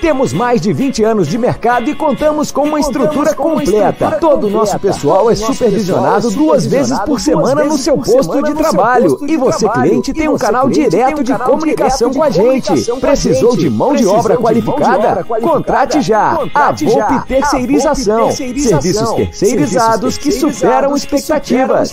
Temos mais de 20 anos de mercado e contamos com uma estrutura completa. Todo o nosso pessoal é supervisionado duas vezes por semana no seu posto de trabalho. E você, cliente, tem um canal direto de comunicação com a gente. Precisou de mão de obra qualificada? Contrate já. A Volpe Terceirização. Serviços terceirizados que superam expectativas.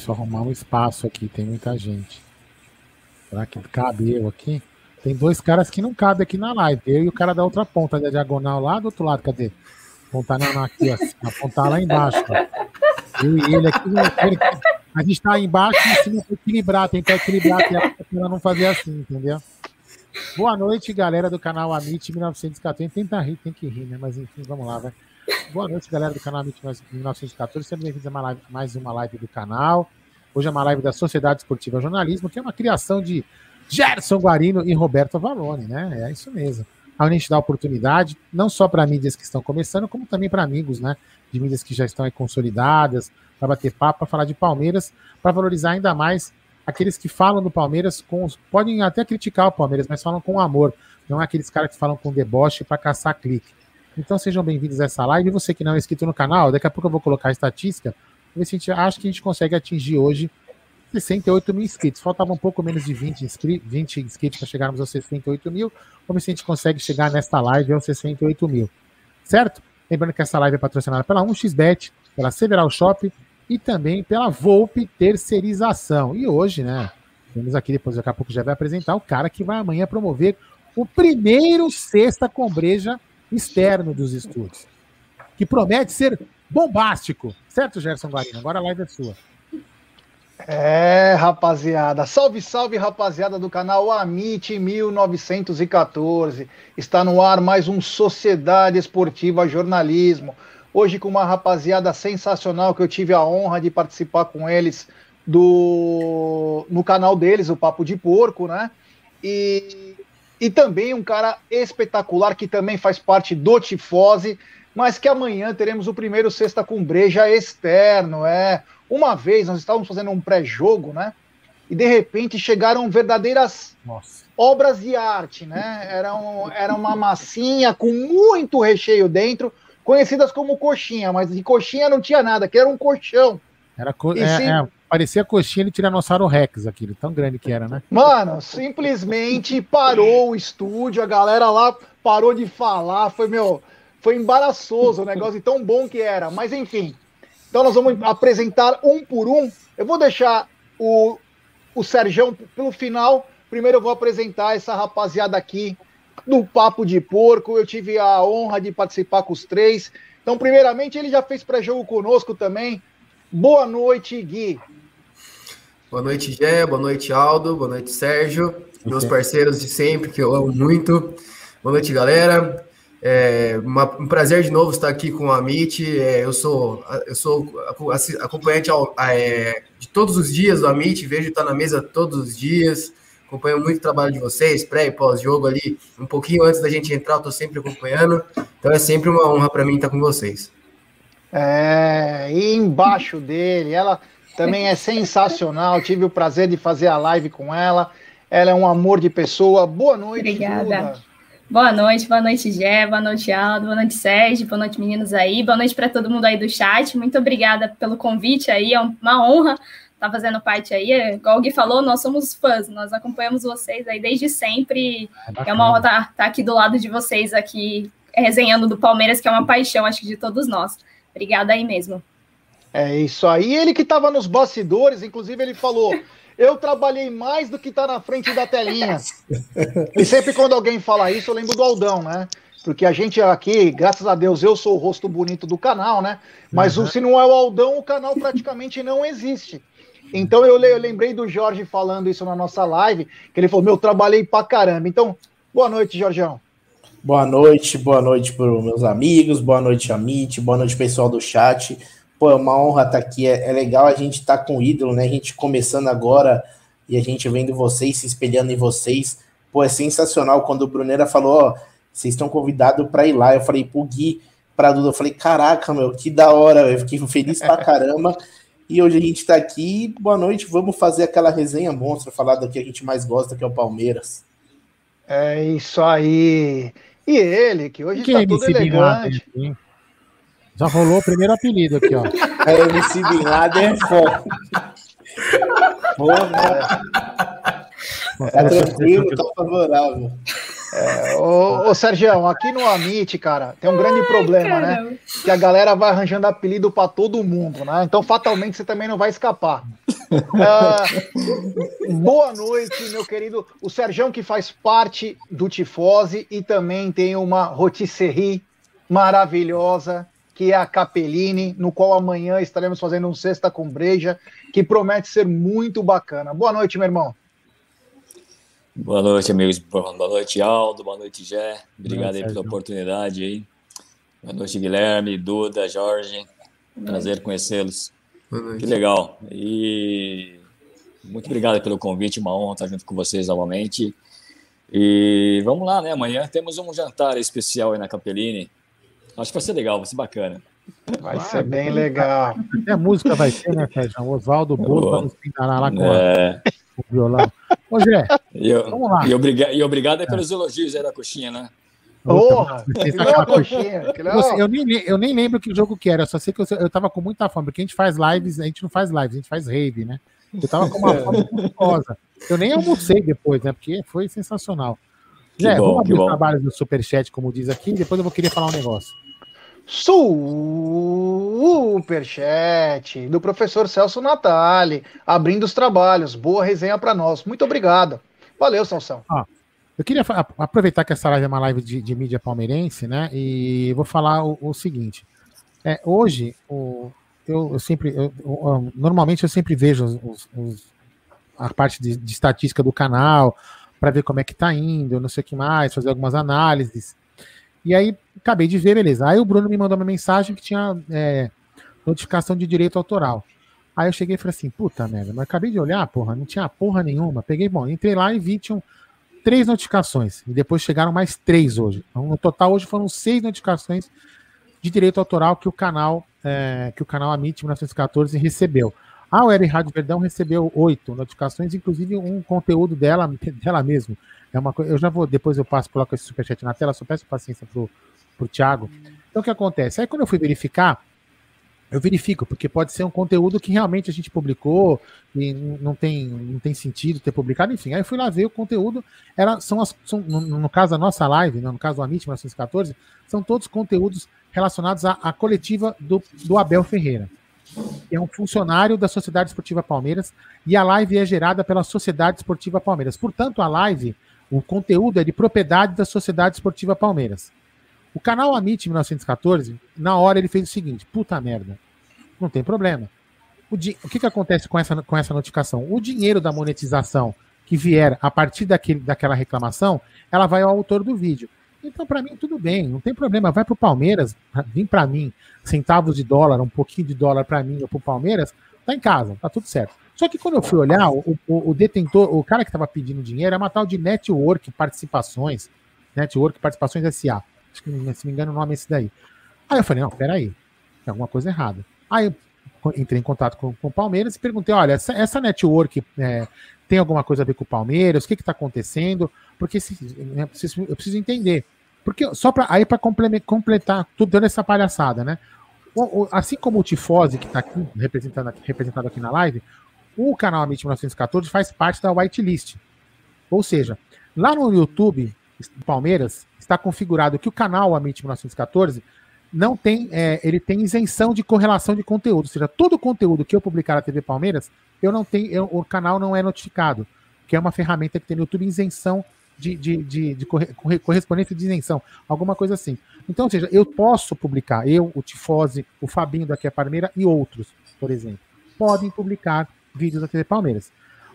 Preciso arrumar um espaço aqui, tem muita gente. Será que cabe eu aqui? Tem dois caras que não cabem aqui na live. Eu e o cara da outra ponta, da diagonal lá do outro lado, cadê? Apontar não, aqui, ó. Apontar lá embaixo. Ó. Eu e ele aqui. Ele, a gente tá embaixo e cima pra equilibrar, tentar equilibrar pra ela não fazer assim, entendeu? Boa noite, galera do canal Amit 1914. Tenta rir, tem que rir, né? Mas enfim, vamos lá, vai. Boa noite, galera do canal 1914. Sejam bem-vindos a uma mais uma live do canal. Hoje é uma live da Sociedade Esportiva Jornalismo, que é uma criação de Gerson Guarino e Roberto Valone, né? É isso mesmo. A gente dá oportunidade, não só para mídias que estão começando, como também para amigos, né? De mídias que já estão aí consolidadas, para bater papo, para falar de Palmeiras, para valorizar ainda mais aqueles que falam do Palmeiras com. Podem até criticar o Palmeiras, mas falam com amor. Não é aqueles caras que falam com deboche para caçar clique. Então sejam bem-vindos a essa live. E você que não é inscrito no canal, daqui a pouco eu vou colocar a estatística. Ver se a gente acha que a gente consegue atingir hoje 68 mil inscritos. Faltava um pouco menos de 20, inscri 20 inscritos para chegarmos aos 68 mil. Vamos ver se a gente consegue chegar nesta live aos 68 mil. Certo? Lembrando que essa live é patrocinada pela 1xBet, pela Several Shop e também pela Volpe Terceirização. E hoje, né? Temos aqui, depois daqui a pouco já vai apresentar o cara que vai amanhã promover o primeiro Sexta com Breja externo dos estúdios, que promete ser bombástico. Certo, Gerson Guarino? Agora a live é sua. É, rapaziada. Salve, salve, rapaziada do canal Amit 1914. Está no ar mais um Sociedade Esportiva Jornalismo. Hoje com uma rapaziada sensacional que eu tive a honra de participar com eles do no canal deles, o Papo de Porco, né? E e também um cara espetacular que também faz parte do Tifose, mas que amanhã teremos o primeiro Sexta com Breja externo. É, uma vez nós estávamos fazendo um pré-jogo, né? E de repente chegaram verdadeiras Nossa. obras de arte, né? Era, um, era uma massinha com muito recheio dentro, conhecidas como coxinha, mas de coxinha não tinha nada, que era um colchão. Era co é, se... é, Parecia a coxinha de Tiranossauro Rex, aquilo, tão grande que era, né? Mano, simplesmente parou o estúdio, a galera lá parou de falar, foi, meu, foi embaraçoso o negócio, tão bom que era. Mas enfim, então nós vamos apresentar um por um. Eu vou deixar o, o Serjão pelo final. Primeiro eu vou apresentar essa rapaziada aqui do Papo de Porco. Eu tive a honra de participar com os três. Então, primeiramente, ele já fez pré-jogo conosco também. Boa noite, Gui. Boa noite, Gé. Boa noite, Aldo. Boa noite, Sérgio. Meus parceiros de sempre, que eu amo muito. Boa noite, galera. É uma, um prazer de novo estar aqui com a Amit. É, eu sou, eu sou acompanhante ao, é, de todos os dias do Amit, vejo estar na mesa todos os dias, acompanho muito o trabalho de vocês, pré e pós-jogo ali, um pouquinho antes da gente entrar, eu tô sempre acompanhando. Então é sempre uma honra para mim estar com vocês. É, e embaixo dele, ela também é sensacional. Tive o prazer de fazer a live com ela. Ela é um amor de pessoa. Boa noite, Obrigada. Duda. Boa noite, boa noite, Gé, boa noite, Aldo, boa noite, Sérgio, boa noite, meninos aí, boa noite para todo mundo aí do chat. Muito obrigada pelo convite aí, é uma honra estar tá fazendo parte aí. Igual o Gui falou, nós somos fãs, nós acompanhamos vocês aí desde sempre. É, é uma honra estar, tá, estar tá aqui do lado de vocês, aqui resenhando do Palmeiras, que é uma paixão, acho que de todos nós. Obrigada aí mesmo. É isso aí. Ele que estava nos bastidores, inclusive ele falou: eu trabalhei mais do que tá na frente da telinha. e sempre quando alguém fala isso, eu lembro do Aldão, né? Porque a gente aqui, graças a Deus, eu sou o rosto bonito do canal, né? Mas uhum. se não é o Aldão, o canal praticamente não existe. Então eu, eu lembrei do Jorge falando isso na nossa live, que ele falou: Meu, trabalhei pra caramba. Então, boa noite, Jorgeão. Boa noite, boa noite para os meus amigos, boa noite, Amit, boa noite, pessoal do chat. Pô, é uma honra estar aqui. É, é legal a gente estar tá com ídolo, né? A gente começando agora e a gente vendo vocês, se espelhando em vocês. Pô, é sensacional. Quando o Brunera falou, ó, vocês estão convidados para ir lá, eu falei, pro Gui, pra Duda, eu falei, caraca, meu, que da hora, eu fiquei feliz pra caramba. E hoje a gente tá aqui, boa noite, vamos fazer aquela resenha monstra, falar do que a gente mais gosta, que é o Palmeiras. É isso aí. E ele, que hoje que tá é todo elegante. Já rolou o primeiro apelido aqui, ó. A MC Bin Laden é foda. Porra. Tá tranquilo, tá favorável. É, ô, ô Sérgio, aqui no Amit, cara, tem um grande Ai, problema, né? caramba. né? Que a galera vai arranjando apelido para todo mundo, né? Então, fatalmente, você também não vai escapar. Uh, boa noite, meu querido. O Sérgio, que faz parte do Tifose e também tem uma rotisserie maravilhosa, que é a Capellini, no qual amanhã estaremos fazendo um Sexta com Breja, que promete ser muito bacana. Boa noite, meu irmão. Boa noite, amigos. Boa noite, Aldo. Boa noite, Jé. Obrigado aí pela oportunidade aí. Boa noite, Guilherme, Duda, Jorge. Prazer conhecê-los. Que legal. E muito obrigado pelo convite, uma honra estar junto com vocês novamente. E vamos lá, né? Amanhã temos um jantar especial aí na Capellini. Acho que vai ser legal, vai ser bacana. Vai ah, ser bem legal. Até a música vai ser, né, Sérgio? Oswaldo Bolo vai nos pintar lá com é... o violão. Ô, Zé, eu, vamos lá. E, obriga e obrigado é. pelos elogios aí da coxinha, né? Porra! eu, nem, eu nem lembro que jogo que era, só sei que eu, eu tava com muita fome, porque a gente faz lives, a gente não faz lives, a gente faz rave, né? Eu tava com uma fome gostosa. Eu nem almocei depois, né? Porque foi sensacional. Zé, bom, vamos abrir os trabalhos do Superchat, como diz aqui, depois eu vou querer falar um negócio. Superchat do professor Celso Natali, abrindo os trabalhos. Boa resenha para nós. Muito obrigado. Valeu, Salsão. Ah, eu queria aproveitar que essa live é uma live de, de mídia palmeirense, né? E vou falar o, o seguinte. É, hoje, o, eu, eu, sempre. Eu, eu, normalmente eu sempre vejo os, os, a parte de, de estatística do canal para ver como é que tá indo, não sei o que mais, fazer algumas análises. E aí, acabei de ver, beleza. Aí o Bruno me mandou uma mensagem que tinha é, notificação de direito autoral. Aí eu cheguei e falei assim, puta merda, mas acabei de olhar, porra, não tinha porra nenhuma. Peguei, bom, entrei lá e vi, tinham três notificações. E depois chegaram mais três hoje. Então, no total, hoje foram seis notificações de direito autoral que o canal, é, que o canal Amit 1914 recebeu. A Web Rádio Verdão recebeu oito notificações, inclusive um conteúdo dela, dela mesmo, é uma coisa. Eu já vou, depois eu passo, coloco esse superchat na tela, só peço paciência pro, pro Thiago. Então o que acontece? Aí quando eu fui verificar, eu verifico, porque pode ser um conteúdo que realmente a gente publicou e não tem, não tem sentido ter publicado, enfim. Aí eu fui lá ver o conteúdo, era, são, as, são no, no, caso da nossa live, né, no caso do Amit 1914, são todos conteúdos relacionados à, à coletiva do, do Abel Ferreira. Que é um funcionário da Sociedade Esportiva Palmeiras, e a live é gerada pela Sociedade Esportiva Palmeiras. Portanto, a live o conteúdo é de propriedade da Sociedade Esportiva Palmeiras. O canal Amit 1914, na hora ele fez o seguinte: puta merda, não tem problema. O, o que, que acontece com essa, com essa notificação? O dinheiro da monetização que vier a partir daquele, daquela reclamação, ela vai ao autor do vídeo. Então, para mim, tudo bem, não tem problema. Vai para o Palmeiras, vem para mim, centavos de dólar, um pouquinho de dólar para mim ou para o Palmeiras, tá em casa, tá tudo certo. Só que quando eu fui olhar, o, o, o detentor, o cara que estava pedindo dinheiro é uma tal de Network Participações, Network Participações SA. Acho que, se me engano, o nome é esse daí. Aí eu falei, não, peraí, tem alguma coisa errada. Aí eu entrei em contato com, com o Palmeiras e perguntei, olha, essa, essa network é, tem alguma coisa a ver com o Palmeiras? O que está acontecendo? Porque se, preciso, eu preciso entender. Porque só para aí para completar tudo dando essa palhaçada, né? O, o, assim como o Tifose, que está aqui representado, representado aqui na live, o canal Amit 1914 faz parte da whitelist. Ou seja, lá no YouTube do Palmeiras está configurado que o canal Amit 1914 não tem, é, ele tem isenção de correlação de conteúdo, ou seja, todo o conteúdo que eu publicar na TV Palmeiras, eu não tenho, eu, o canal não é notificado, que é uma ferramenta que tem no YouTube isenção de, de, de, de correspondência de isenção, alguma coisa assim. Então, ou seja, eu posso publicar, eu, o Tifose, o Fabinho daqui a Palmeira e outros, por exemplo, podem publicar vídeos da TV Palmeiras.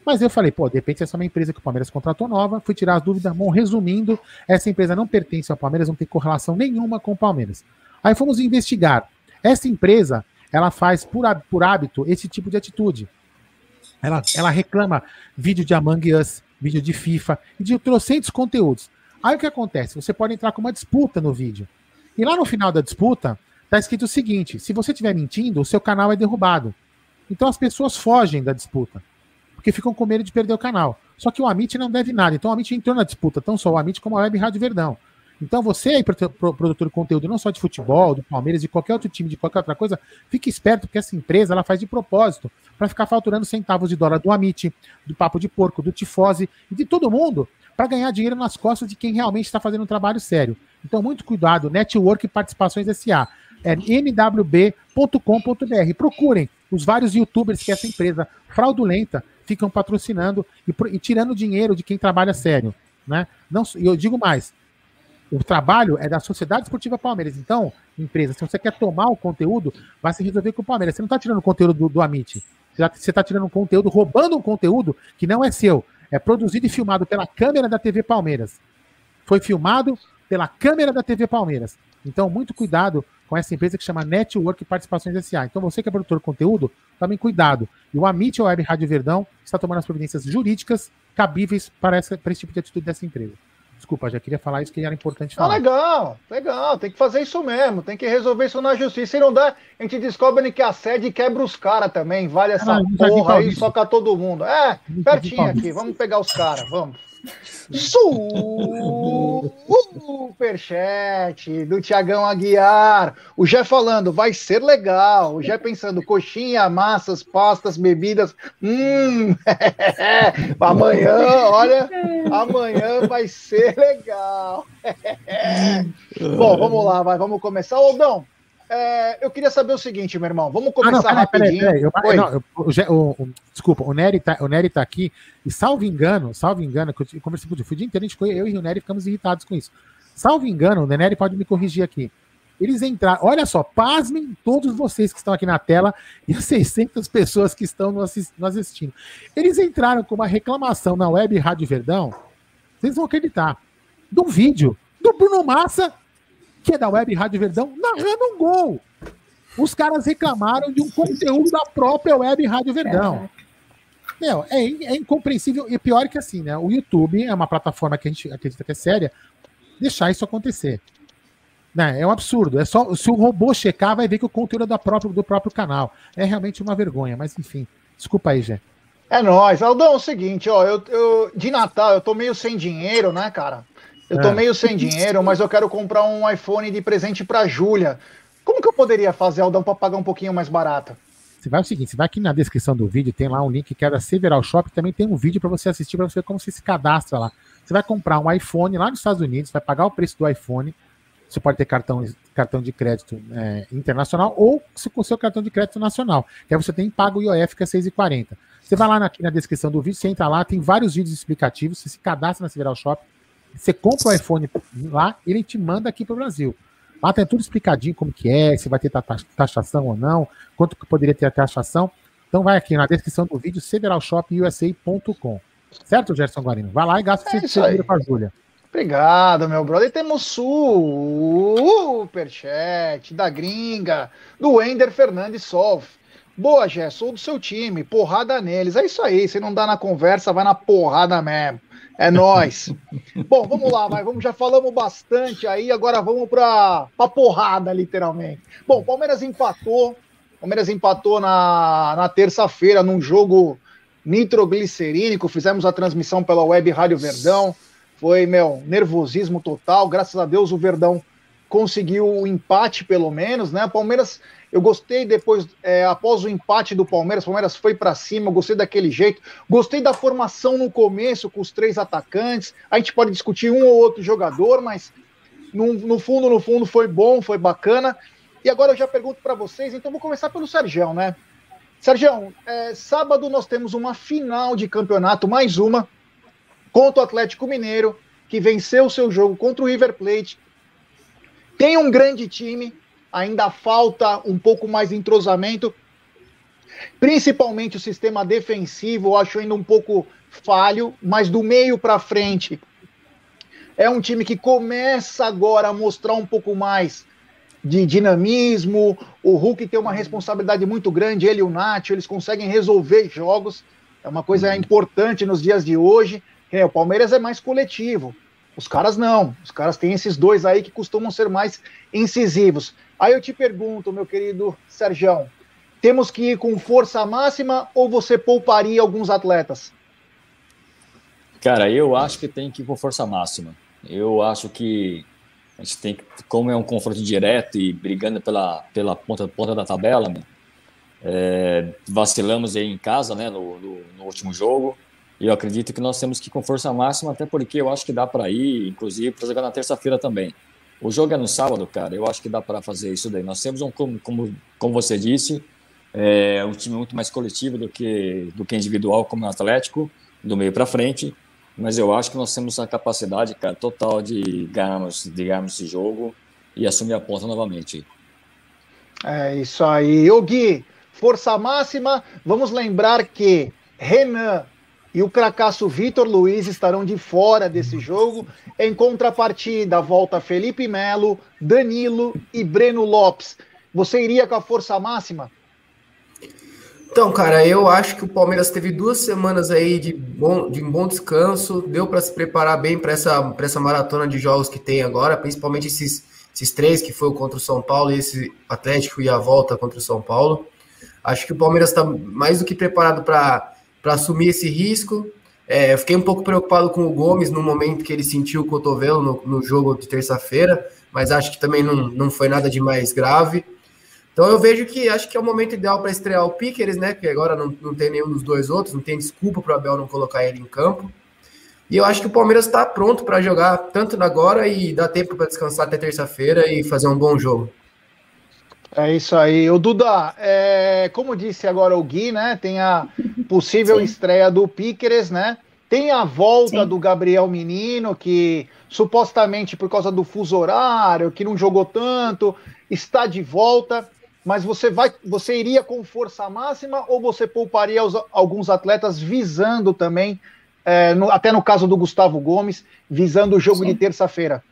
Mas eu falei, pô, de repente essa é uma empresa que o Palmeiras contratou nova, fui tirar as dúvidas, bom, resumindo, essa empresa não pertence ao Palmeiras, não tem correlação nenhuma com o Palmeiras. Aí fomos investigar. Essa empresa, ela faz por, por hábito esse tipo de atitude. Ela, ela reclama vídeo de Among Us, vídeo de FIFA e de trocentos conteúdos. Aí o que acontece? Você pode entrar com uma disputa no vídeo. E lá no final da disputa, está escrito o seguinte: se você estiver mentindo, o seu canal é derrubado. Então as pessoas fogem da disputa, porque ficam com medo de perder o canal. Só que o Amit não deve nada. Então o Amit entrou na disputa, tão só o Amit como a Web Rádio Verdão. Então, você aí, produtor de conteúdo, não só de futebol, do Palmeiras, de qualquer outro time, de qualquer outra coisa, fique esperto, porque essa empresa ela faz de propósito para ficar faturando centavos de dólar do Amit, do Papo de Porco, do Tifose e de todo mundo para ganhar dinheiro nas costas de quem realmente está fazendo um trabalho sério. Então, muito cuidado. Network Participações SA. É nwb.com.br. Procurem os vários youtubers que essa empresa fraudulenta ficam patrocinando e, e tirando dinheiro de quem trabalha sério. Né? Não, eu digo mais, o trabalho é da Sociedade Esportiva Palmeiras. Então, empresa, se você quer tomar o conteúdo, vai se resolver com o Palmeiras. Você não está tirando o conteúdo do, do Amit. Você está tirando um conteúdo, roubando um conteúdo que não é seu. É produzido e filmado pela câmera da TV Palmeiras. Foi filmado pela câmera da TV Palmeiras. Então, muito cuidado com essa empresa que chama Network Participações S.A. Então, você que é produtor de conteúdo, também cuidado. E o Amit Web Rádio Verdão está tomando as providências jurídicas cabíveis para, essa, para esse tipo de atitude dessa empresa. Desculpa, já queria falar isso que era importante falar. Ah, legal, legal. Tem que fazer isso mesmo. Tem que resolver isso na justiça. Se não dá, a gente descobre que a sede quebra os caras também. Vale essa ah, porra aí, soca todo mundo. É, pertinho aqui. Vamos pegar os caras, vamos. Superchat do Tiagão Aguiar. O Jé falando, vai ser legal. O Jé pensando, coxinha, massas, pastas, bebidas. Hum, amanhã, olha, amanhã vai ser legal. Bom, vamos lá, vai, vamos começar. Aldão, é, eu queria saber o seguinte, meu irmão. Vamos começar ah, não, rapidinho. Peraí, peraí, eu, não, eu, o, o, desculpa, o Nery, tá, o Nery tá aqui, e salvo engano, salvo engano, que eu conversei com o dia inteiro, eu e o Nery ficamos irritados com isso. Salvo engano, o Nery pode me corrigir aqui. Eles entraram, olha só, pasmem todos vocês que estão aqui na tela e as 600 pessoas que estão nos assistindo. Eles entraram com uma reclamação na web Rádio Verdão, vocês vão acreditar, do vídeo do Bruno Massa que é da Web Rádio Verdão, narrando um gol. Os caras reclamaram de um conteúdo da própria Web Rádio Verdão. Meu, é, é incompreensível. E pior que assim, né? O YouTube é uma plataforma que a gente acredita que é séria. Deixar isso acontecer. Né? É um absurdo. É só se o robô checar, vai ver que o conteúdo é do próprio, do próprio canal. É realmente uma vergonha, mas enfim. Desculpa aí, Jé. É nóis. Aldão, é o seguinte, ó, eu, eu, de Natal eu tô meio sem dinheiro, né, cara? Eu tô é. meio sem dinheiro, mas eu quero comprar um iPhone de presente para Júlia. Como que eu poderia fazer, Aldão, para pagar um pouquinho mais barato? Você vai o seguinte, você vai aqui na descrição do vídeo, tem lá um link que é da Several Shop, também tem um vídeo para você assistir, para você ver como você se cadastra lá. Você vai comprar um iPhone lá nos Estados Unidos, vai pagar o preço do iPhone, você pode ter cartão, cartão de crédito é, internacional ou se com seu cartão de crédito nacional, que aí você tem pago o IOF, que é 6,40. Você vai lá na, na descrição do vídeo, você entra lá, tem vários vídeos explicativos, você se cadastra na Several Shop, você compra o iPhone lá, ele te manda aqui para o Brasil. Lá tem tudo explicadinho como que é, se vai ter taxação ou não, quanto que poderia ter a taxação. Então vai aqui na descrição do vídeo, severalshopusa.com. Certo, Gerson Guarino? Vai lá e gasta é esse dinheiro com a Júlia. Obrigado, meu brother. E temos superchat da gringa, do Ender Fernandes Solf. Boa, Gé, sou do seu time, porrada neles. É isso aí, se não dá na conversa, vai na porrada mesmo. É nós. Bom, vamos lá, vai, vamos, já falamos bastante aí, agora vamos para a porrada, literalmente. Bom, Palmeiras empatou, Palmeiras empatou na, na terça-feira num jogo nitroglicerínico, fizemos a transmissão pela web Rádio Verdão, foi, meu, nervosismo total, graças a Deus o Verdão conseguiu o empate pelo menos, né? Palmeiras eu gostei depois, é, após o empate do Palmeiras, Palmeiras foi para cima, gostei daquele jeito. Gostei da formação no começo, com os três atacantes. A gente pode discutir um ou outro jogador, mas no, no fundo, no fundo, foi bom, foi bacana. E agora eu já pergunto para vocês, então vou começar pelo Sergião, né? Sergião, é, sábado nós temos uma final de campeonato, mais uma, contra o Atlético Mineiro, que venceu o seu jogo contra o River Plate. Tem um grande time, ainda falta um pouco mais de entrosamento, principalmente o sistema defensivo, eu acho ainda um pouco falho, mas do meio para frente é um time que começa agora a mostrar um pouco mais de dinamismo. O Hulk tem uma responsabilidade muito grande, ele e o Nacho, eles conseguem resolver jogos. É uma coisa uhum. importante nos dias de hoje. É, o Palmeiras é mais coletivo. Os caras não. Os caras têm esses dois aí que costumam ser mais incisivos. Aí eu te pergunto, meu querido Sergião, temos que ir com força máxima ou você pouparia alguns atletas? Cara, eu acho que tem que ir com força máxima. Eu acho que a gente tem que, como é um confronto direto e brigando pela, pela ponta, ponta da tabela, é, vacilamos aí em casa, né, no, no, no último jogo. E eu acredito que nós temos que ir com força máxima, até porque eu acho que dá para ir, inclusive, para jogar na terça-feira também. O jogo é no sábado, cara. Eu acho que dá para fazer isso daí. Nós temos um, como, como, como você disse, é um time muito mais coletivo do que do que individual, como o Atlético, do meio para frente. Mas eu acho que nós temos a capacidade, cara, total de ganharmos, de ganharmos esse jogo e assumir a ponta novamente. É isso aí. O Gui, força máxima. Vamos lembrar que Renan e o cracaço Vitor Luiz estarão de fora desse jogo. Em contrapartida, volta Felipe Melo, Danilo e Breno Lopes. Você iria com a força máxima? Então, cara, eu acho que o Palmeiras teve duas semanas aí de bom, de bom descanso, deu para se preparar bem para essa, essa maratona de jogos que tem agora, principalmente esses, esses três que foi contra o São Paulo e esse Atlético e a volta contra o São Paulo. Acho que o Palmeiras está mais do que preparado para para assumir esse risco. É, eu fiquei um pouco preocupado com o Gomes no momento que ele sentiu o cotovelo no, no jogo de terça-feira, mas acho que também não, não foi nada de mais grave. Então eu vejo que acho que é o momento ideal para estrear o Piqueres, né? Que agora não, não tem nenhum dos dois outros, não tem desculpa para o Abel não colocar ele em campo. E eu acho que o Palmeiras está pronto para jogar tanto agora e dá tempo para descansar até terça-feira e fazer um bom jogo. É isso aí. O Duda, é, como disse agora o Gui, né? Tem a possível Sim. estreia do Piqueres, né? Tem a volta Sim. do Gabriel Menino, que supostamente por causa do fuso horário, que não jogou tanto, está de volta. Mas você vai, você iria com força máxima ou você pouparia os, alguns atletas visando também, é, no, até no caso do Gustavo Gomes, visando o jogo Sim. de terça-feira?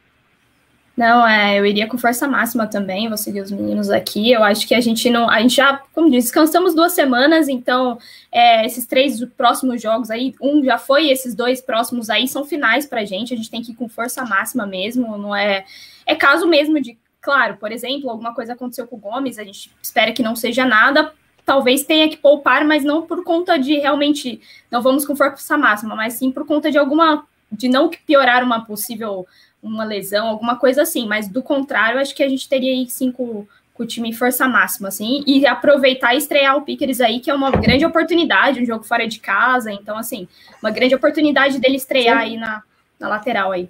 Não, é, eu iria com força máxima também, vou seguir os meninos aqui. Eu acho que a gente não. A gente já, como disse, descansamos duas semanas, então é, esses três próximos jogos aí, um já foi, esses dois próximos aí são finais pra gente. A gente tem que ir com força máxima mesmo, não é. É caso mesmo de, claro, por exemplo, alguma coisa aconteceu com o Gomes, a gente espera que não seja nada. Talvez tenha que poupar, mas não por conta de realmente não vamos com força máxima, mas sim por conta de alguma de não piorar uma possível uma lesão, alguma coisa assim, mas do contrário, acho que a gente teria aí sim com, com o time em força máxima, assim, e aproveitar e estrear o Pickers aí, que é uma grande oportunidade, um jogo fora de casa, então, assim, uma grande oportunidade dele estrear sim. aí na, na lateral aí.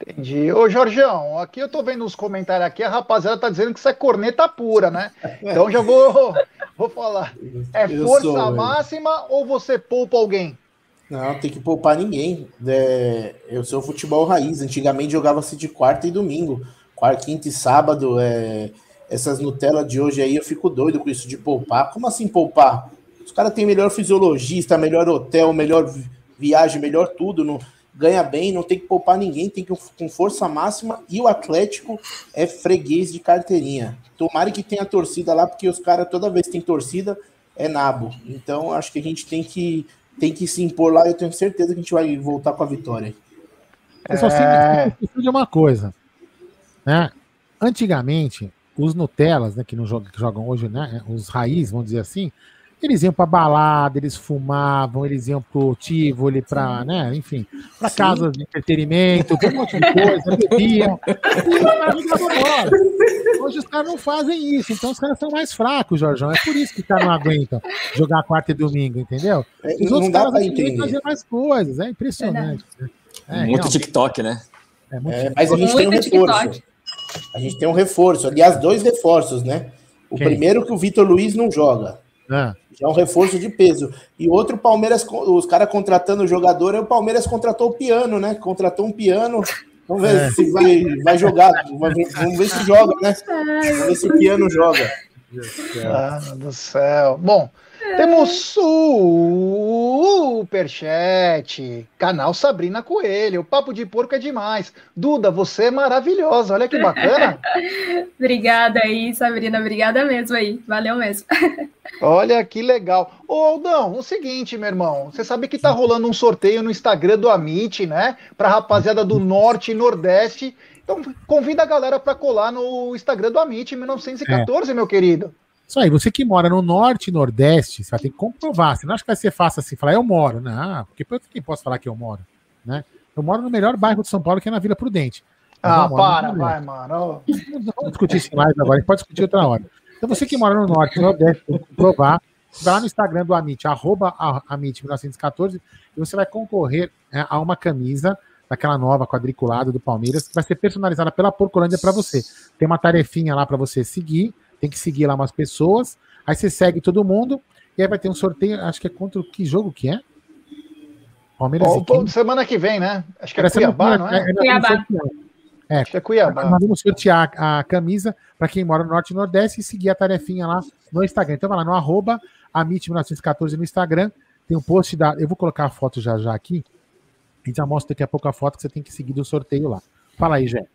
Entendi. Ô, Jorgeão, aqui eu tô vendo uns comentários aqui, a rapaziada tá dizendo que isso é corneta pura, né? Então já vou, vou falar. É força sou, máxima ou você poupa alguém? Não, tem que poupar ninguém. É, eu sou futebol raiz. Antigamente jogava-se de quarta e domingo. Quarta, quinta e sábado. É, essas Nutella de hoje aí, eu fico doido com isso de poupar. Como assim poupar? Os caras têm melhor fisiologista, melhor hotel, melhor viagem, melhor tudo. No, ganha bem, não tem que poupar ninguém, tem que com força máxima e o Atlético é freguês de carteirinha. Tomara que tenha torcida lá, porque os caras toda vez que tem torcida é nabo. Então acho que a gente tem que tem que se impor lá, eu tenho certeza que a gente vai voltar com a vitória. Eu só é... sei de uma coisa, né? Antigamente, os Nutellas, né, que não jogam, que jogam hoje, né, os raiz, vamos dizer assim, eles iam para balada, eles fumavam, eles iam pro Tivoli, para, né, enfim, para casas de entretenimento, um monte de coisa, bebiam. Hoje os caras não fazem isso, então os caras são mais fracos, Jorjão. É por isso que os caras não aguentam jogar quarta e domingo, entendeu? É, os outros caras fazer mais coisas, é impressionante. É, muito não, TikTok, né? É, muito é, mas a gente tem um reforço. A gente tem um reforço, aliás, dois reforços, né? O Quem? primeiro que o Vitor Luiz não joga. Ah. Já é um reforço de peso. E outro, Palmeiras, os caras contratando o jogador, é o Palmeiras contratou o piano, né? Contratou um piano. Vamos ver é. se vai, vai jogar. Vamos ver se joga, né? Vamos ver se o piano joga. Ah, do céu. Bom, temos superchat, canal Sabrina Coelho. O papo de porco é demais. Duda, você é maravilhosa. Olha que bacana. Obrigada aí, Sabrina. Obrigada mesmo aí. Valeu mesmo. Olha que legal. Ô, Aldão, o seguinte, meu irmão. Você sabe que tá rolando um sorteio no Instagram do Amit, né? Pra rapaziada do Norte e Nordeste. Então, convida a galera para colar no Instagram do Amit 1914, é. meu querido. Isso aí, você que mora no norte e nordeste, você vai ter que comprovar. Você não acha que vai ser fácil assim, falar, eu moro. Não, porque quem posso falar que eu moro? Né? Eu moro no melhor bairro de São Paulo, que é na Vila Prudente. ah, para, vai, mano. Não vamos discutir isso mais agora, a gente pode discutir outra hora. Então você que mora no norte e nordeste, tem que comprovar. Vai lá no Instagram do Amit, arroba Amit1914, e você vai concorrer né, a uma camisa daquela nova quadriculada do Palmeiras, que vai ser personalizada pela Porcolândia para você. Tem uma tarefinha lá para você seguir tem que seguir lá umas pessoas, aí você segue todo mundo, e aí vai ter um sorteio, acho que é contra que jogo que é? Palmeiras oh, e semana que vem, né? Acho que é Cuiabá, não é? é, é Cuiabá. É, acho que é Cuiabá. Nós vamos sortear a camisa para quem mora no Norte e Nordeste e seguir a tarefinha lá no Instagram. Então vai lá no arroba amit1914 no Instagram, tem um post da. Eu vou colocar a foto já já aqui. A gente já mostra daqui a pouco a foto que você tem que seguir do sorteio lá. Fala aí, Jé.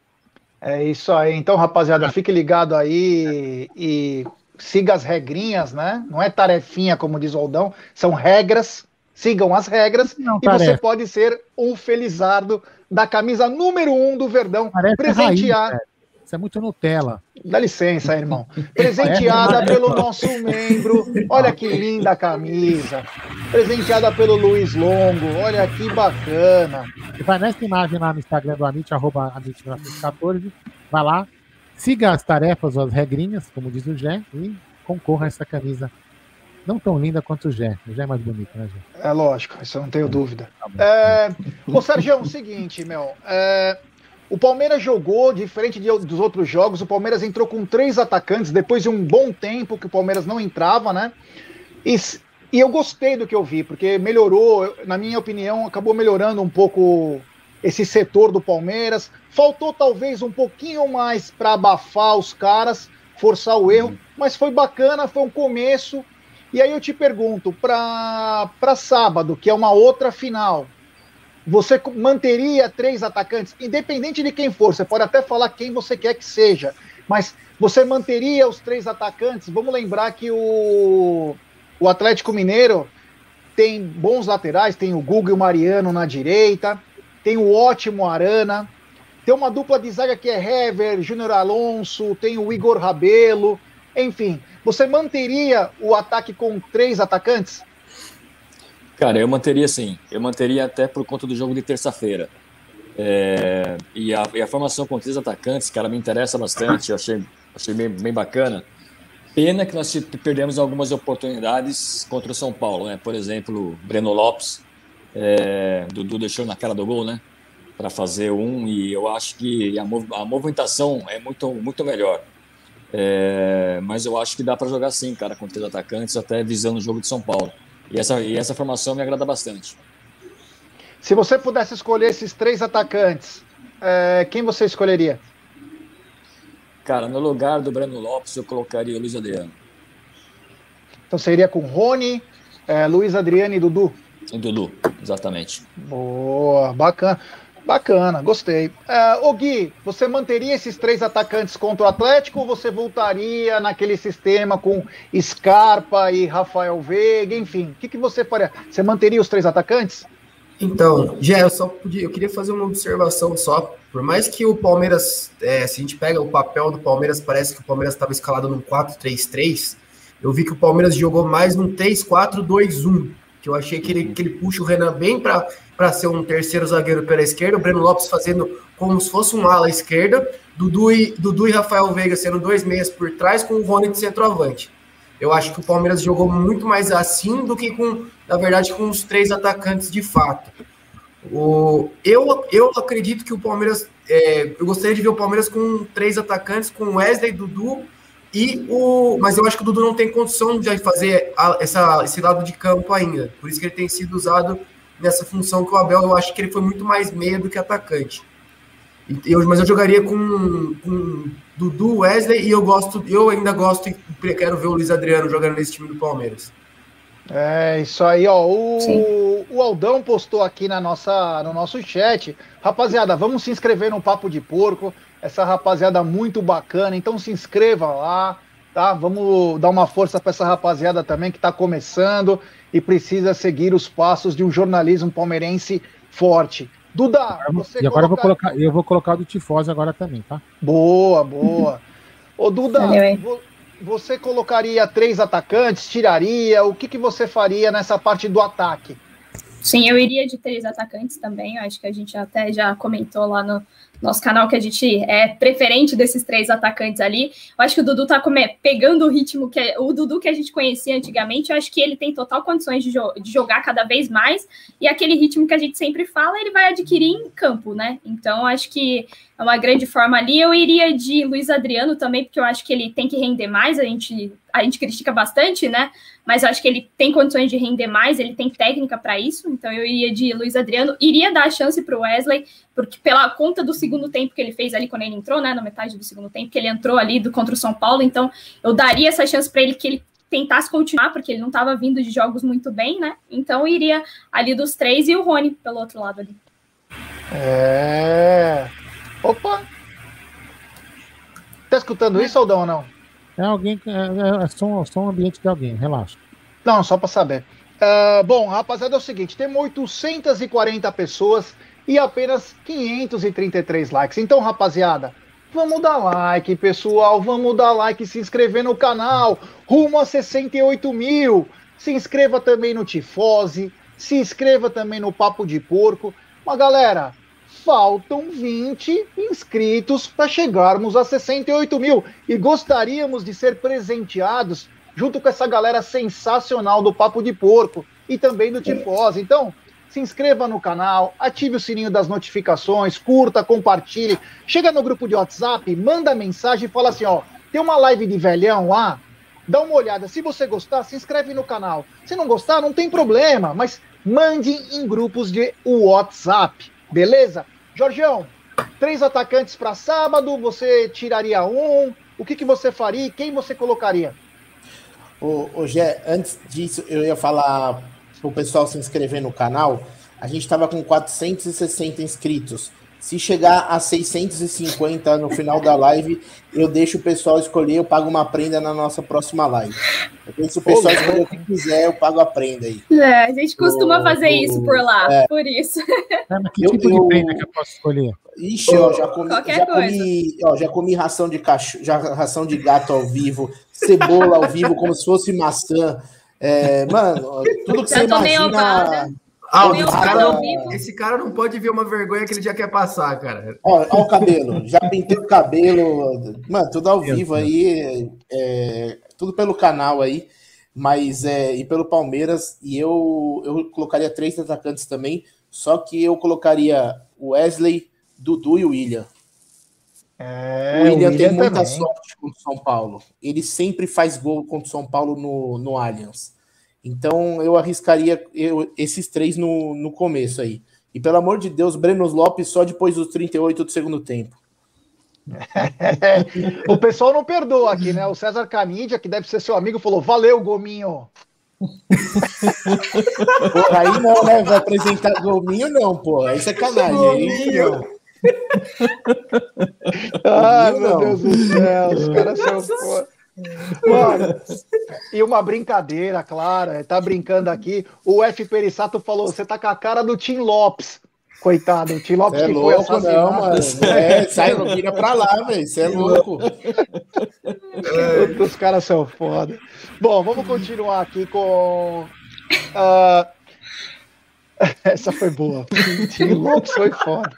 É isso aí. Então, rapaziada, fique ligado aí e siga as regrinhas, né? Não é tarefinha, como diz o Aldão, são regras. Sigam as regras Não, e você pode ser um felizardo da camisa número um do Verdão. Parece presentear. Raiz, Isso é muito Nutella. Dá licença, irmão. Presenteada pelo nosso membro. Olha que linda a camisa. Presenteada pelo Luiz Longo. Olha que bacana. Vai nessa imagem lá no Instagram do Amit, arroba Amit14. Vai lá, siga as tarefas, as regrinhas, como diz o Gé, e concorra a essa camisa não tão linda quanto o Gé. O Gé é mais bonito, né, Gé? É lógico, isso eu não tenho dúvida. Tá é... Ô, Sérgio, é o seguinte, meu. É... O Palmeiras jogou, diferente de, dos outros jogos, o Palmeiras entrou com três atacantes depois de um bom tempo que o Palmeiras não entrava, né? E, e eu gostei do que eu vi, porque melhorou, na minha opinião, acabou melhorando um pouco esse setor do Palmeiras. Faltou talvez um pouquinho mais para abafar os caras, forçar o erro, mas foi bacana, foi um começo. E aí eu te pergunto, para sábado, que é uma outra final, você manteria três atacantes, independente de quem for, você pode até falar quem você quer que seja, mas você manteria os três atacantes? Vamos lembrar que o, o Atlético Mineiro tem bons laterais, tem o Google e o Mariano na direita, tem o ótimo Arana, tem uma dupla de zaga que é Hever, Júnior Alonso, tem o Igor Rabelo, enfim. Você manteria o ataque com três atacantes? Cara, eu manteria sim. Eu manteria até por conta do jogo de terça-feira. É, e, a, e, a, formação com três atacantes, cara, me interessa bastante. Eu achei, achei bem, bem bacana. Pena que nós perdemos algumas oportunidades contra o São Paulo, né? Por exemplo, Breno Lopes, é, Dudu deixou na cara do gol, né? Para fazer um, e eu acho que a, mov a movimentação é muito, muito melhor. É, mas eu acho que dá para jogar sim, cara, com três atacantes, até visando o jogo de São Paulo. E essa, e essa formação me agrada bastante. Se você pudesse escolher esses três atacantes, é, quem você escolheria? Cara, no lugar do Breno Lopes, eu colocaria o Luiz Adriano. Então seria com Rony, é, Luiz Adriano e Dudu? E Dudu, exatamente. Boa, bacana. Bacana, gostei. Uh, o Gui, você manteria esses três atacantes contra o Atlético ou você voltaria naquele sistema com Scarpa e Rafael Veiga, enfim? O que, que você faria? Você manteria os três atacantes? Então, já eu só podia, eu queria fazer uma observação só. Por mais que o Palmeiras, é, se a gente pega o papel do Palmeiras, parece que o Palmeiras estava escalado num 4-3-3. Eu vi que o Palmeiras jogou mais num 3-4-2-1, que eu achei que ele, que ele puxa o Renan bem para ser um terceiro zagueiro pela esquerda, o Breno Lopes fazendo como se fosse um ala esquerda, Dudu e, Dudu e Rafael Veiga sendo dois meias por trás, com o Rony de centroavante. Eu acho que o Palmeiras jogou muito mais assim do que com, na verdade, com os três atacantes de fato. O, eu, eu acredito que o Palmeiras. É, eu gostaria de ver o Palmeiras com três atacantes, com Wesley, Dudu e o. Mas eu acho que o Dudu não tem condição de fazer a, essa, esse lado de campo ainda. Por isso que ele tem sido usado nessa função que o Abel, eu acho que ele foi muito mais meia do que atacante. Eu, mas eu jogaria com, com Dudu, Wesley e eu gosto, eu ainda gosto e quero ver o Luiz Adriano jogando nesse time do Palmeiras. É isso aí, ó. O, o Aldão postou aqui na nossa, no nosso chat. Rapaziada, vamos se inscrever no Papo de Porco. Essa rapaziada muito bacana, então se inscreva lá, tá? Vamos dar uma força para essa rapaziada também que está começando e precisa seguir os passos de um jornalismo palmeirense forte. Duda, você E agora colocar... eu, vou colocar, eu vou colocar o do Tifose agora também, tá? Boa, boa. Ô, Duda, você colocaria três atacantes, tiraria? O que, que você faria nessa parte do ataque? Sim, eu iria de três atacantes também. Acho que a gente até já comentou lá no, nosso canal que a gente é preferente desses três atacantes ali. Eu acho que o Dudu tá come, pegando o ritmo que é, o Dudu que a gente conhecia antigamente. Eu acho que ele tem total condições de, jo de, jogar cada vez mais e aquele ritmo que a gente sempre fala, ele vai adquirir em campo, né? Então acho que é uma grande forma ali. Eu iria de Luiz Adriano também, porque eu acho que ele tem que render mais. A gente a gente critica bastante, né? Mas eu acho que ele tem condições de render mais, ele tem técnica para isso. Então eu iria de Luiz Adriano, iria dar a chance para o Wesley, porque pela conta do segundo tempo que ele fez ali quando ele entrou, né? Na metade do segundo tempo, que ele entrou ali do contra o São Paulo. Então eu daria essa chance para ele que ele tentasse continuar, porque ele não estava vindo de jogos muito bem, né? Então iria ali dos três e o Rony pelo outro lado ali. É. Opa! Tá escutando isso, Aldão, ou não? É alguém. É, é, é só, só um ambiente de alguém, relaxa. Não, só para saber. Uh, bom, rapaziada, é o seguinte: temos 840 pessoas e apenas 533 likes. Então, rapaziada, vamos dar like, pessoal. Vamos dar like, se inscrever no canal. Rumo a 68 mil. Se inscreva também no Tifose. Se inscreva também no Papo de Porco. Mas, galera, faltam 20 inscritos para chegarmos a 68 mil e gostaríamos de ser presenteados junto com essa galera sensacional do Papo de Porco e também do Tifose. Então, se inscreva no canal, ative o sininho das notificações, curta, compartilhe, chega no grupo de WhatsApp, manda mensagem e fala assim, ó, tem uma live de velhão lá, dá uma olhada. Se você gostar, se inscreve no canal. Se não gostar, não tem problema, mas mande em grupos de WhatsApp, beleza? Jorgeão, três atacantes para sábado, você tiraria um? O que, que você faria e quem você colocaria? Ô, ô Gé, antes disso, eu ia falar para o pessoal se inscrever no canal. A gente estava com 460 inscritos. Se chegar a 650 no final da live, eu deixo o pessoal escolher, eu pago uma prenda na nossa próxima live. Se o pessoal escolher o que quiser, eu pago a prenda aí. É, a gente costuma fazer isso por lá, é. por isso. É, que eu, tipo eu, de prenda que eu posso escolher? Ixi, ó, já comi, já comi, ó, já comi ração de cachorro, já ração de gato ao vivo, cebola ao vivo, como se fosse maçã. É, mano, tudo que já você imagina. Ah, esse, cara não, esse cara não pode ver uma vergonha que ele já quer passar, cara. Olha o cabelo, já pintei o cabelo, mano, tudo ao vivo aí, é, tudo pelo canal aí, mas é, e pelo Palmeiras, e eu, eu colocaria três atacantes também, só que eu colocaria o Wesley, Dudu e o William. É, o William, o William tem muita também. sorte contra o São Paulo. Ele sempre faz gol contra o São Paulo no, no Allianz. Então eu arriscaria eu, esses três no, no começo aí. E pelo amor de Deus, Breno Lopes só depois dos 38 do segundo tempo. o pessoal não perdoa aqui, né? O César Canidia, que deve ser seu amigo, falou: valeu, Gominho. Porra, aí não, né? Vai apresentar Gominho, não, pô. Aí é sacanagem. Aí, não. Ai, meu não. Deus do céu, os caras são. Mano, e uma brincadeira, claro, tá brincando aqui. O F. Perissato falou: você tá com a cara do Tim Lopes. Coitado, o Tim Lopes é que louco, foi assassinado. Não, mano. É, sai, vira pra lá, velho. Você é louco. Os caras são foda. Bom, vamos continuar aqui com. Uh... Essa foi boa. O Tim Lopes foi foda.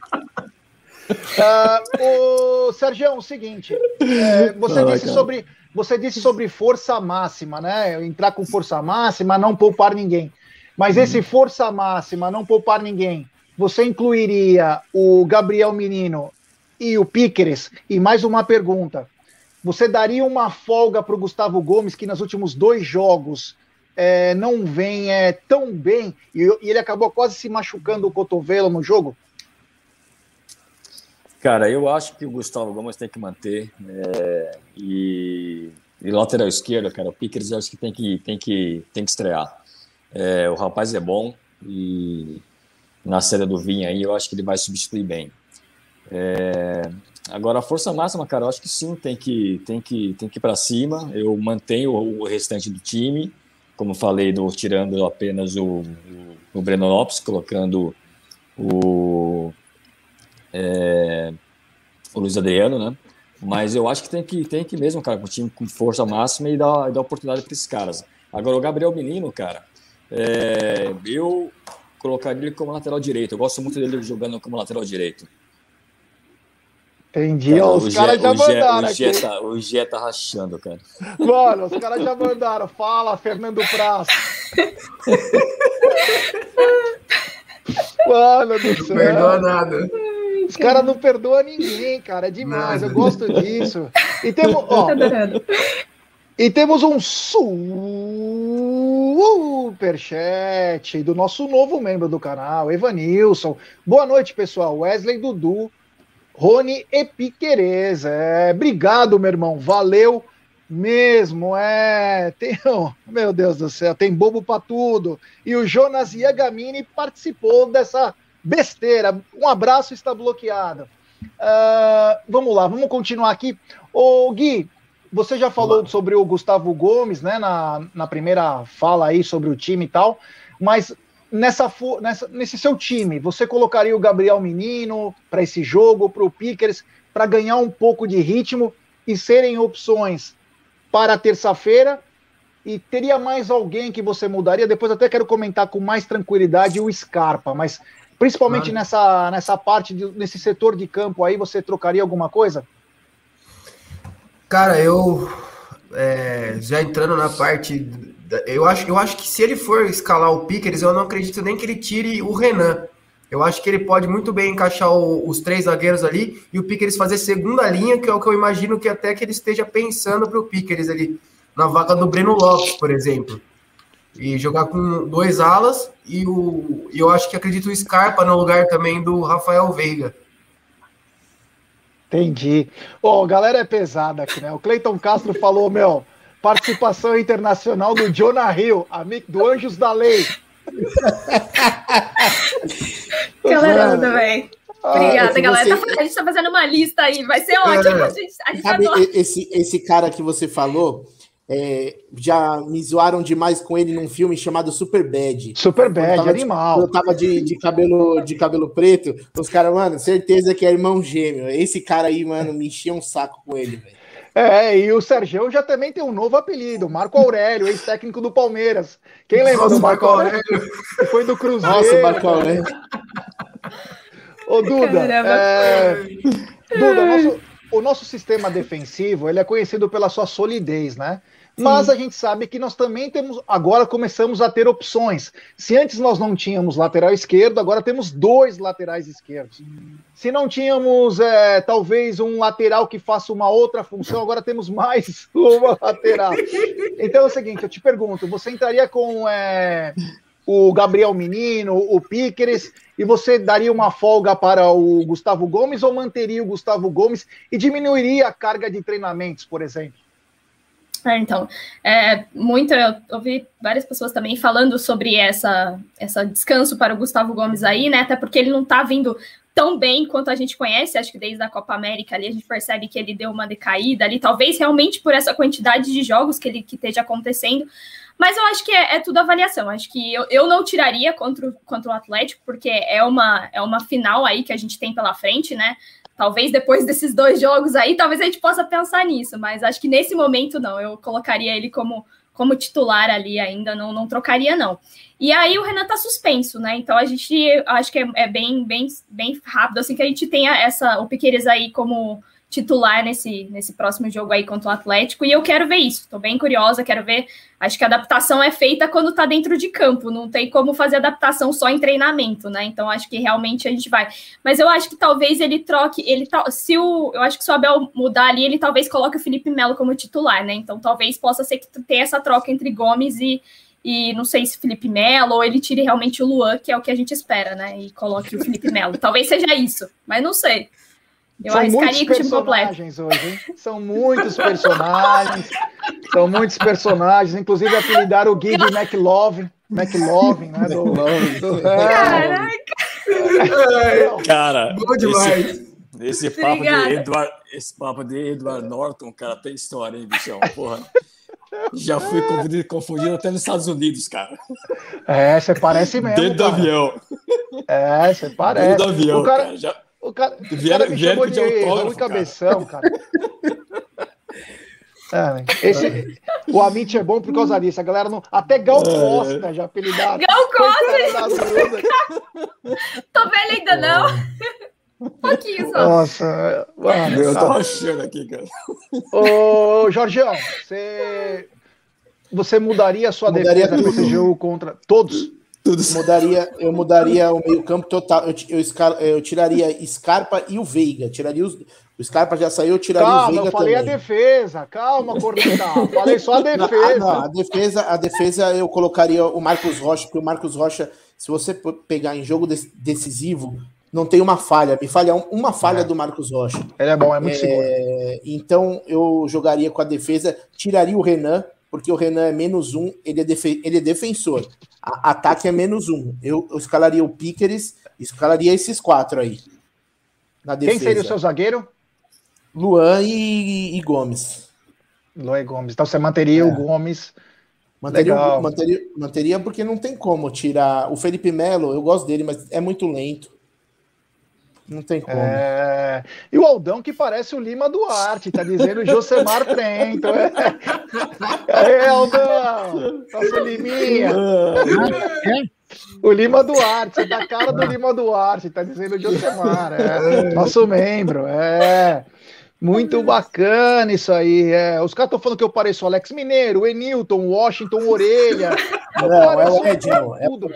Uh, o Sérgio, é o seguinte, é, você disse sobre você disse sobre força máxima, né? Entrar com força máxima, não poupar ninguém. Mas esse força máxima, não poupar ninguém, você incluiria o Gabriel Menino e o Piqueres? E mais uma pergunta: você daria uma folga para o Gustavo Gomes, que nos últimos dois jogos é, não vem é, tão bem e, e ele acabou quase se machucando o cotovelo no jogo? Cara, eu acho que o Gustavo Gomes tem que manter. É, e, e, lateral esquerdo, cara, o Pickers eu acho que tem que, tem que, tem que estrear. É, o rapaz é bom e na série do Vinha aí eu acho que ele vai substituir bem. É, agora, a força máxima, cara, eu acho que sim, tem que, tem que, tem que ir para cima. Eu mantenho o, restante do time, como falei, do, tirando apenas o, o, o Breno Lopes, colocando o é, o Luiz Adriano, né? Mas eu acho que tem que, tem que mesmo, cara, com o time com força máxima e dar, dar oportunidade para esses caras. Agora, o Gabriel Menino, cara, é, eu colocaria ele como lateral direito. Eu gosto muito dele jogando como lateral direito. Entendi, cara, os caras já mandaram. O Gé, tá, o Gé tá rachando, cara. Mano, os caras já mandaram. Fala, Fernando Praça. Mano do céu. Não perdoa nada. Os caras não perdoam ninguém, cara. É demais. Eu gosto disso. E temos, ó, e temos um superchat do nosso novo membro do canal, Evanilson. Boa noite, pessoal. Wesley Dudu, Rony e Piquerez. É, obrigado, meu irmão. Valeu mesmo. É, tem, oh, meu Deus do céu, tem bobo para tudo. E o Jonas Iagamini participou dessa besteira. Um abraço está bloqueado. Uh, vamos lá, vamos continuar aqui. Ô, Gui, você já falou sobre o Gustavo Gomes, né, na, na primeira fala aí sobre o time e tal, mas nessa, nessa, nesse seu time, você colocaria o Gabriel Menino para esse jogo, para o Pickers, para ganhar um pouco de ritmo e serem opções para terça-feira? E teria mais alguém que você mudaria? Depois até quero comentar com mais tranquilidade o Scarpa, mas Principalmente nessa, nessa parte, de, nesse setor de campo aí, você trocaria alguma coisa? Cara, eu é, já entrando na parte. Eu acho, eu acho que se ele for escalar o Pickers, eu não acredito nem que ele tire o Renan. Eu acho que ele pode muito bem encaixar o, os três zagueiros ali e o Pickers fazer segunda linha, que é o que eu imagino que até que ele esteja pensando para o Pickers ali, na vaga do Breno Lopes, por exemplo e jogar com dois alas e o eu acho que acredito o Scarpa no lugar também do Rafael Veiga. Entendi. Ó, oh, galera é pesada aqui, né? O Cleiton Castro falou, meu, participação internacional do Jonah Hill, amigo do Anjos da Lei. Galera também. Obrigada, ah, galera. Você... Tá, a gente tá fazendo uma lista aí, vai ser ótimo. É, a gente, a gente sabe, esse, esse cara que você falou, é, já me zoaram demais com ele num filme chamado Super Bad. Super Bad, animal. eu tava de, de, cabelo, de cabelo preto, os caras, mano, certeza que é irmão gêmeo. Esse cara aí, mano, me enchia um saco com ele, velho. É, e o Sérgio já também tem um novo apelido, Marco Aurélio, ex-técnico do Palmeiras. Quem lembra Nossa, do Marco Aurélio? Que foi do Cruzeiro. Nossa, Marco Aurélio. Ô, Duda, é... Duda, nosso, o nosso sistema defensivo ele é conhecido pela sua solidez, né? Mas a gente sabe que nós também temos, agora começamos a ter opções. Se antes nós não tínhamos lateral esquerdo, agora temos dois laterais esquerdos. Se não tínhamos é, talvez um lateral que faça uma outra função, agora temos mais uma lateral. Então é o seguinte, eu te pergunto, você entraria com é, o Gabriel Menino, o Piqueres, e você daria uma folga para o Gustavo Gomes ou manteria o Gustavo Gomes e diminuiria a carga de treinamentos, por exemplo? É, então, é, muito, eu ouvi várias pessoas também falando sobre essa, essa descanso para o Gustavo Gomes aí, né? Até porque ele não tá vindo tão bem quanto a gente conhece, acho que desde a Copa América ali a gente percebe que ele deu uma decaída ali, talvez realmente por essa quantidade de jogos que ele que esteja acontecendo. Mas eu acho que é, é tudo avaliação. Acho que eu, eu não tiraria contra, contra o Atlético, porque é uma, é uma final aí que a gente tem pela frente, né? Talvez depois desses dois jogos aí, talvez a gente possa pensar nisso, mas acho que nesse momento não. Eu colocaria ele como, como titular ali ainda, não, não trocaria, não. E aí o Renan tá suspenso, né? Então a gente acho que é, é bem, bem, bem rápido, assim, que a gente tenha essa, o Piqueires aí como titular nesse, nesse próximo jogo aí contra o Atlético, e eu quero ver isso, tô bem curiosa, quero ver, acho que a adaptação é feita quando tá dentro de campo, não tem como fazer adaptação só em treinamento, né, então acho que realmente a gente vai, mas eu acho que talvez ele troque, ele se o, eu acho que se o Abel mudar ali, ele talvez coloque o Felipe Melo como titular, né, então talvez possa ser que tenha essa troca entre Gomes e, e não sei se Felipe Melo ou ele tire realmente o Luan, que é o que a gente espera, né, e coloque o Felipe Melo, talvez seja isso, mas não sei. Eu São muitos personagens hoje, hein? São muitos personagens. São muitos personagens. Inclusive, apelidaram o Gui de McLovin. McLovin, né? Do, do, Caraca! Cara, Bom demais. Esse, esse papo, de Edward, esse papo de Edward Norton, cara, tem história, hein, bichão? Porra. Já fui confundido, confundido até nos Estados Unidos, cara. É, você parece mesmo. Dentro cara. do avião. É, você parece. Dentro do avião, o cara, cara já... O cara, vieram, o cara me chamou de, de cabeção, cara. É, esse, o Amit é bom por causa disso. A galera não. Até Gal é. Costa já apelidado. Gal Costa! Tô velho ainda não. Um pouquinho só. Nossa, mano, eu tô achando aqui, cara. Ô, Jorgeão, você, você mudaria a sua mudaria defesa nesse jogo contra todos? Tudo mudaria, eu mudaria o meio-campo total. Eu, eu, eu, tiraria Scarpa e o Veiga. Tiraria os, o Scarpa já saiu, eu tiraria calma, o Veiga. Eu falei também. a defesa. Calma, Cornetal. falei só a defesa. Não, a defesa. A defesa eu colocaria o Marcos Rocha, porque o Marcos Rocha, se você pegar em jogo decisivo, não tem uma falha. Me falha uma falha é. do Marcos Rocha. Ele é bom, é muito é, seguro. Então eu jogaria com a defesa, tiraria o Renan, porque o Renan é menos um, ele é, defe ele é defensor. A ataque é menos um. Eu, eu escalaria o Piqueres, escalaria esses quatro aí. Quem seria o seu zagueiro? Luan e, e Gomes. Luan e Gomes. Então você manteria é. o Gomes. Manteria, manteria, manteria porque não tem como tirar. O Felipe Melo, eu gosto dele, mas é muito lento. Não tem como. É... E o Aldão que parece o Lima Duarte, tá dizendo Josemar Trento. É, é Aldão! Nossa Liminha! O Lima Duarte, tá cara do Lima Duarte, tá dizendo Josemar. É. Nosso membro, é. Muito bacana isso aí. É. Os caras estão falando que eu pareço Alex Mineiro, Enilton, Washington Orelha. Não, é o Edinho. É tudo.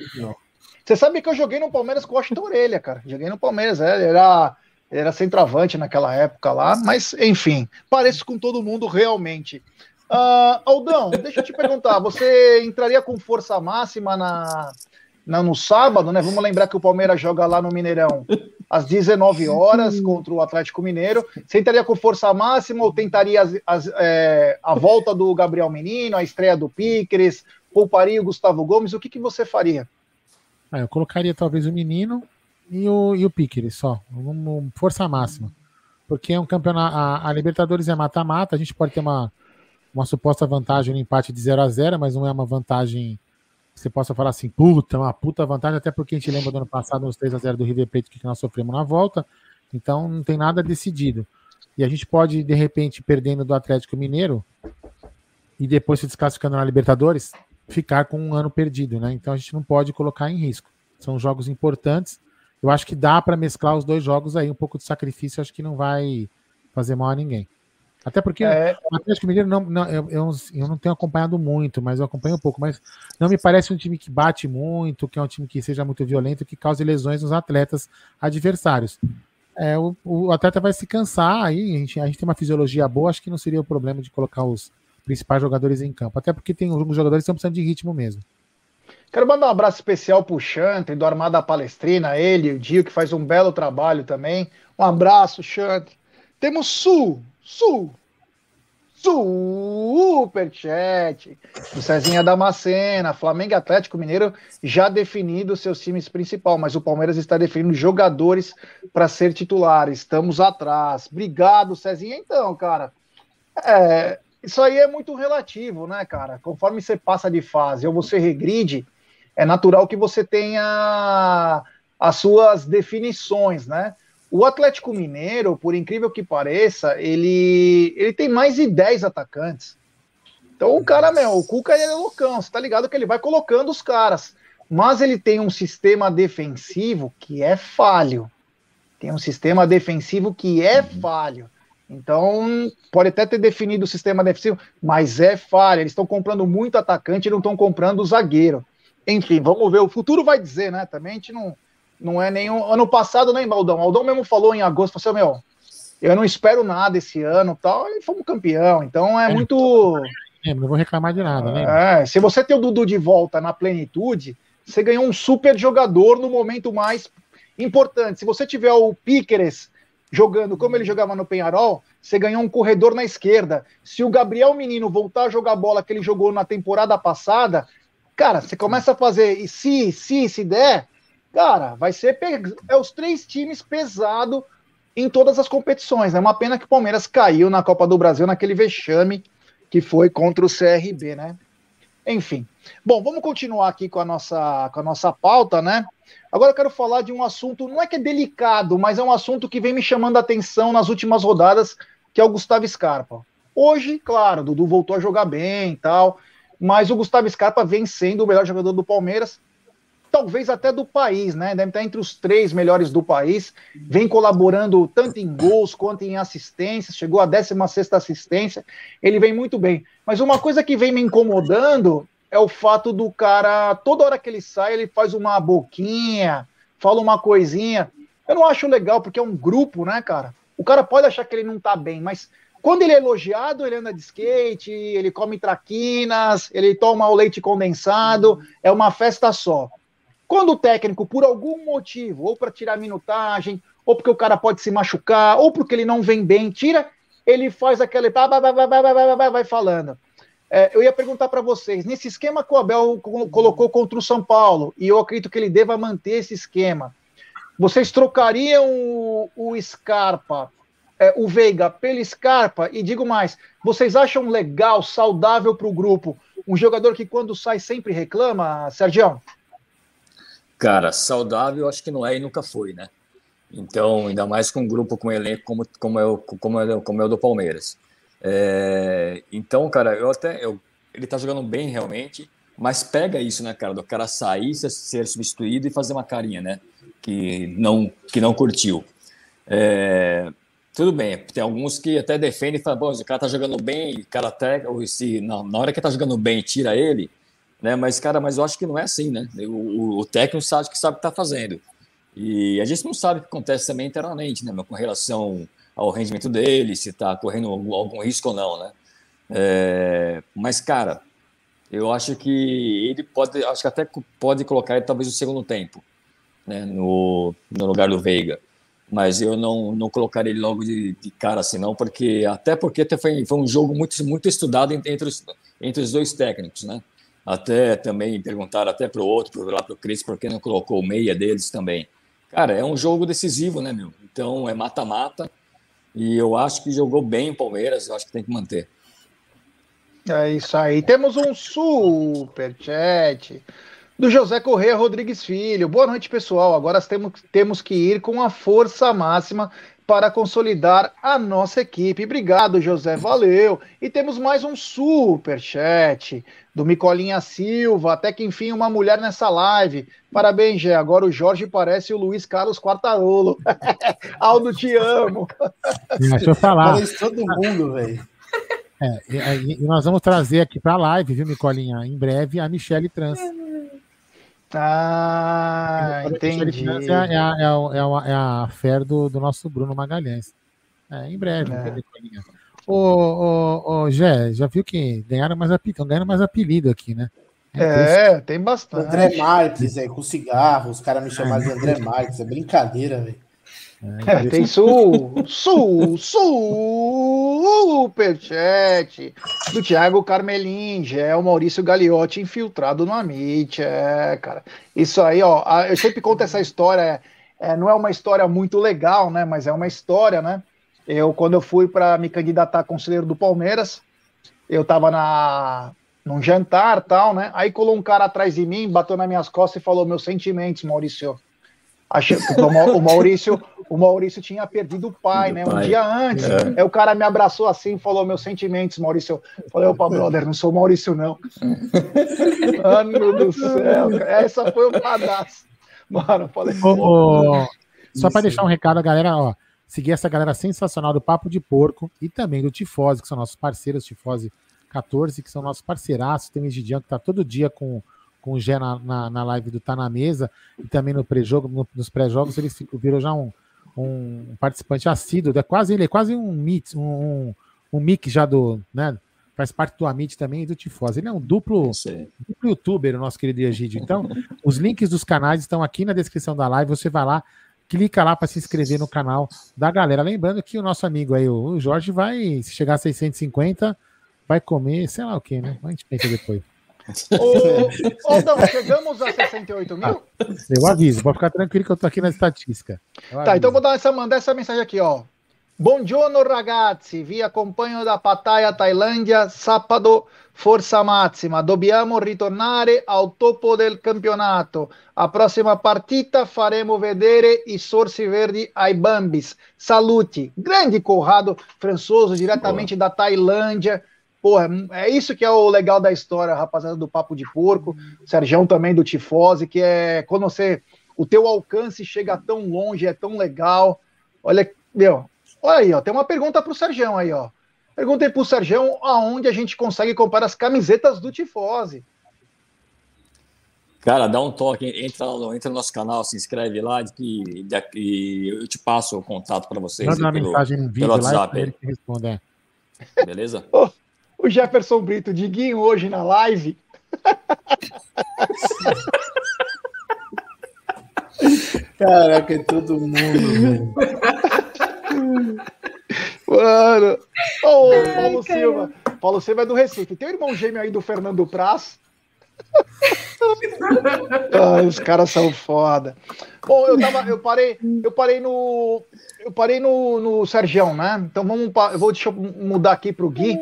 Você sabe que eu joguei no Palmeiras com o Washington Orelha, cara. Joguei no Palmeiras, é, era, era centroavante naquela época lá, mas enfim, pareço com todo mundo realmente. Uh, Aldão, deixa eu te perguntar, você entraria com força máxima na, na, no sábado, né? Vamos lembrar que o Palmeiras joga lá no Mineirão às 19 horas contra o Atlético Mineiro. Você entraria com força máxima ou tentaria as, as, é, a volta do Gabriel Menino, a estreia do Piqueres, pouparia o Gustavo Gomes? O que, que você faria? Ah, eu colocaria talvez o menino e o, e o só. Um, força máxima. Porque é um campeonato. A, a Libertadores é mata-mata, a gente pode ter uma, uma suposta vantagem no empate de 0 a 0 mas não é uma vantagem que você possa falar assim, puta, uma puta vantagem, até porque a gente lembra do ano passado, nos 3 a 0 do River Plate, que nós sofremos na volta. Então não tem nada decidido. E a gente pode, de repente, perdendo do Atlético Mineiro e depois se desclassificando na Libertadores, ficar com um ano perdido, né? Então a gente não pode colocar em risco. São jogos importantes. Eu acho que dá para mesclar os dois jogos aí, um pouco de sacrifício, acho que não vai fazer mal a ninguém. Até porque é... o Atlético Mineiro não, não eu, eu, eu, não tenho acompanhado muito, mas eu acompanho um pouco. Mas não me parece um time que bate muito, que é um time que seja muito violento, que cause lesões nos atletas adversários. É, o, o atleta vai se cansar aí, a gente, a gente tem uma fisiologia boa, acho que não seria o problema de colocar os, principais jogadores em campo. Até porque tem alguns jogadores que estão precisando de ritmo mesmo. Quero mandar um abraço especial pro Chantre, do Armada Palestrina, ele, o Dio, que faz um belo trabalho também. Um abraço, Chantre. Temos Sul, Sul, superchat do Cezinha Damascena. Flamengo e Atlético Mineiro já definido seus times principal, mas o Palmeiras está definindo jogadores para ser titular. Estamos atrás. Obrigado, Cezinha. Então, cara, é, isso aí é muito relativo, né, cara? Conforme você passa de fase ou você regride, é natural que você tenha as suas definições, né? O Atlético Mineiro, por incrível que pareça, ele, ele tem mais de 10 atacantes. Então o cara, meu, o Cuca é loucão, você tá ligado que ele vai colocando os caras. Mas ele tem um sistema defensivo que é falho. Tem um sistema defensivo que é uhum. falho. Então, pode até ter definido o sistema defensivo, mas é falha. Eles estão comprando muito atacante e não estão comprando zagueiro. Enfim, vamos ver. O futuro vai dizer, né? Também a gente não, não é nenhum. Ano passado, nem Aldão. Aldão mesmo falou em agosto, falou assim, meu, eu não espero nada esse ano tal, e fomos campeão. Então é, é muito. Não vou reclamar de nada, né? É, se você tem o Dudu de volta na plenitude, você ganhou um super jogador no momento mais importante. Se você tiver o Piqueres jogando como ele jogava no Penharol, você ganhou um corredor na esquerda. Se o Gabriel Menino voltar a jogar a bola que ele jogou na temporada passada, cara, você começa a fazer e se, se, se der, cara, vai ser é os três times pesado em todas as competições. É uma pena que o Palmeiras caiu na Copa do Brasil naquele vexame que foi contra o CRB, né? Enfim. Bom, vamos continuar aqui com a nossa com a nossa pauta, né? Agora eu quero falar de um assunto, não é que é delicado, mas é um assunto que vem me chamando a atenção nas últimas rodadas, que é o Gustavo Scarpa. Hoje, claro, Dudu voltou a jogar bem e tal, mas o Gustavo Scarpa vem sendo o melhor jogador do Palmeiras, talvez até do país, né? Deve estar entre os três melhores do país, vem colaborando tanto em gols quanto em assistências, chegou à 16 assistência, ele vem muito bem. Mas uma coisa que vem me incomodando é o fato do cara, toda hora que ele sai, ele faz uma boquinha, fala uma coisinha. Eu não acho legal, porque é um grupo, né, cara? O cara pode achar que ele não tá bem, mas quando ele é elogiado, ele anda de skate, ele come traquinas, ele toma o leite condensado, é uma festa só. Quando o técnico, por algum motivo, ou para tirar minutagem, ou porque o cara pode se machucar, ou porque ele não vem bem, tira, ele faz aquele. Vai, falando. É, eu ia perguntar para vocês, nesse esquema que o Abel colocou contra o São Paulo, e eu acredito que ele deva manter esse esquema, vocês trocariam o, o Scarpa, é, o Veiga, pelo Scarpa? E digo mais, vocês acham legal, saudável para o grupo, um jogador que quando sai sempre reclama, Sérgio? Cara, saudável acho que não é e nunca foi, né? Então, ainda mais com um grupo com um elenco como, como, é, o, como, é, como é o do Palmeiras. É, então, cara, eu até. Eu, ele tá jogando bem realmente, mas pega isso, né, cara? Do cara sair, ser, substituído e fazer uma carinha, né? Que não, que não curtiu. É, tudo bem, tem alguns que até defendem e falam, bom, o cara tá jogando bem, o cara até, se, na, na hora que tá jogando bem, tira ele, né? Mas, cara, mas eu acho que não é assim, né? O, o técnico sabe que sabe o que tá fazendo. E a gente não sabe o que acontece também internamente, né, meu, com relação ao rendimento dele, se está correndo algum risco ou não, né? É, mas, cara, eu acho que ele pode, acho que até pode colocar ele talvez no segundo tempo, né, no, no lugar do Veiga. Mas eu não, não colocaria ele logo de, de cara assim, não, porque até porque foi, foi um jogo muito, muito estudado entre os, entre os dois técnicos, né? Até também perguntaram até para o outro, lá para o Cris, por que não colocou o meia deles também. Cara, é um jogo decisivo, né, meu? Então é mata-mata. E eu acho que jogou bem o Palmeiras, eu acho que tem que manter. É isso aí. Temos um super chat do José Correia Rodrigues Filho. Boa noite, pessoal. Agora temos, temos que ir com a força máxima para consolidar a nossa equipe. Obrigado, José. Valeu. E temos mais um super chat do Micolinha Silva. Até que enfim, uma mulher nessa live. Parabéns, Gé. Agora o Jorge parece o Luiz Carlos Quartarolo. Aldo, te amo. Deixa eu falar. Parece todo mundo, velho. É, e, e, nós vamos trazer aqui para a live, viu, Micolinha? Em breve, a Michelle Trans. Ah, entendi. É, é, é, a, é, a, é a fé do, do nosso Bruno Magalhães. É, em breve, é. Ô, ô, ô, Gé, já viu que ganharam mais apelido, ganharam mais apelido aqui, né? É, é tem bastante. André Marques, aí, com cigarro, os caras me chamaram de André Marques, é brincadeira, velho. É, tem sul, sul, sul superchat do Thiago Carmelin, é o Maurício Gagliotti infiltrado no Amit. É, cara. Isso aí, ó. Eu sempre conto essa história. É, não é uma história muito legal, né? Mas é uma história, né? Eu, quando eu fui para me candidatar a conselheiro do Palmeiras, eu tava na, num jantar tal, né? Aí colou um cara atrás de mim, bateu nas minhas costas e falou: Meus sentimentos, Maurício. Achei, o Maurício, o Maurício tinha perdido o pai, Meu né? Pai. Um dia antes. É. Aí o cara me abraçou assim e falou: Meus sentimentos, Maurício. Eu falei, opa, brother, não sou Maurício, não. Mano do céu, essa foi o cadastro. Mano, falei. Oh, oh, só para deixar um recado, galera, ó. Seguir essa galera sensacional do Papo de Porco e também do Tifose, que são nossos parceiros, Tifose 14, que são nossos parceiraços. Tem o Egidian que tá todo dia com com o Gé na, na, na, live do Tá na Mesa e também no pré-jogo, no, nos pré-jogos, ele virou já um, um participante assíduo, é quase ele é quase um mix, um, um, um mic já do, né? Faz parte do Amit também e do Tifose. Ele é um duplo, duplo youtuber, o nosso querido Egídio. Então, os links dos canais estão aqui na descrição da live. Você vai lá, clica lá para se inscrever no canal da galera. Lembrando que o nosso amigo aí, o Jorge, vai, se chegar a 650, vai comer, sei lá o que, né? A gente pensa depois. Ô, Aldão, chegamos a 68 mil? Eu aviso, pode ficar tranquilo que eu tô aqui na estatística. tá, então vou dar essa, mandar essa mensagem aqui, ó. Buongiorno ragazzi, vi acompanho da Pattaya Tailândia, sábado, forza máxima, dobbiamo ritornare ao topo del campionato. A próxima partita faremo vedere i sorsi verdi ai bambis. Salute. Grande Corrado Françoso, diretamente Boa. da Tailândia. Porra, é isso que é o legal da história, rapaziada do Papo de Porco, Sergião também do Tifose, que é quando você. O teu alcance chega tão longe, é tão legal. Olha, meu, olha aí, ó. Tem uma pergunta pro Sergião aí, ó. Perguntei pro Sergião aonde a gente consegue comprar as camisetas do Tifose. Cara, dá um toque, entra no, entra no nosso canal, se inscreve lá e, e eu te passo o contato para vocês. Manda uma mensagem no vídeo pelo WhatsApp. Lá e responde, Beleza? O Jefferson Brito, Diguinho, hoje na live. Caraca, é todo mundo, Mano. Ô, oh, Paulo Silva. Paulo Silva é do Recife. Tem o irmão gêmeo aí do Fernando Praz. Ai, os caras são foda. Bom, eu tava, eu parei, eu parei no, eu parei no, no Sergião, né? Então vamos, eu vou deixa eu mudar aqui pro Gui.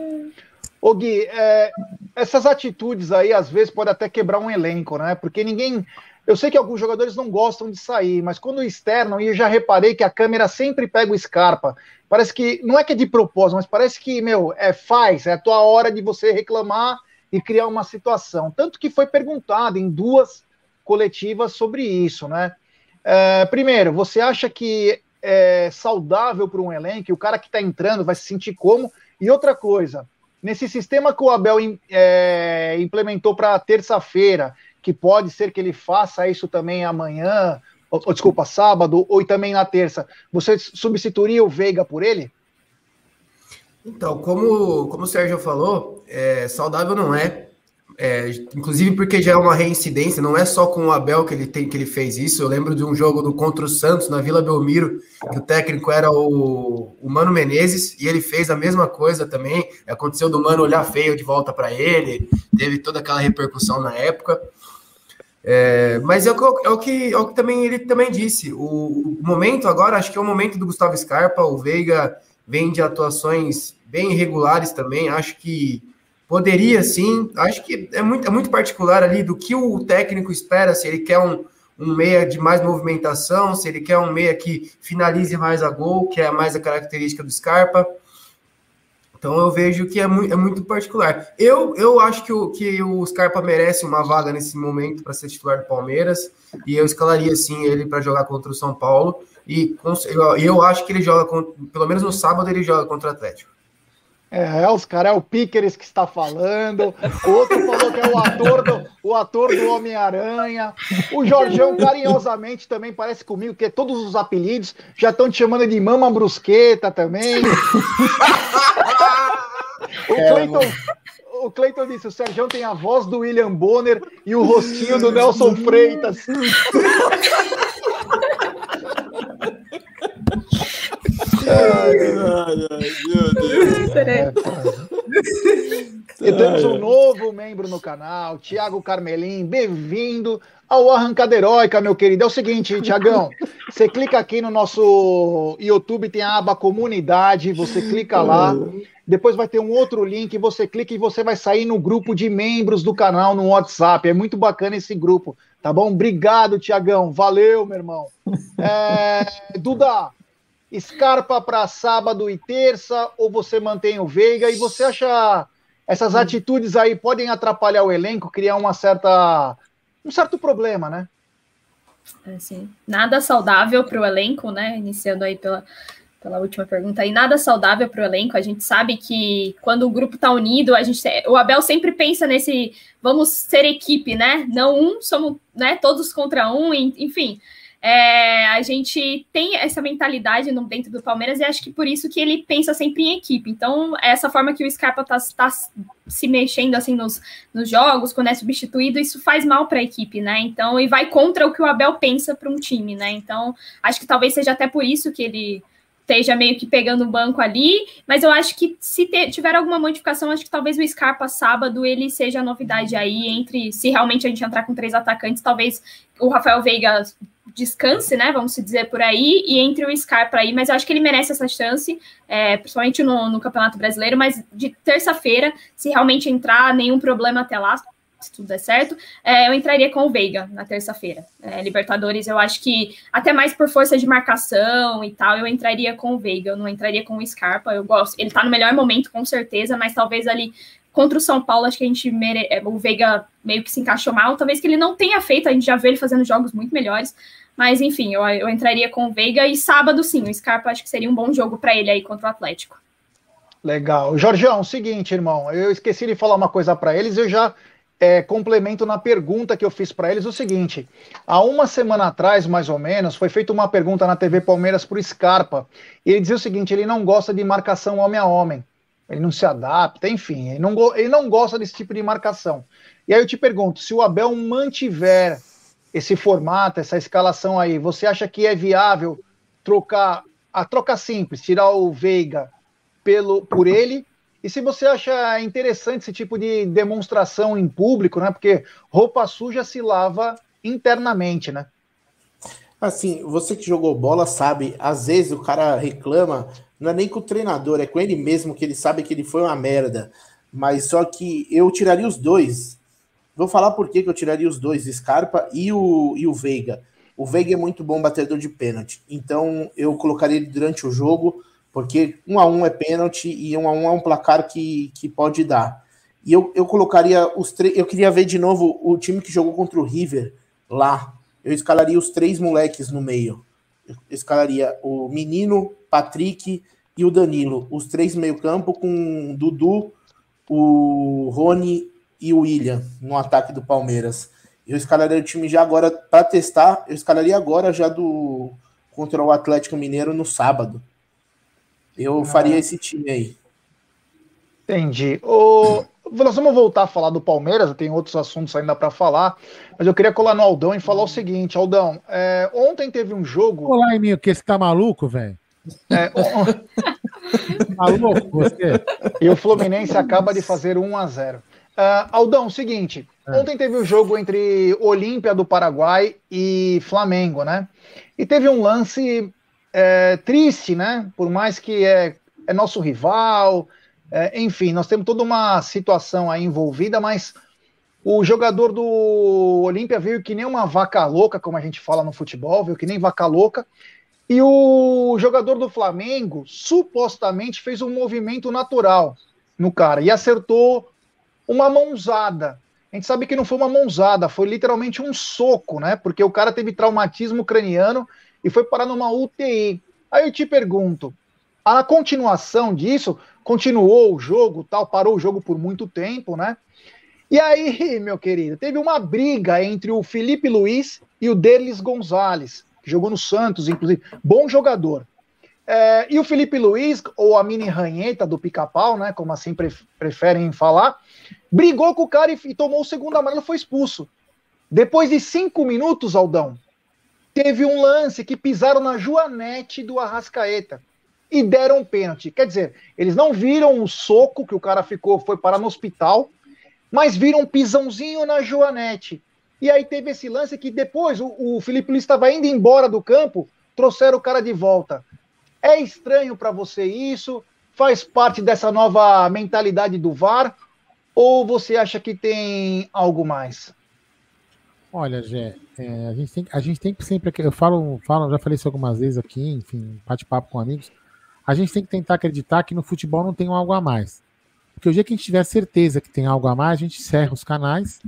Ô Gui, é, essas atitudes aí às vezes pode até quebrar um elenco, né? Porque ninguém. Eu sei que alguns jogadores não gostam de sair, mas quando externam, e eu já reparei que a câmera sempre pega o Scarpa. Parece que. Não é que é de propósito, mas parece que, meu, é faz, é a tua hora de você reclamar e criar uma situação. Tanto que foi perguntado em duas coletivas sobre isso, né? É, primeiro, você acha que é saudável para um elenco, o cara que está entrando vai se sentir como? E outra coisa, nesse sistema que o Abel é, implementou para terça-feira, que pode ser que ele faça isso também amanhã, ou, ou, desculpa, sábado, ou também na terça, você substituiria o Veiga por ele? Então, como, como o Sérgio falou, é, saudável não é. É, inclusive porque já é uma reincidência, não é só com o Abel que ele tem que ele fez isso. Eu lembro de um jogo do contra o Santos na Vila Belmiro, que o técnico era o, o Mano Menezes e ele fez a mesma coisa também. Aconteceu do Mano olhar feio de volta para ele, teve toda aquela repercussão na época. É, mas é o, que, é o, que, é o que também ele também disse. O, o momento agora, acho que é o momento do Gustavo Scarpa. O Veiga vem de atuações bem irregulares também. Acho que Poderia sim, acho que é muito, é muito particular ali do que o técnico espera, se ele quer um, um meia de mais movimentação, se ele quer um meia que finalize mais a gol, que é mais a característica do Scarpa. Então eu vejo que é muito, é muito particular. Eu, eu acho que o, que o Scarpa merece uma vaga nesse momento para ser titular do Palmeiras, e eu escalaria sim ele para jogar contra o São Paulo. E eu, eu acho que ele joga, pelo menos no sábado, ele joga contra o Atlético. É, os caras é o Pickers que está falando. O outro falou que é o ator do, o ator do Homem-Aranha. O Jorgão, carinhosamente, também parece comigo, que todos os apelidos já estão te chamando de Mama Brusqueta também. o é, Cleiton. O Cleiton disse: o Sérgio tem a voz do William Bonner e o rostinho do Nelson Freitas. Meu Deus. E temos um novo membro no canal, Tiago Carmelim, bem-vindo ao Arrancada Heróica, meu querido. É o seguinte, Tiagão, você clica aqui no nosso YouTube, tem a aba Comunidade, você clica lá, depois vai ter um outro link, você clica e você vai sair no grupo de membros do canal no WhatsApp. É muito bacana esse grupo, tá bom? Obrigado, Tiagão. Valeu, meu irmão. É... Duda, Scarpa para sábado e terça, ou você mantém o Veiga? E você acha essas atitudes aí podem atrapalhar o elenco, criar uma certa um certo problema, né? Assim, nada saudável para o elenco, né? Iniciando aí pela, pela última pergunta aí, nada saudável para o elenco. A gente sabe que quando o grupo está unido, a gente, o Abel sempre pensa nesse vamos ser equipe, né? Não um, somos né, todos contra um, enfim. É, a gente tem essa mentalidade no, dentro do Palmeiras e acho que por isso que ele pensa sempre em equipe. Então, é essa forma que o Scarpa está tá se mexendo assim nos, nos jogos, quando é substituído, isso faz mal para a equipe, né? Então, e vai contra o que o Abel pensa para um time, né? Então, acho que talvez seja até por isso que ele esteja meio que pegando o banco ali, mas eu acho que se ter, tiver alguma modificação, acho que talvez o Scarpa sábado ele seja a novidade aí entre se realmente a gente entrar com três atacantes, talvez o Rafael Veiga descanse, né? Vamos dizer por aí, e entre o Scarpa aí, mas eu acho que ele merece essa chance, é, principalmente no, no Campeonato Brasileiro, mas de terça-feira, se realmente entrar, nenhum problema até lá, se tudo der certo, é, eu entraria com o Veiga na terça-feira. É, Libertadores, eu acho que até mais por força de marcação e tal, eu entraria com o Veiga, eu não entraria com o Scarpa. Eu gosto, ele tá no melhor momento, com certeza, mas talvez ali contra o São Paulo, acho que a gente mere... É, o Veiga meio que se encaixou mal, talvez que ele não tenha feito, a gente já vê ele fazendo jogos muito melhores, mas enfim, eu, eu entraria com o Veiga e sábado sim, o Scarpa acho que seria um bom jogo para ele aí contra o Atlético. Legal. Jorgeão, seguinte, irmão, eu esqueci de falar uma coisa para eles, eu já é, complemento na pergunta que eu fiz para eles o seguinte: há uma semana atrás, mais ou menos, foi feita uma pergunta na TV Palmeiras para o Scarpa. E ele dizia o seguinte: ele não gosta de marcação homem a homem, ele não se adapta, enfim, ele não, ele não gosta desse tipo de marcação. E aí eu te pergunto: se o Abel mantiver esse formato, essa escalação aí, você acha que é viável trocar a troca simples, tirar o Veiga pelo, por ele? E se você acha interessante esse tipo de demonstração em público, né? Porque roupa suja se lava internamente, né? Assim, você que jogou bola sabe, às vezes o cara reclama, não é nem com o treinador, é com ele mesmo, que ele sabe que ele foi uma merda. Mas só que eu tiraria os dois. Vou falar por que eu tiraria os dois, Scarpa e o, e o Veiga. O Veiga é muito bom batedor de pênalti, então eu colocaria ele durante o jogo, porque um a um é pênalti e um a um é um placar que, que pode dar. E eu, eu colocaria os três. Eu queria ver de novo o time que jogou contra o River lá. Eu escalaria os três moleques no meio. Eu escalaria o menino, Patrick e o Danilo. Os três meio-campo com o Dudu, o Rony e o William no ataque do Palmeiras. Eu escalaria o time já agora para testar. Eu escalaria agora já do contra o Atlético Mineiro no sábado. Eu ah. faria esse time aí. Entendi. O... Nós vamos voltar a falar do Palmeiras, tem outros assuntos ainda para falar, mas eu queria colar no Aldão e falar o seguinte, Aldão, é, ontem teve um jogo... Olá, em mim, que você tá maluco, velho? É, on... maluco você? E o Fluminense acaba de fazer 1 a 0 Uh, Aldão, seguinte, é. ontem teve o um jogo entre Olímpia do Paraguai e Flamengo, né? E teve um lance é, triste, né? Por mais que é, é nosso rival, é, enfim, nós temos toda uma situação aí envolvida, mas o jogador do Olímpia veio que nem uma vaca louca, como a gente fala no futebol, veio que nem vaca louca. E o jogador do Flamengo supostamente fez um movimento natural no cara e acertou uma mãozada. A gente sabe que não foi uma mãozada, foi literalmente um soco, né? Porque o cara teve traumatismo craniano e foi parar numa UTI. Aí eu te pergunto, a continuação disso, continuou o jogo, tal, parou o jogo por muito tempo, né? E aí, meu querido, teve uma briga entre o Felipe Luiz e o Derlis Gonzalez, que jogou no Santos, inclusive, bom jogador. É, e o Felipe Luiz, ou a mini ranheta do pica-pau, né? Como assim preferem falar, brigou com o cara e, e tomou o segundo amarelo, foi expulso. Depois de cinco minutos, Aldão, teve um lance que pisaram na Joanete do Arrascaeta. e deram pênalti. Quer dizer, eles não viram o soco que o cara ficou, foi parar no hospital, mas viram um pisãozinho na Joanete. E aí teve esse lance que depois o, o Felipe Luiz estava indo embora do campo, trouxeram o cara de volta. É estranho para você isso? Faz parte dessa nova mentalidade do VAR? Ou você acha que tem algo mais? Olha, Gé, é, a, gente tem, a gente tem que sempre. Eu falo, falo, já falei isso algumas vezes aqui, enfim, bate-papo com amigos. A gente tem que tentar acreditar que no futebol não tem um algo a mais. Porque o dia que a gente tiver certeza que tem algo a mais, a gente encerra os canais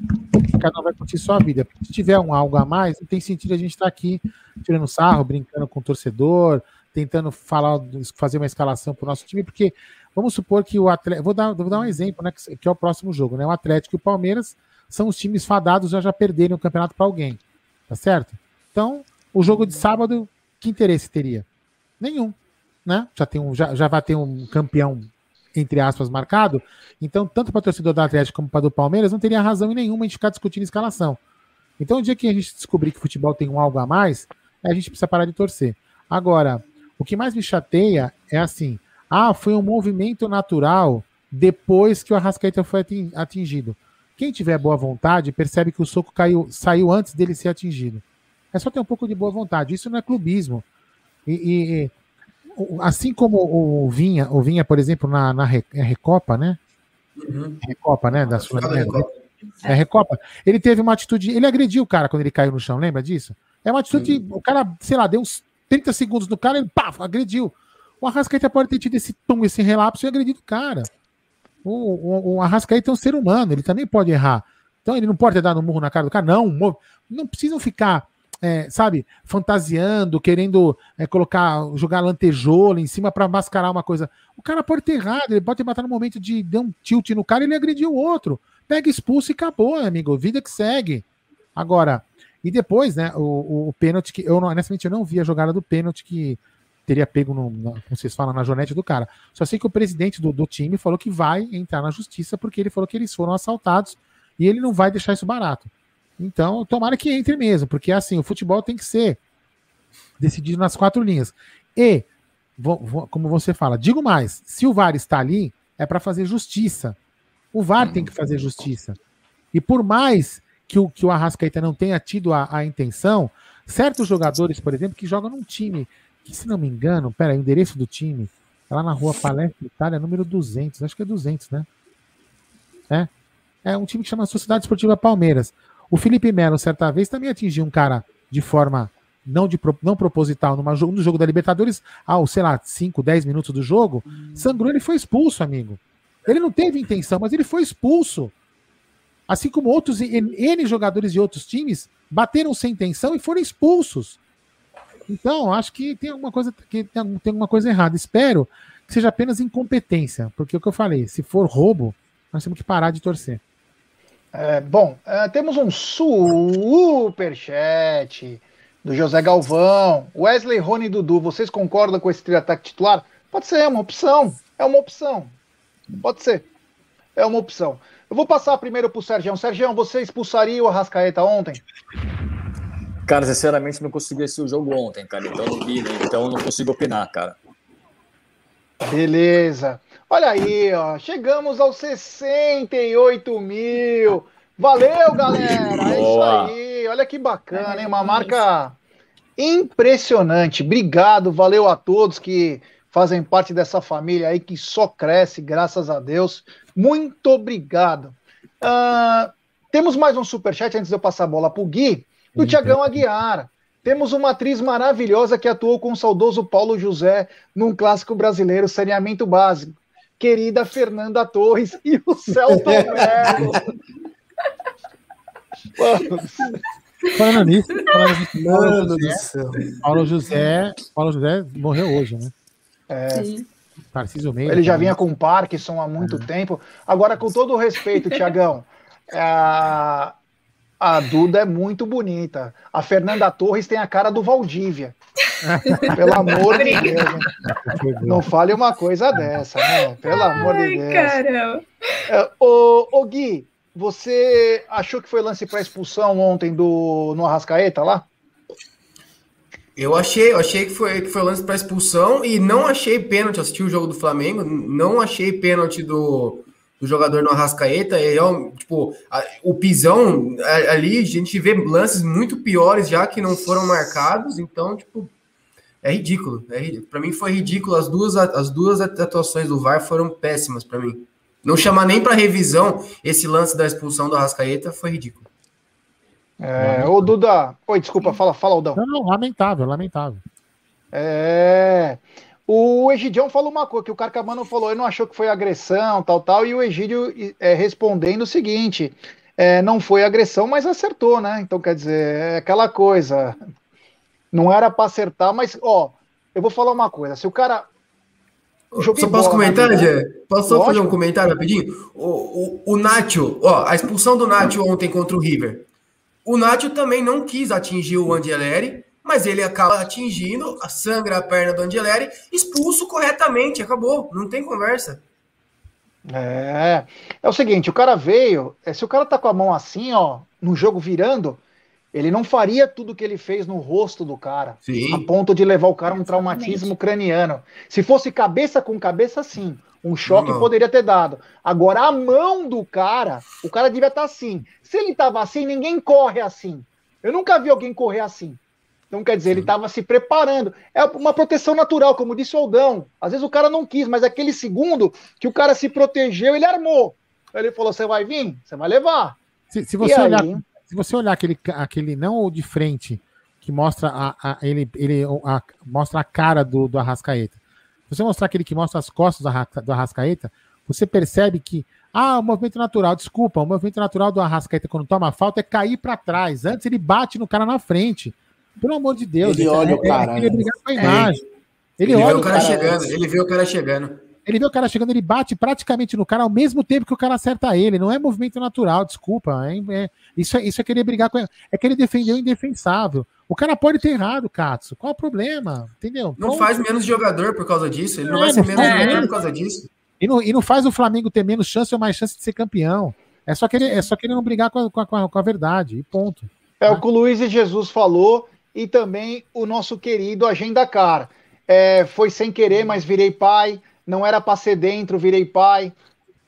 e cada um vai curtir sua vida. Se tiver um algo a mais, não tem sentido a gente estar tá aqui tirando sarro, brincando com o torcedor, tentando falar, fazer uma escalação para o nosso time, porque vamos supor que o Atlético. Vou dar, vou dar um exemplo, né? Que é o próximo jogo, né? O Atlético e o Palmeiras são os times fadados já perderem o campeonato para alguém. Tá certo? Então, o jogo de sábado, que interesse teria? Nenhum. Né? Já, tem um, já, já vai ter um campeão, entre aspas, marcado. Então, tanto para o torcedor do Atlético como para do Palmeiras, não teria razão nenhuma de ficar discutindo escalação. Então, o dia que a gente descobrir que o futebol tem um algo a mais, a gente precisa parar de torcer. Agora, o que mais me chateia é assim: ah, foi um movimento natural depois que o Arrascaeta foi atingido. Quem tiver boa vontade percebe que o soco caiu, saiu antes dele ser atingido. É só ter um pouco de boa vontade. Isso não é clubismo. E, e assim como o Vinha, o Vinha, por exemplo, na, na é Recopa, né? Uhum. Recopa, né? Da sul É Recopa. Ele teve uma atitude. Ele agrediu o cara quando ele caiu no chão, lembra disso? É uma atitude. O cara, sei lá, deu uns 30 segundos no cara, ele pá, agrediu. O Arrascaeta pode ter tido esse tom, esse relapso e agredido o cara. O, o, o Arrascaeta é um ser humano, ele também pode errar. Então ele não pode ter dado um murro na cara do cara, não. Não precisam ficar, é, sabe, fantasiando, querendo é, colocar, jogar lantejoula em cima para mascarar uma coisa. O cara pode ter errado, ele pode ter matado no momento de dar um tilt no cara e ele agrediu o outro. Pega expulso e acabou, amigo. Vida que segue. Agora, e depois, né, o, o, o pênalti que eu honestamente eu não vi a jogada do pênalti que teria pego, no, na, como vocês falam, na jonete do cara. Só sei que o presidente do, do time falou que vai entrar na justiça porque ele falou que eles foram assaltados e ele não vai deixar isso barato. Então, tomara que entre mesmo, porque assim, o futebol tem que ser decidido nas quatro linhas. E, como você fala, digo mais, se o VAR está ali, é para fazer justiça. O VAR tem que fazer justiça. E por mais que o, que o Arrascaeta não tenha tido a, a intenção, certos jogadores, por exemplo, que jogam num time que, se não me engano, pera, o endereço do time é lá na rua Palestra Itália, número 200, acho que é 200, né? É, é um time que chama Sociedade Esportiva Palmeiras. O Felipe Melo, certa vez, também atingiu um cara de forma não, de, não proposital numa, no jogo da Libertadores, ao, sei lá, 5, 10 minutos do jogo, sangrou, ele foi expulso, amigo. Ele não teve intenção, mas ele foi expulso. Assim como outros N jogadores de outros times bateram sem intenção e foram expulsos. Então, acho que tem alguma coisa que tem, tem alguma coisa errada. Espero que seja apenas incompetência, porque é o que eu falei, se for roubo, nós temos que parar de torcer. É, bom, é, temos um superchat do José Galvão. Wesley, Rony e Dudu, vocês concordam com esse trio-ataque titular? Pode ser, é uma opção. É uma opção. Pode ser. É uma opção. Eu vou passar primeiro para o Sérgio. Sérgio, você expulsaria o Arrascaeta ontem? Cara, sinceramente, não consegui assistir o jogo ontem, cara. Então não vi, né? Então não consigo opinar, cara. Beleza. Olha aí, ó. Chegamos aos 68 mil. Valeu, galera. Boa. É isso aí. Olha que bacana, hein? Uma marca impressionante. Obrigado, valeu a todos que fazem parte dessa família aí que só cresce, graças a Deus. Muito obrigado. Uh, temos mais um superchat antes de eu passar a bola para o Gui do Tiagão Aguiar. Temos uma atriz maravilhosa que atuou com o saudoso Paulo José num clássico brasileiro, Saneamento Básico. Querida Fernanda Torres e o Celton Mello. Falando nisso, falando nisso Paulo, José, Paulo José, Paulo José morreu hoje, né? É. Tarcísio Meira. Ele já vinha com Parkinson há muito é. tempo. Agora, com todo o respeito, Tiagão, é, a Duda é muito bonita. A Fernanda Torres tem a cara do Valdívia. Pelo amor de Deus. Não fale uma coisa dessa, né? Pelo Ai, amor de Deus. Caramba. É, ô, ô Gui, você achou que foi lance para expulsão ontem do no Arrascaeta lá? Eu achei, eu achei que foi, que foi lance para expulsão e não achei pênalti. Assisti o jogo do Flamengo, não achei pênalti do, do jogador no Arrascaeta. É, tipo, a, o pisão ali, a gente vê lances muito piores já que não foram marcados. Então, tipo, é ridículo. É, para mim foi ridículo. As duas, as duas atuações do VAR foram péssimas para mim. Não chamar nem para revisão esse lance da expulsão do Arrascaeta foi ridículo. É, ô Duda, oi, desculpa, fala, fala, Aldão. Não, lamentável, lamentável. É. O Egidião falou uma coisa, que o Carcamano falou, ele não achou que foi agressão, tal, tal, e o Egídio é, respondendo o seguinte: é, não foi agressão, mas acertou, né? Então, quer dizer, é aquela coisa. Não era para acertar, mas, ó, eu vou falar uma coisa: se o cara. Só posso comentar, Jé? Posso só fazer um comentário rapidinho? O, o, o Nacho, ó, a expulsão do Nacho ontem contra o River. O Nacho também não quis atingir o Angeleri, mas ele acaba atingindo, sangra a perna do Angeleri, expulso corretamente, acabou, não tem conversa. É, é o seguinte, o cara veio, é, se o cara tá com a mão assim, ó, no jogo virando, ele não faria tudo que ele fez no rosto do cara, Sim. a ponto de levar o cara a um traumatismo craniano. Se fosse cabeça com cabeça, sim. Um choque não. poderia ter dado. Agora, a mão do cara, o cara devia estar tá assim. Se ele estava assim, ninguém corre assim. Eu nunca vi alguém correr assim. Então, quer dizer, ele estava se preparando. É uma proteção natural, como disse o Aldão. Às vezes o cara não quis, mas aquele segundo que o cara se protegeu, ele armou. Ele falou: você vai vir? Você vai levar. Se, se você, olhar, se você olhar aquele, aquele não o de frente, que mostra a, a ele, ele a, mostra a cara do, do Arrascaeta. Se você mostrar aquele que mostra as costas do, do Arrascaeta, você percebe que ah, o movimento natural, desculpa, o movimento natural do Arrascaeta quando toma falta é cair para trás. Antes ele bate no cara na frente. Pelo amor de Deus. Ele, ele olha o cara. Ele, ele, com a imagem. Ele, ele olha vê o cara, cara chegando. Ele vê o cara chegando. Ele vê o cara chegando, ele bate praticamente no cara ao mesmo tempo que o cara acerta ele. Não é movimento natural, desculpa. É, é, isso, é, isso é querer brigar com ele. É que ele defendeu o indefensável. O cara pode ter errado, Katsu. Qual é o problema? Entendeu? Não Como... faz menos jogador por causa disso. Ele não, não vai ser menos jogador por causa disso. E não, e não faz o Flamengo ter menos chance ou mais chance de ser campeão. É só querer, é só querer não brigar com a, com a, com a verdade. E ponto. É o que o Luiz e Jesus falou e também o nosso querido Agenda Car. É, foi sem querer, mas virei pai. Não era para ser dentro, virei pai.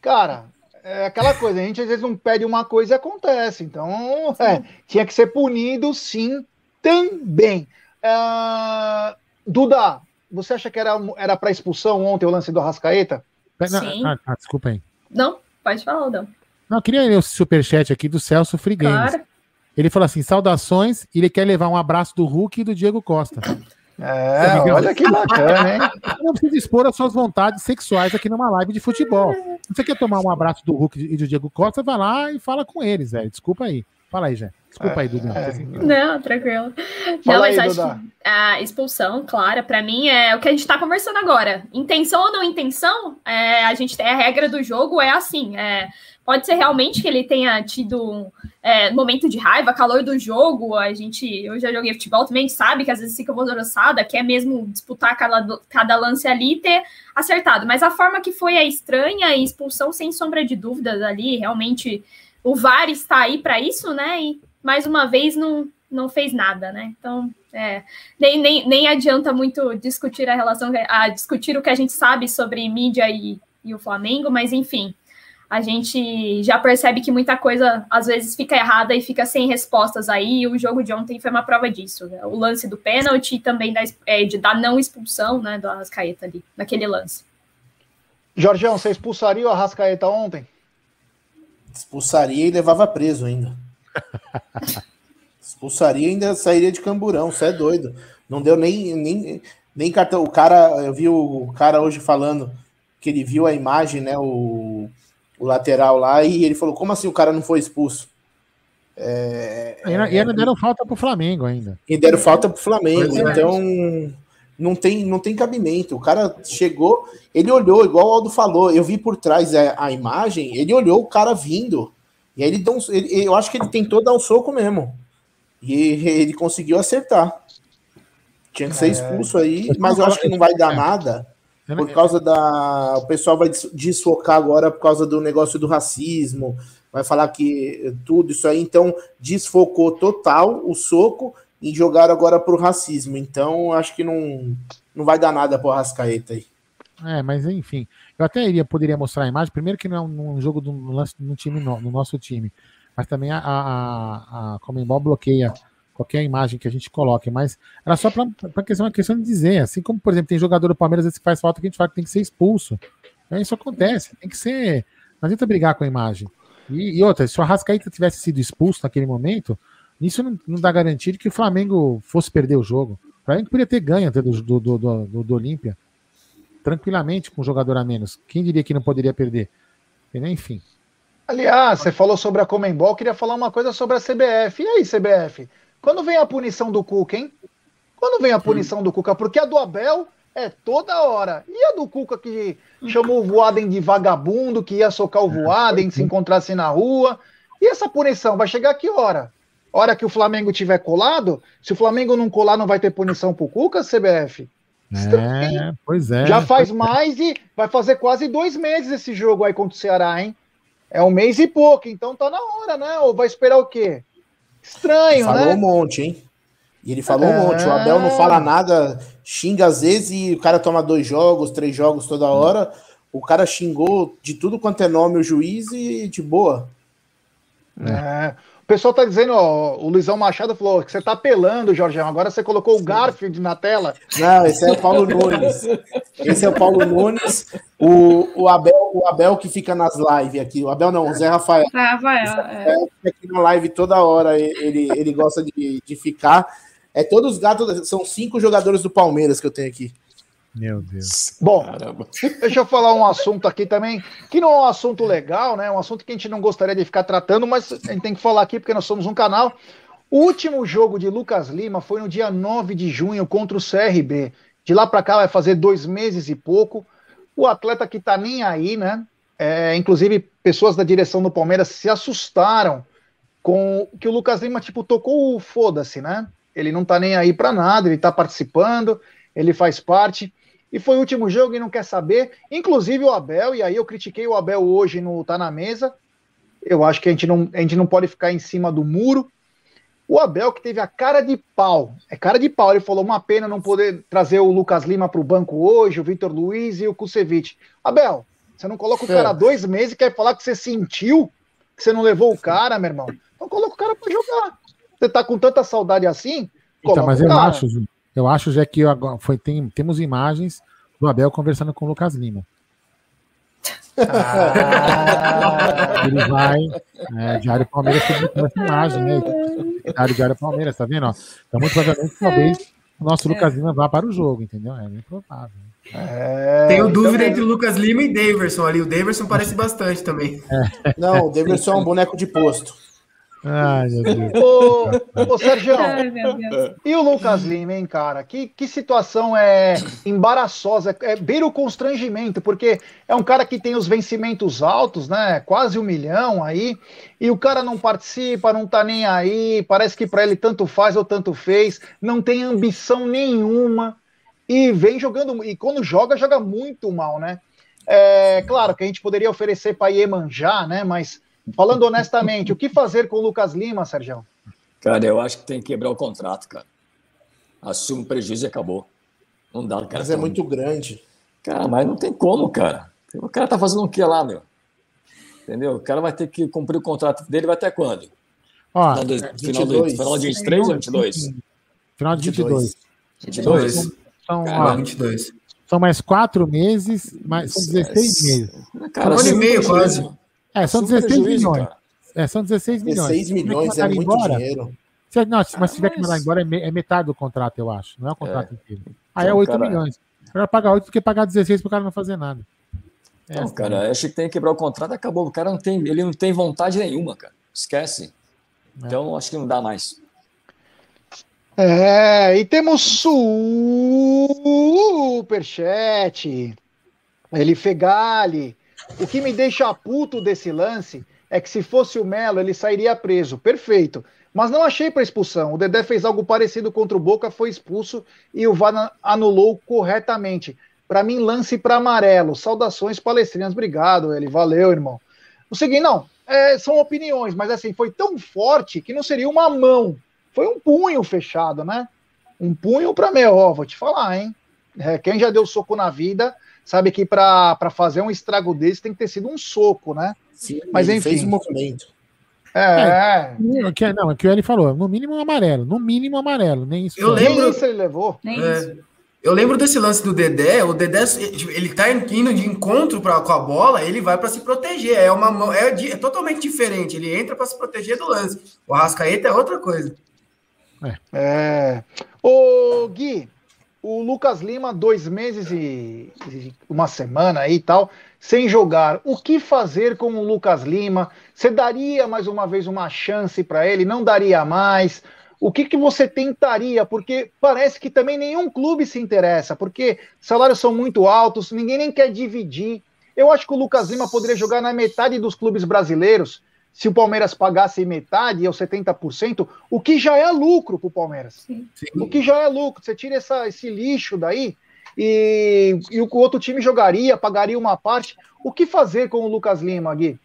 Cara, é aquela coisa. A gente às vezes não pede uma coisa e acontece. Então, é, tinha que ser punido, sim, também. Uh, Duda, você acha que era era para expulsão ontem o lance do Arrascaeta? Sim. Ah, ah, desculpa aí. Não, pode falar, Aldão. Não, eu queria ler o superchat aqui do Celso Frigueiros. Claro. Ele falou assim: saudações, e ele quer levar um abraço do Hulk e do Diego Costa. É, olha que bacana, hein? Não precisa expor as suas vontades sexuais aqui numa live de futebol. Se você quer tomar um abraço do Hulk e do Diego Costa, vai lá e fala com eles, velho. Desculpa aí. Fala aí, Jé. Desculpa aí, Duda. É. Não, tranquilo. Não, mas aí, acho Duda. que a expulsão, claro, para mim é o que a gente tá conversando agora. Intenção ou não intenção, é, a gente tem a regra do jogo, é assim. É, Pode ser realmente que ele tenha tido um é, momento de raiva, calor do jogo. A gente, eu já joguei futebol também, sabe que às vezes fica alvoroçada, quer mesmo disputar cada, cada lance ali e ter acertado. Mas a forma que foi é estranha e expulsão, sem sombra de dúvidas ali. Realmente, o VAR está aí para isso, né? E mais uma vez não, não fez nada, né? Então, é, nem, nem, nem adianta muito discutir a relação, a discutir o que a gente sabe sobre mídia e, e o Flamengo, mas enfim a gente já percebe que muita coisa às vezes fica errada e fica sem respostas aí. E o jogo de ontem foi uma prova disso. Né? O lance do pênalti e também da, é, de, da não expulsão né, do Arrascaeta ali, naquele lance. Jorgeão, você expulsaria o Arrascaeta ontem? Expulsaria e levava preso ainda. expulsaria ainda sairia de camburão, você é doido. Não deu nem, nem, nem cartão. O cara, eu vi o cara hoje falando que ele viu a imagem, né? O o lateral lá, e ele falou: como assim o cara não foi expulso? É, e ainda é, deram falta pro Flamengo ainda. E deram falta pro Flamengo, é. então não tem, não tem cabimento. O cara chegou, ele olhou, igual o Aldo falou, eu vi por trás a, a imagem, ele olhou o cara vindo. E aí ele, deu um, ele eu acho que ele tentou dar um soco mesmo. E ele conseguiu acertar. Tinha que ser é. expulso aí, mas eu acho que não vai dar nada. Por causa da. O pessoal vai desfocar agora por causa do negócio do racismo, vai falar que tudo isso aí, então desfocou total o soco e jogaram agora pro racismo. Então, acho que não, não vai dar nada pro Rascaeta aí. É, mas enfim, eu até iria, poderia mostrar a imagem, primeiro que não é um, um jogo do, no, time, no, no, nosso time, mas também a, a, a Comembol bloqueia qualquer imagem que a gente coloque, mas era só para questão, uma questão de dizer, assim como, por exemplo, tem jogador do Palmeiras que faz falta que a gente fala que tem que ser expulso. É, isso acontece, tem que ser. Não adianta brigar com a imagem. E, e outra, se o Arrascaeta tivesse sido expulso naquele momento, isso não, não dá garantia de que o Flamengo fosse perder o jogo. O Flamengo poderia ter ganho do, do, do, do, do Olímpia tranquilamente com um jogador a menos. Quem diria que não poderia perder? Enfim. Aliás, você falou sobre a Comembol, queria falar uma coisa sobre a CBF. E aí, CBF? Quando vem a punição do Cuca, hein? Quando vem a punição do Cuca? Porque a do Abel é toda hora. E a do Cuca que chamou o Voaden de vagabundo, que ia socar o Voaden se encontrasse na rua. E essa punição vai chegar a que hora? Hora que o Flamengo tiver colado? Se o Flamengo não colar, não vai ter punição pro Cuca, CBF? É, pois é. Já faz mais e vai fazer quase dois meses esse jogo aí contra o Ceará, hein? É um mês e pouco, então tá na hora, né? Ou vai esperar o quê? Estranho, falou né? Falou um monte, hein? E ele falou é... um monte. O Abel não fala nada, xinga às vezes e o cara toma dois jogos, três jogos toda hora. O cara xingou de tudo quanto é nome o juiz e de boa. É pessoal tá dizendo, ó, o Luizão Machado falou que você tá apelando, Jorgeão. Agora você colocou o Garfield na tela. Não, esse é o Paulo Nunes. Esse é o Paulo Nunes. O, o, Abel, o Abel que fica nas lives aqui. O Abel não, o Zé Rafael. Zé Rafael, é. fica aqui na live toda hora. Ele, ele gosta de, de ficar. É todos os gatos, são cinco jogadores do Palmeiras que eu tenho aqui. Meu Deus. Bom, Caramba. deixa eu falar um assunto aqui também, que não é um assunto legal, né? É um assunto que a gente não gostaria de ficar tratando, mas a gente tem que falar aqui porque nós somos um canal. O último jogo de Lucas Lima foi no dia 9 de junho contra o CRB. De lá para cá vai fazer dois meses e pouco. O atleta que tá nem aí, né? É, inclusive, pessoas da direção do Palmeiras se assustaram com que o Lucas Lima, tipo, tocou o foda-se, né? Ele não tá nem aí para nada, ele tá participando, ele faz parte e foi o último jogo e não quer saber. Inclusive o Abel, e aí eu critiquei o Abel hoje no Tá na Mesa. Eu acho que a gente não, a gente não pode ficar em cima do muro. O Abel que teve a cara de pau, é cara de pau. Ele falou: uma pena não poder trazer o Lucas Lima para o banco hoje, o Vitor Luiz e o Kusevich. Abel, você não coloca o cara há dois meses e quer falar que você sentiu que você não levou o cara, meu irmão. Então coloca o cara para jogar. Você tá com tanta saudade assim? Então, mas eu acho, eu acho, já que agora foi, tem, temos imagens do Abel conversando com o Lucas Lima. Ah. Ele vai. É, Diário Palmeiras tem essa imagem, né? Diário, Diário Palmeiras, tá vendo? Ó? Então, muito provavelmente, talvez o nosso é. Lucas Lima vá para o jogo, entendeu? É bem provável. É, Tenho dúvida então... entre o Lucas Lima e Daverson ali. O Daverson parece bastante também. É. Não, o Daverson é um boneco de posto. Ai, meu Deus. Ô, ô Sérgio, Ai, e o Lucas Lima, hein, cara? Que, que situação é embaraçosa, é beira o constrangimento, porque é um cara que tem os vencimentos altos, né? Quase um milhão aí, e o cara não participa, não tá nem aí, parece que para ele tanto faz ou tanto fez, não tem ambição nenhuma, e vem jogando, e quando joga, joga muito mal, né? É claro que a gente poderia oferecer para Iemanjá, né? Mas Falando honestamente, o que fazer com o Lucas Lima, Sérgio? Cara, eu acho que tem que quebrar o contrato, cara. Assume o prejuízo e acabou. Não dá, cara. Mas é muito grande. Cara, mas não tem como, cara. O cara tá fazendo o que lá, meu? Entendeu? O cara vai ter que cumprir o contrato dele, vai até quando? Ó, final, do, final, do, final de 23 ou 22? Final de 22. 22? São, cara, ó, 22. São mais quatro meses, mais, são 16 meses. Cara, um ano e meio quase. É, são 16 milhões. É, são 16 milhões. 16 milhões é muito embora, dinheiro. Se, não, mas se tiver que mandar embora, é, é, metade do contrato, eu acho. Não é o contrato é. inteiro. Aí é 8 cara... milhões. Melhor pagar 8 do que pagar 16 para o cara não fazer nada. É não, assim. cara, acho que tem que quebrar o contrato acabou. O cara não tem, ele não tem vontade nenhuma, cara. Esquece. É. Então, acho que não dá mais. É, e temos superchat. Ele Fegali. O que me deixa puto desse lance é que se fosse o Melo, ele sairia preso. Perfeito. Mas não achei para expulsão. O Dedé fez algo parecido contra o Boca, foi expulso e o VAR anulou corretamente. Para mim, lance para amarelo. Saudações palestrinas. Obrigado, ele. Valeu, irmão. O seguinte, não, é, são opiniões, mas assim, foi tão forte que não seria uma mão. foi um punho fechado, né? Um punho para meu, ó, vou te falar, hein? É, quem já deu soco na vida sabe que para fazer um estrago desse tem que ter sido um soco, né? Sim, Mas enfim. Fez um movimento. É. é. Que, não, é que ele falou, no mínimo um amarelo, no mínimo um amarelo, nem isso. Eu lembro, isso ele levou. Nem é. isso. Eu lembro desse lance do Dedé, o Dedé, ele tá indo de encontro pra, com a bola, ele vai para se proteger, é uma é, é, totalmente diferente, ele entra para se proteger do lance. O Arrascaeta é outra coisa. É. é. Ô, Gui, o Lucas Lima, dois meses e, uma semana aí e tal, sem jogar. O que fazer com o Lucas Lima? Você daria mais uma vez uma chance para ele? Não daria mais? o que, que você tentaria? Porque parece que também nenhum clube se interessa, porque salários são muito altos, ninguém nem quer dividir. Eu acho que o Lucas Lima poderia jogar na metade dos clubes brasileiros, se o Palmeiras pagasse metade ou 70%, o que já é lucro para o Palmeiras. Sim. O que já é lucro. Você tira essa, esse lixo daí e, e o outro time jogaria, pagaria uma parte. O que fazer com o Lucas Lima, Gui?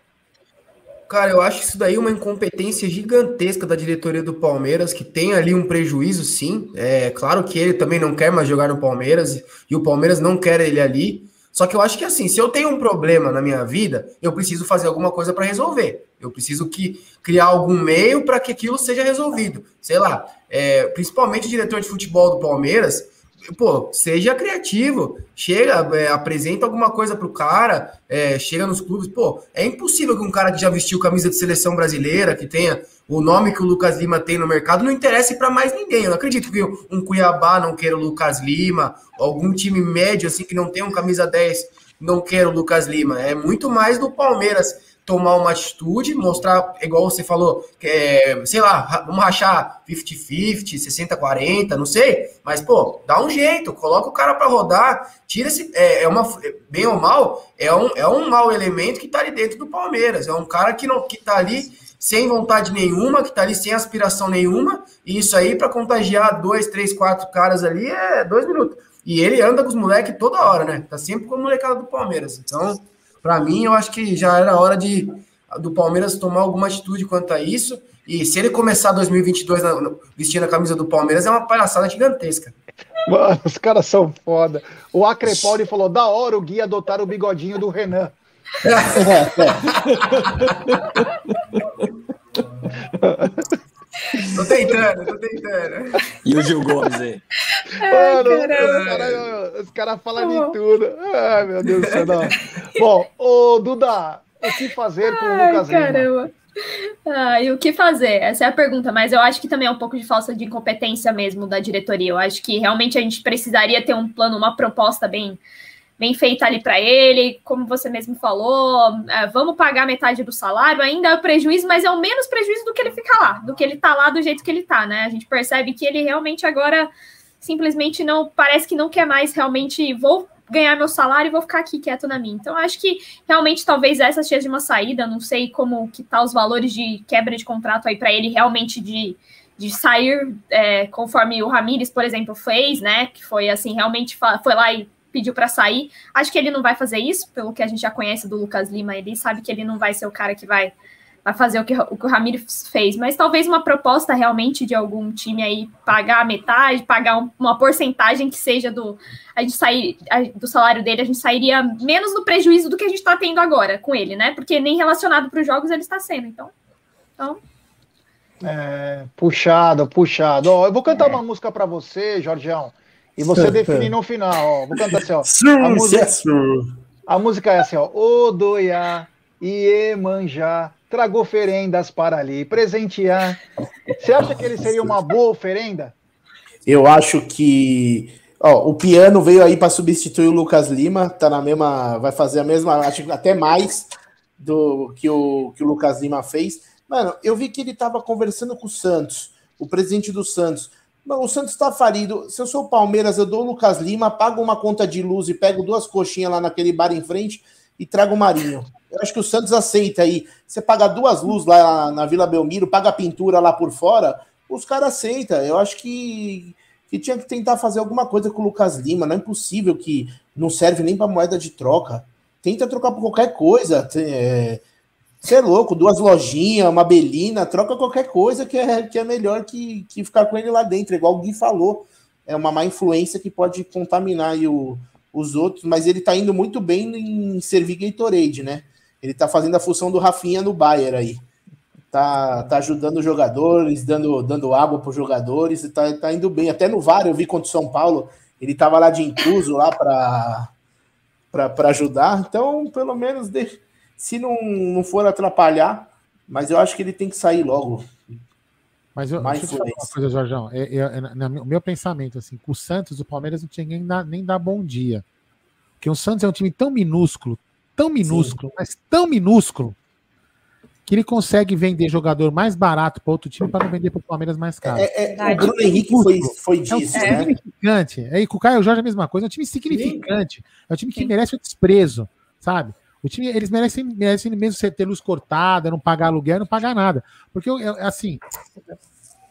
Cara, eu acho isso daí uma incompetência gigantesca da diretoria do Palmeiras, que tem ali um prejuízo, sim. É claro que ele também não quer mais jogar no Palmeiras e o Palmeiras não quer ele ali. Só que eu acho que assim, se eu tenho um problema na minha vida, eu preciso fazer alguma coisa para resolver. Eu preciso que criar algum meio para que aquilo seja resolvido. Sei lá, é, principalmente o diretor de futebol do Palmeiras, pô, seja criativo, chega, é, apresenta alguma coisa pro cara, é, chega nos clubes, pô, é impossível que um cara que já vestiu camisa de seleção brasileira, que tenha o nome que o Lucas Lima tem no mercado, não interesse para mais ninguém. Eu não acredito que um Cuiabá não queira o Lucas Lima, algum time médio assim que não tem um camisa 10 não queira o Lucas Lima. É muito mais do Palmeiras tomar uma atitude, mostrar, igual você falou, que é, sei lá, vamos rachar 50-50, 60-40, não sei, mas, pô, dá um jeito, coloca o cara para rodar, tira esse, é, é, uma, bem ou mal, é um, é um mau elemento que tá ali dentro do Palmeiras, é um cara que, não, que tá ali sem vontade nenhuma, que tá ali sem aspiração nenhuma, e isso aí para contagiar dois, três, quatro caras ali é dois minutos. E ele anda com os moleques toda hora, né? Tá sempre com a molecada do Palmeiras, então para mim, eu acho que já era hora de do Palmeiras tomar alguma atitude quanto a isso. E se ele começar 2022 na, vestindo a camisa do Palmeiras, é uma palhaçada gigantesca. Mano, os caras são foda. O Acrepaldi falou: da hora o Gui adotar o bigodinho do Renan. Tô tentando, tô tentando. E o Gil Gomes aí? Mano, os caras cara falam de tudo. Ai, meu Deus do céu. Não. Bom, ô Duda, o que fazer com Ai, o Lucas caramba. Lima? Ah, e o que fazer? Essa é a pergunta, mas eu acho que também é um pouco de falta de incompetência mesmo da diretoria. Eu acho que realmente a gente precisaria ter um plano, uma proposta bem, bem feita ali para ele, como você mesmo falou, é, vamos pagar metade do salário, ainda é prejuízo, mas é o menos prejuízo do que ele ficar lá, do que ele tá lá do jeito que ele tá, né? A gente percebe que ele realmente agora simplesmente não parece que não quer mais realmente vou ganhar meu salário e vou ficar aqui quieto na minha. Então acho que realmente talvez essa seja de uma saída, não sei como que tá os valores de quebra de contrato aí para ele realmente de, de sair é, conforme o Ramires, por exemplo, fez, né? Que foi assim, realmente foi lá e pediu para sair. Acho que ele não vai fazer isso, pelo que a gente já conhece do Lucas Lima, ele sabe que ele não vai ser o cara que vai vai fazer o que, o que o Ramires fez, mas talvez uma proposta realmente de algum time aí pagar a metade, pagar um, uma porcentagem que seja do a gente sair a, do salário dele, a gente sairia menos no prejuízo do que a gente está tendo agora com ele, né? Porque nem relacionado para os jogos ele está sendo, então. então... É, puxado, puxado. Ó, eu vou cantar é. uma música para você, Jorgeão, e você definir no final. Ó. Vou cantar assim, ó. A música, a música é assim, ó. Odoia, Iemanjá, trago oferendas para ali presentear. Você acha que ele seria uma boa oferenda? Eu acho que ó, o piano veio aí para substituir o Lucas Lima, tá na mesma, vai fazer a mesma, acho que até mais do que o que o Lucas Lima fez. Mano, eu vi que ele tava conversando com o Santos, o presidente do Santos. Não, o Santos tá falido. Se eu sou o Palmeiras, eu dou o Lucas Lima, pago uma conta de luz e pego duas coxinhas lá naquele bar em frente e trago o Marinho. Eu acho que o Santos aceita aí. Você paga duas luzes lá na Vila Belmiro, paga pintura lá por fora, os caras aceitam. Eu acho que, que tinha que tentar fazer alguma coisa com o Lucas Lima. Não é possível que não serve nem para moeda de troca. Tenta trocar por qualquer coisa. É, Você é louco, duas lojinhas, uma belina, troca qualquer coisa que é, que é melhor que, que ficar com ele lá dentro, igual o Gui falou. É uma má influência que pode contaminar o, os outros, mas ele tá indo muito bem em servir Gatorade, né? Ele tá fazendo a função do Rafinha no Bayern aí. Tá, tá ajudando os jogadores, dando, dando água para os jogadores, tá, tá indo bem. Até no VAR eu vi contra o São Paulo, ele tava lá de intruso lá para ajudar. Então, pelo menos, de, se não, não for atrapalhar, mas eu acho que ele tem que sair logo. Mas eu, Mais deixa eu falar uma coisa, Jorjão. É, é, é, o meu pensamento, assim, com o Santos, o Palmeiras não tinha nem dar, nem dar bom dia. Porque o Santos é um time tão minúsculo, tão minúsculo, Sim. mas tão minúsculo, que ele consegue vender jogador mais barato para outro time para não vender para o Palmeiras mais caro. É, é, o Bruno Henrique foi, foi disso, é um time né? significante. É, com o Caio Jorge é a mesma coisa. É um time significante. Sim. É um time que Sim. merece o desprezo, sabe? O time, eles merecem, merecem mesmo ter luz cortada, não pagar aluguel, não pagar nada. Porque, assim,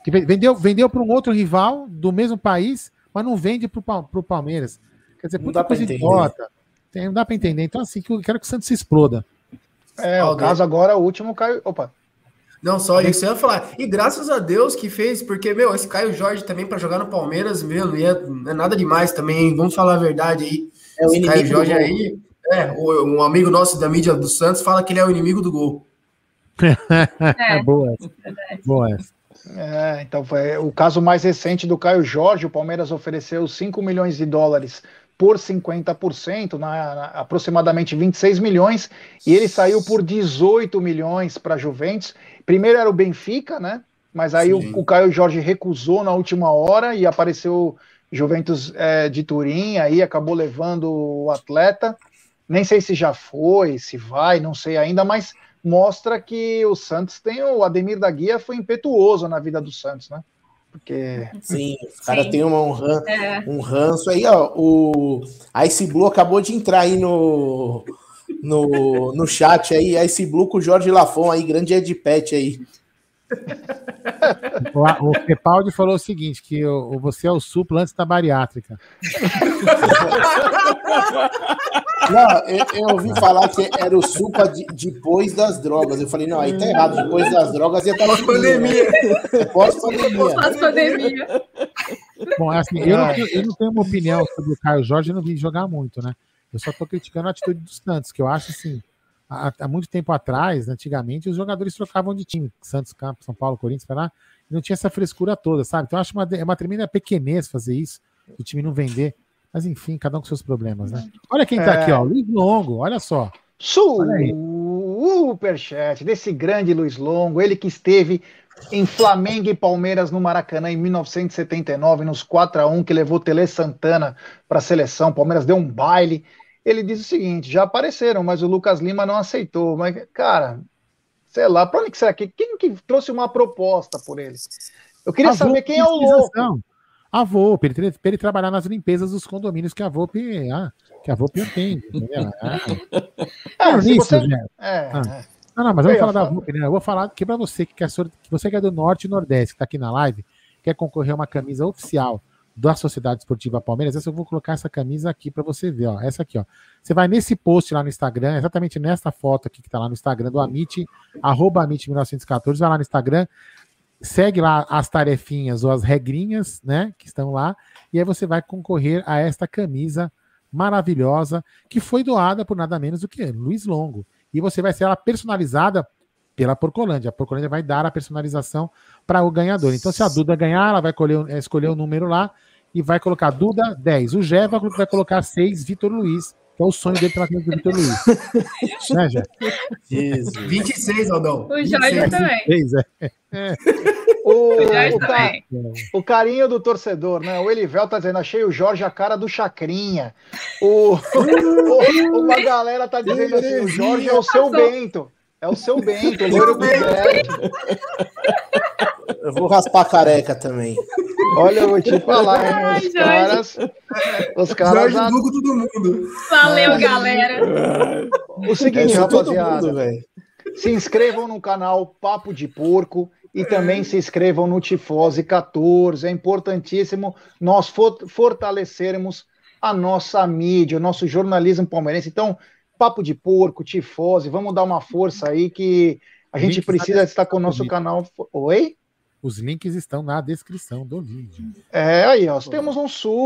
vendeu, vendeu para um outro rival do mesmo país, mas não vende para o Palmeiras. Quer dizer, puta coisa idiota. Não dá para entender. Então, assim, eu quero que o Santos se exploda. É, o caso agora, o último caiu. Opa. Não, só isso eu ia falar. E graças a Deus que fez, porque, meu, esse Caio Jorge também para jogar no Palmeiras, meu, não, não é nada demais também, vamos falar a verdade aí. É, esse Caio Jorge aí, é, um amigo nosso da mídia do Santos fala que ele é o inimigo do gol. é, boa essa. Boa essa. É, então foi o caso mais recente do Caio Jorge. O Palmeiras ofereceu 5 milhões de dólares por 50%, na, na, aproximadamente 26 milhões, e ele saiu por 18 milhões para a Juventus. Primeiro era o Benfica, né? Mas aí o, o, Caio Jorge recusou na última hora e apareceu Juventus é, de Turim, aí acabou levando o atleta. Nem sei se já foi, se vai, não sei ainda, mas mostra que o Santos tem. O Ademir da Guia foi impetuoso na vida do Santos, né? Porque. Sim, o cara Sim. tem uma, um, ran, é. um ranço aí, ó. O Ice Blue acabou de entrar aí no, no, no chat aí. Ice Blue com o Jorge Lafon aí, grande Ed Pet aí. O, o Crepaldi falou o seguinte: que o, você é o suplo antes da bariátrica. Não, eu, eu, ouvi falar que era o supa de, depois das drogas. Eu falei, não, aí tá errado. Depois das drogas ia estar na pandemia. Pós-pandemia. Pós-pandemia. Bom, é assim, eu não, eu não tenho uma opinião sobre o Caio Jorge, eu não vi jogar muito, né? Eu só tô criticando a atitude dos Santos, que eu acho assim. Há, há, muito tempo atrás, antigamente, os jogadores trocavam de time. Santos, Campo, São Paulo, Corinthians, para lá. Não tinha essa frescura toda, sabe? Então eu acho uma, é uma tremenda pequenez fazer isso, o time não vender. Mas enfim, cada um com seus problemas, né? Olha quem tá é... aqui, ó. Luiz Longo, olha só. Superchat desse grande Luiz Longo, ele que esteve em Flamengo e Palmeiras no Maracanã em 1979, nos 4 a 1 que levou Tele Santana para a seleção. Palmeiras deu um baile. Ele diz o seguinte: já apareceram, mas o Lucas Lima não aceitou. Mas, cara, sei lá, para onde que será que quem que trouxe uma proposta por ele? Eu queria a saber quem é o louco a VOP, ele, para ele trabalhar nas limpezas dos condomínios que a VOP, ah, que a VOP atende. É, é, você... é, ah. é. Não, não, mas eu vou falar da VOP, né? Eu vou falar que para você que, quer, que você que é do Norte e Nordeste, que está aqui na live, quer concorrer a uma camisa oficial da Sociedade Esportiva Palmeiras, essa eu vou colocar essa camisa aqui para você ver, ó. Essa aqui, ó. Você vai nesse post lá no Instagram, exatamente nessa foto aqui que tá lá no Instagram do Amit, arroba Amit1914, vai lá no Instagram, segue lá as tarefinhas ou as regrinhas, né, que estão lá, e aí você vai concorrer a esta camisa maravilhosa que foi doada por nada menos do que Luiz Longo. E você vai ser ela personalizada pela Porcolândia. A Porcolândia vai dar a personalização para o ganhador. Então, se a Duda ganhar, ela vai escolher, escolher o número lá e vai colocar Duda 10. O Gé vai colocar 6, Vitor Luiz que é o sonho dele pela frente do Vitor Luiz. né, Jé? 26, Aldão. O Jorge também. 26, é. é. O, o, ca... o, carinho do torcedor, né? O Elivel tá dizendo, achei o Jorge a cara do Chacrinha. O, o uma galera tá dizendo assim, o Jorge é o seu Bento. É o seu Bento, o loiro Eu vou raspar a careca também. Olha, eu vou te falar, hein, os caras. Os caras. Já... todo mundo. Valeu, é. galera. O seguinte, é rapaziada. Mundo, se inscrevam no canal Papo de Porco e também se inscrevam no Tifose 14. É importantíssimo nós fortalecermos a nossa mídia, o nosso jornalismo palmeirense. Então, Papo de Porco, Tifose, vamos dar uma força aí que a gente precisa estar com o nosso canal. Oi? Os links estão na descrição do vídeo. É, aí, ó. Temos um superchat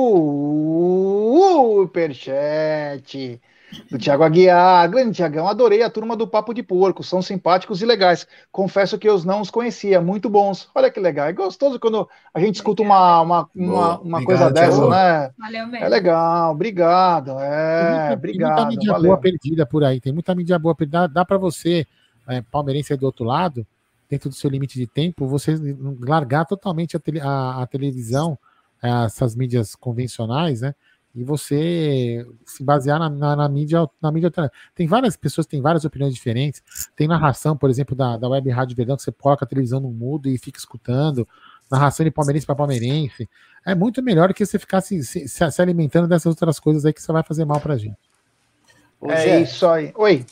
do Tiago Aguiar. Grande Tiagão, adorei a turma do Papo de Porco. São simpáticos e legais. Confesso que eu não os conhecia, muito bons. Olha que legal. É gostoso quando a gente escuta uma, uma, uma, uma coisa dessa, né? Valeu mesmo. É legal, obrigado. É, tem obrigado. Tem muita mídia valeu. boa perdida por aí. Tem muita mídia boa perdida. Dá, dá para você, é, palmeirense aí do outro lado dentro do seu limite de tempo, você largar totalmente a, tele, a, a televisão, é, essas mídias convencionais, né? E você se basear na, na, na, mídia, na mídia. Tem várias pessoas têm várias opiniões diferentes. Tem narração, por exemplo, da, da Web Rádio Verdão, que você coloca a televisão no mudo e fica escutando. Narração de palmeirense para palmeirense. É muito melhor que você ficar se, se, se, alimentando dessas outras coisas aí que você vai fazer mal pra gente. É isso aí. Oi.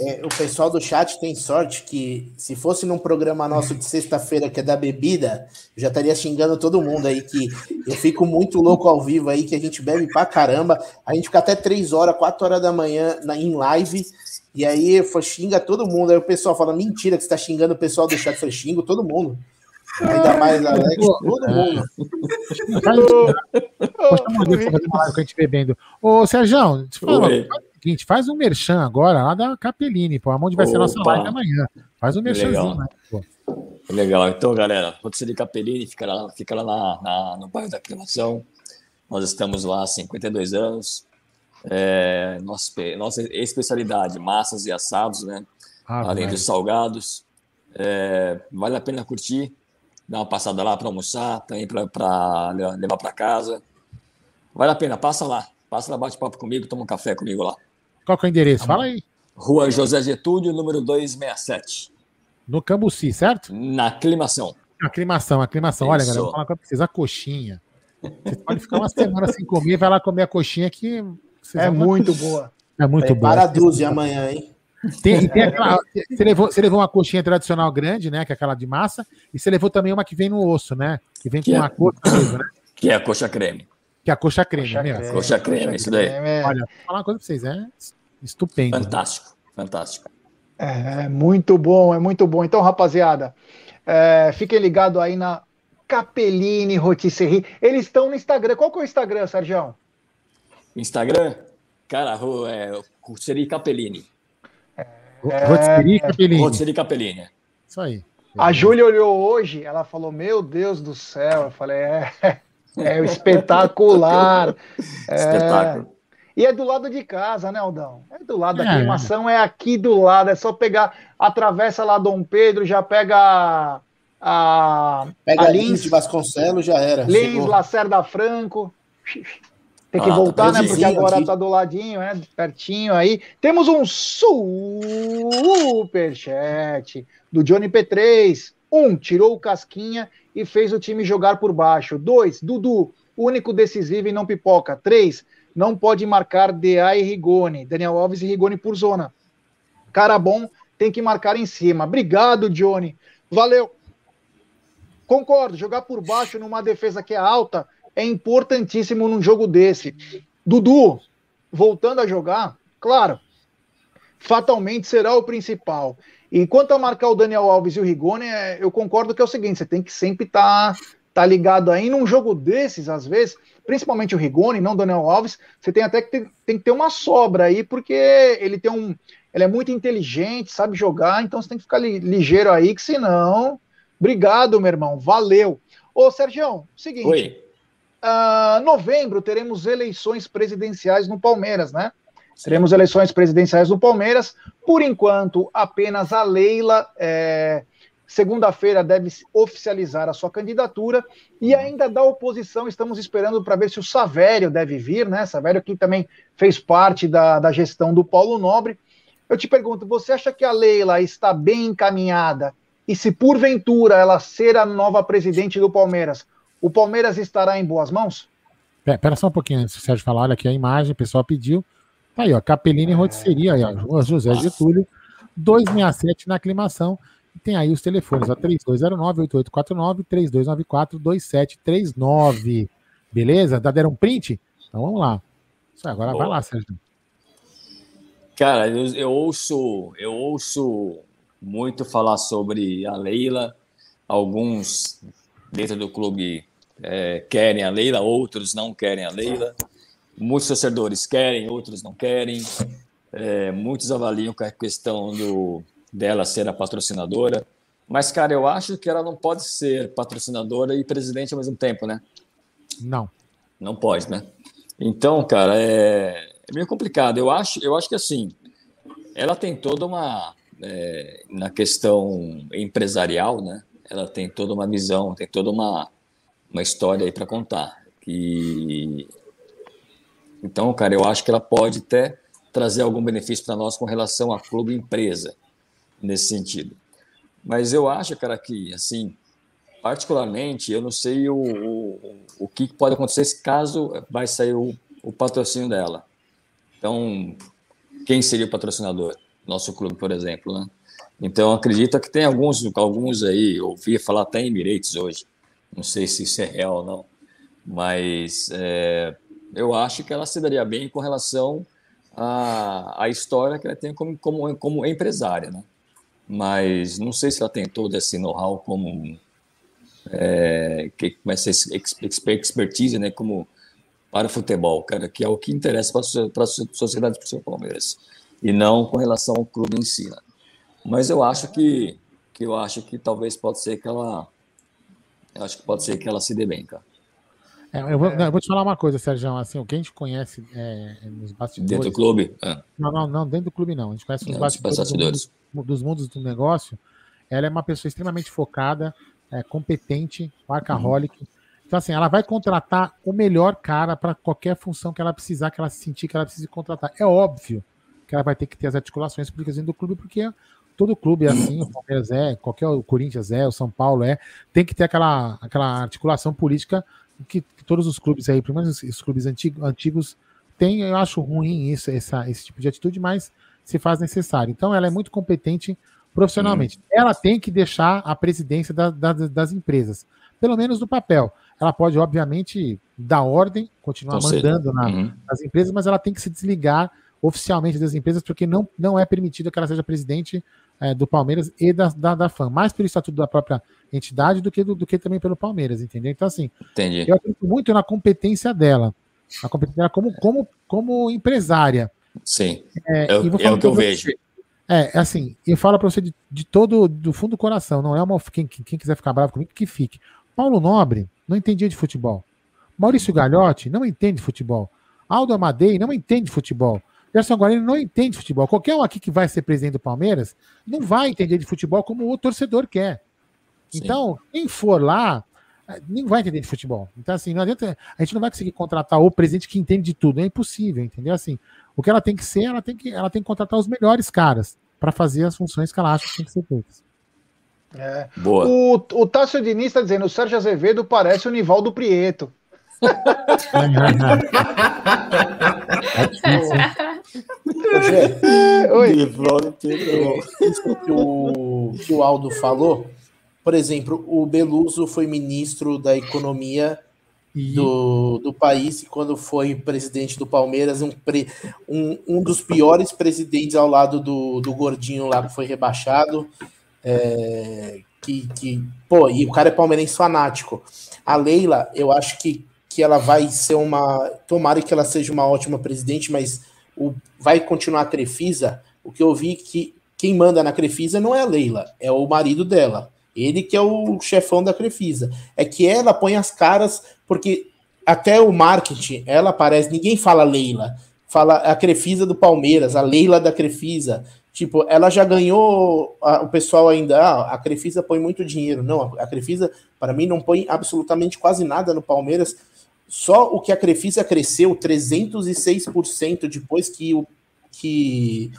É, o pessoal do chat tem sorte que, se fosse num programa nosso de sexta-feira que é da bebida, eu já estaria xingando todo mundo aí, que eu fico muito louco ao vivo aí, que a gente bebe pra caramba. A gente fica até 3 horas, 4 horas da manhã na, em live, e aí foi, xinga todo mundo. Aí o pessoal fala: mentira, que você tá xingando o pessoal do chat. Eu falei, xingo todo mundo. Ainda mais Alex, todo mundo. Gente bebendo. Ô, Sérgio, fala, seguinte, faz um merchan agora lá da Capelini, pô. Aonde vai Opa. ser a nossa live amanhã. Faz um merchanzinho, né? Pô. Legal. Então, galera, pode ser de Capelini, fica lá, fica lá na, na, no bairro da Aclimação. Nós estamos lá há 52 anos. É, nossa, nossa especialidade, massas e assados, né? Ah, Além dos salgados. É, vale a pena curtir, dar uma passada lá para almoçar, também para levar para casa. Vale a pena, passa lá. Passa lá, bate papo comigo, toma um café comigo lá. Qual que é o endereço? Fala aí. Rua José Getúlio, número 267. No Cambuci, certo? Na aclimação. Aclimação, aclimação. Olha, galera, vou falar com vocês, a coxinha. Você pode ficar uma semana sem comer, vai lá comer a coxinha que. É muito boa. É muito boa. Para a dúzia amanhã, hein? Tem, tem aquela, você, levou, você levou uma coxinha tradicional grande, né? Que é aquela de massa, e você levou também uma que vem no osso, né? Que vem com que uma é, coxa mesmo, né? Que é a coxa creme. Que é a coxa creme, coxa mesmo. Creme, coxa creme, isso daí. Olha, vou falar uma coisa pra vocês, é estupendo. Fantástico, fantástico. É, muito bom, é muito bom. Então, rapaziada, é, fiquem ligados aí na Capellini Rotisserie. Eles estão no Instagram. Qual que é o Instagram, Sérgio? Instagram? Cara, é Rotisserie Capellini. É... Rotisserie Capellini. Rotisserie Capellini. Isso aí. A Júlia olhou hoje, ela falou: Meu Deus do céu. Eu falei: É, é espetacular. É... Espetáculo. E é do lado de casa, né, Aldão? É do lado da é. queimação, é aqui do lado. É só pegar, atravessa lá Dom Pedro, já pega a. Pega a Lins, Lins de Vasconcelos, já era. Lins, Chegou. Lacerda Franco. Tem que ah, voltar, tá né? Porque agora aqui. tá do ladinho, né? Pertinho aí. Temos um superchat do Johnny P3. Um, tirou o casquinha e fez o time jogar por baixo. Dois, Dudu, único decisivo e não pipoca. Três, não pode marcar DA e Rigoni. Daniel Alves e Rigoni por zona. Cara bom, tem que marcar em cima. Obrigado, Johnny. Valeu. Concordo, jogar por baixo numa defesa que é alta é importantíssimo num jogo desse. Dudu, voltando a jogar, claro, fatalmente será o principal. E quanto a marcar o Daniel Alves e o Rigoni, é, eu concordo que é o seguinte: você tem que sempre estar tá, tá ligado aí num jogo desses, às vezes, principalmente o Rigoni, não o Daniel Alves, você tem até que ter, tem que ter uma sobra aí, porque ele tem um. Ele é muito inteligente, sabe jogar, então você tem que ficar li, ligeiro aí, que senão. Obrigado, meu irmão. Valeu. Ô, Sérgio, seguinte. Oi. Uh, novembro teremos eleições presidenciais no Palmeiras, né? Teremos eleições presidenciais no Palmeiras. Por enquanto, apenas a Leila, é, segunda-feira, deve oficializar a sua candidatura. E ainda da oposição, estamos esperando para ver se o Savério deve vir, né? Savério que também fez parte da, da gestão do Paulo Nobre. Eu te pergunto, você acha que a Leila está bem encaminhada? E se porventura ela ser a nova presidente do Palmeiras, o Palmeiras estará em boas mãos? Pera só um pouquinho antes do Sérgio falar. Olha aqui a imagem, o pessoal pediu. Tá aí, ó, Capelini é. Rotisseria, aí, ó, José Getúlio, 267 na aclimação. E tem aí os telefones, ó, 3209-8849, 3294-2739. Beleza? Dá deram um print? Então vamos lá. Isso agora Boa. vai lá, Sérgio. Cara, eu, eu, ouço, eu ouço muito falar sobre a Leila. Alguns dentro do clube é, querem a Leila, outros não querem a Leila. Muitos torcedores querem, outros não querem. É, muitos avaliam a questão do, dela ser a patrocinadora. Mas, cara, eu acho que ela não pode ser patrocinadora e presidente ao mesmo tempo, né? Não. Não pode, né? Então, cara, é, é meio complicado. Eu acho, eu acho que assim, ela tem toda uma é, na questão empresarial, né? Ela tem toda uma visão, tem toda uma uma história aí para contar. E então, cara, eu acho que ela pode até trazer algum benefício para nós com relação a clube empresa nesse sentido. Mas eu acho, cara, que assim, particularmente, eu não sei o, o, o que pode acontecer caso vai sair o, o patrocínio dela. Então, quem seria o patrocinador? Nosso clube, por exemplo, né? Então, acredito que tem alguns, alguns aí, ouvi falar até em Emirates hoje, não sei se isso é real ou não, mas é, eu acho que ela se daria bem com relação à, à história que ela tem como, como, como empresária, né? Mas não sei se ela tem todo esse know-how como é, que essa expertise, né? Como para o futebol, cara, que é o que interessa para a sociedade do seu Palmeiras e não com relação ao clube em si. Né? Mas eu acho que, que eu acho que talvez pode ser que ela, acho que pode ser que ela se dê bem, cara. É, eu, vou, eu, vou, te falar uma coisa, Sérgio, assim, o que a gente conhece é, nos bastidores... Dentro do clube? É. Não, não, não, dentro do clube não, a gente conhece nos bastidores, bastidores. Do dos mundos do negócio, ela é uma pessoa extremamente focada, é, competente, workaholic, uhum então, assim, ela vai contratar o melhor cara para qualquer função que ela precisar, que ela sentir que ela precise contratar. É óbvio que ela vai ter que ter as articulações públicas dentro do clube, porque todo clube é assim, o Palmeiras é, qualquer o Corinthians é, o São Paulo é, tem que ter aquela, aquela articulação política que, que todos os clubes aí, pelo menos os clubes antigos, antigos têm. Eu acho ruim isso, essa, esse tipo de atitude, mas se faz necessário. Então, ela é muito competente profissionalmente. Hum. Ela tem que deixar a presidência da, da, das empresas, pelo menos no papel. Ela pode, obviamente, dar ordem, continuar mandando na, uhum. nas empresas, mas ela tem que se desligar oficialmente das empresas, porque não, não é permitido que ela seja presidente é, do Palmeiras e da, da, da FAM, mais pelo estatuto da própria entidade do que, do, do, que também pelo Palmeiras, entendeu? Então, assim, Entendi. eu acredito muito na competência dela, a competência dela como, como, como empresária. Sim, é, é, é o que eu vejo. É, assim, eu falo para você de, de, todo, do fundo do coração, não é uma. Quem, quem quiser ficar bravo comigo, que fique. Paulo Nobre não entendia de futebol. Maurício Gagliotti não entende de futebol. Aldo Amadei não entende de futebol. Gerson Guarani não entende de futebol. Qualquer um aqui que vai ser presidente do Palmeiras não vai entender de futebol como o torcedor quer. Sim. Então, quem for lá, nem vai entender de futebol. Então, assim, não adianta, a gente não vai conseguir contratar o presidente que entende de tudo. É impossível, entendeu? Assim, o que ela tem que ser, ela tem que, ela tem que contratar os melhores caras para fazer as funções que ela acha que tem que ser feitas. É. Boa. O, o Tássio Diniz está dizendo: o Sérgio Azevedo parece o Nivaldo Prieto. Oi. Isso que o, que o Aldo falou, por exemplo, o Beluso foi ministro da Economia do, do país e quando foi presidente do Palmeiras, um, pre, um, um dos piores presidentes ao lado do, do Gordinho lá que foi rebaixado. É, que, que, pô, e o cara é palmeirense fanático. A Leila, eu acho que, que ela vai ser uma. Tomara que ela seja uma ótima presidente, mas o, vai continuar a Crefisa. O que eu vi que quem manda na Crefisa não é a Leila, é o marido dela. Ele que é o chefão da Crefisa. É que ela põe as caras, porque até o marketing, ela aparece, ninguém fala Leila. Fala a Crefisa do Palmeiras, a Leila da Crefisa. Tipo, ela já ganhou, a, o pessoal ainda, ah, a Crefisa põe muito dinheiro. Não, a, a Crefisa, para mim, não põe absolutamente quase nada no Palmeiras. Só o que a Crefisa cresceu 306% depois que, o, que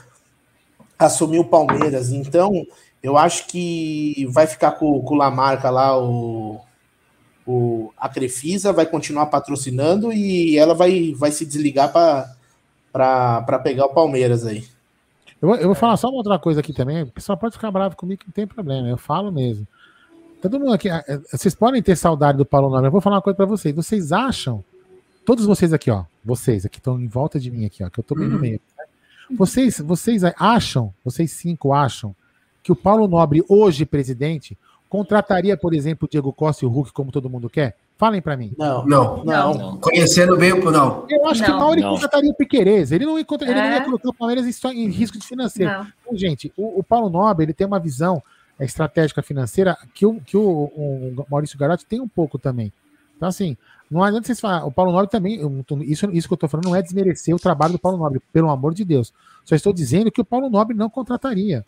assumiu o Palmeiras. Então, eu acho que vai ficar com, com o Lamarca lá, o, o, a Crefisa vai continuar patrocinando e ela vai, vai se desligar para pegar o Palmeiras aí. Eu, eu vou falar só uma outra coisa aqui também. O pessoal pode ficar bravo comigo que não tem problema. Eu falo mesmo. Todo mundo aqui. É, vocês podem ter saudade do Paulo Nobre. Eu vou falar uma coisa para vocês. Vocês acham. Todos vocês aqui, ó. Vocês aqui estão em volta de mim aqui, ó. Que eu tô bem no meio. Né? Vocês, vocês acham, vocês cinco acham, que o Paulo Nobre, hoje presidente, contrataria, por exemplo, o Diego Costa e o Hulk como todo mundo quer? Falem para mim. Não, não, não, não. Conhecendo bem o não. Eu acho não, que mal ele contrataria o Piquerez. Ele não ia, ele é? não ia colocar o Palmeiras em, em risco de financeiro. Então, gente, o, o, Paulo Nobre ele tem uma visão estratégica financeira que o, que o, o Maurício Garotti tem um pouco também. Então, assim, não adianta vocês falar. O Paulo Nobre também. Isso, isso que eu estou falando não é desmerecer o trabalho do Paulo Nobre, pelo amor de Deus. Só estou dizendo que o Paulo Nobre não contrataria.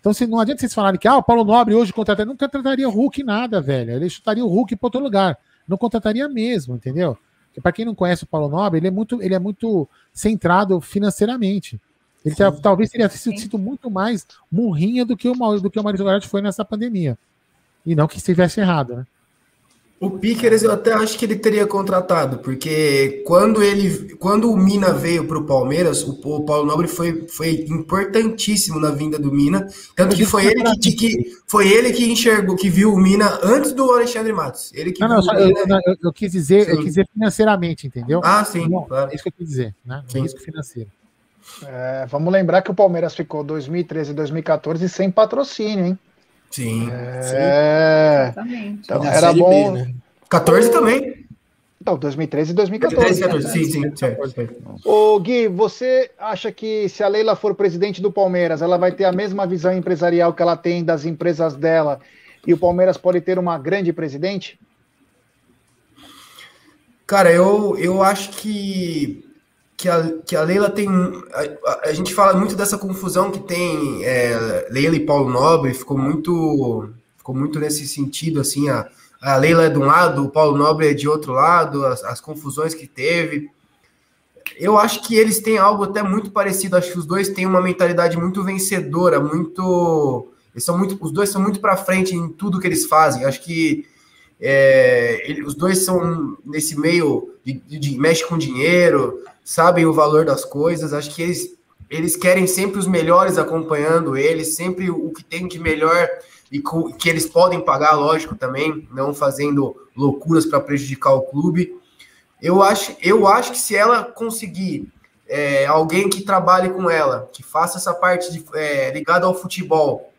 Então, se, não adianta vocês falarem que ah, o Paulo Nobre hoje contrataria. Não contrataria o Hulk nada, velho. Ele chutaria o Hulk para outro lugar. Não contrataria mesmo, entendeu? Para quem não conhece o Paulo Nobre, ele é muito, ele é muito centrado financeiramente. Ele talvez teria sido muito mais murrinha do que o, do que o Maurício Garatti foi nessa pandemia. E não que estivesse errado, né? O Pickers eu até acho que ele teria contratado, porque quando ele, quando o Mina veio para o Palmeiras, o Paulo Nobre foi, foi importantíssimo na vinda do Mina, tanto que foi ele que, que, foi ele que enxergou, que viu o Mina antes do Alexandre Matos. Ele que não, não, eu, eu, eu, quis dizer, sim. eu quis dizer financeiramente, entendeu? Ah, sim, não, claro. É isso que eu quis dizer, né? Sim. Risco financeiro. É, vamos lembrar que o Palmeiras ficou 2013 e 2014 sem patrocínio, hein? Sim. É... Exatamente. Então, era bom. B, né? 14 também. Então, 2013 e 2014. 2014, sim, sim. Certo, Ô, Gui, você acha que se a Leila for presidente do Palmeiras, ela vai ter a mesma visão empresarial que ela tem das empresas dela e o Palmeiras pode ter uma grande presidente? Cara, eu, eu acho que que a, que a Leila tem. A, a, gente fala muito dessa confusão que tem é, Leila e Paulo Nobre, ficou muito, ficou muito nesse sentido, assim, a, a Leila é de um lado, o Paulo Nobre é de outro lado, as, as confusões que teve. Eu acho que eles têm algo até muito parecido, acho que os dois têm uma mentalidade muito vencedora, muito. Eles são muito os dois são muito para frente em tudo que eles fazem. Acho que é, ele, os dois são nesse meio de, de, de mexe com dinheiro, sabem o valor das coisas, acho que eles, eles querem sempre os melhores acompanhando eles, sempre o que tem de melhor e que eles podem pagar, lógico, também, não fazendo loucuras para prejudicar o clube. Eu acho, eu acho que se ela conseguir é, alguém que trabalhe com ela, que faça essa parte é, ligada ao futebol,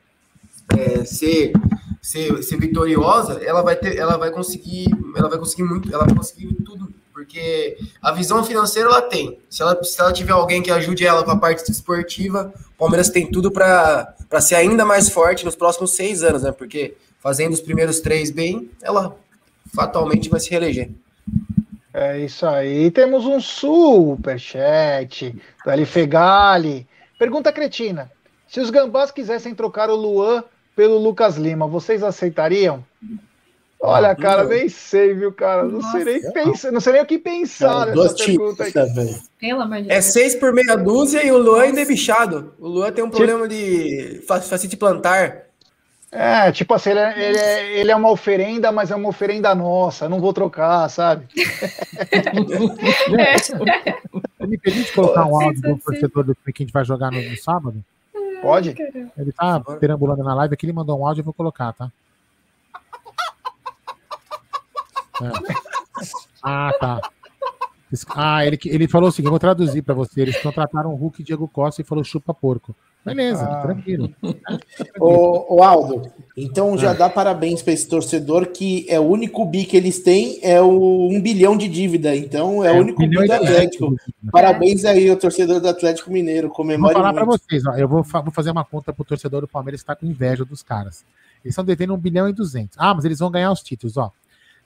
é, ser, ser, ser vitoriosa, ela vai ter, ela vai conseguir, ela vai conseguir muito, ela vai conseguir tudo porque a visão financeira ela tem. Se ela, se ela tiver alguém que ajude ela com a parte esportiva, o Palmeiras tem tudo para ser ainda mais forte nos próximos seis anos, né? Porque fazendo os primeiros três bem, ela fatalmente vai se reeleger. É isso aí. Temos um superchat do L. Fegali. Pergunta cretina. Se os gambás quisessem trocar o Luan pelo Lucas Lima, vocês aceitariam? Olha, cara, nem sei, viu, cara? Não sei nem pensar, não sei nem o que pensar cara, nessa pergunta aí. Pelo amor de é Deus. É seis por meia dúzia e o Luan ainda é bichado. O Luan tem um problema de facite plantar. É, tipo assim, ele é, ele, é, ele é uma oferenda, mas é uma oferenda nossa, não vou trocar, sabe? Me permite colocar um áudio do torcedor do que a gente vai jogar no, no sábado? Pode? Ele tá perambulando na live aqui, ele mandou um áudio, eu vou colocar, tá? É. Ah, tá. Ah, ele, ele falou assim: eu vou traduzir para você. Eles contrataram o Hulk e Diego Costa e falou chupa porco. Beleza, ah. tranquilo. ô, ô, Aldo, então já é. dá parabéns para esse torcedor que é o único bi que eles têm, é o um bilhão de dívida. Então é, é o único bi do Atlético. Parabéns aí, o torcedor do Atlético Mineiro. Comemore vou falar para vocês, ó, eu vou, vou fazer uma conta pro torcedor do Palmeiras que está com inveja dos caras. Eles estão devendo um bilhão e duzentos. Ah, mas eles vão ganhar os títulos, ó.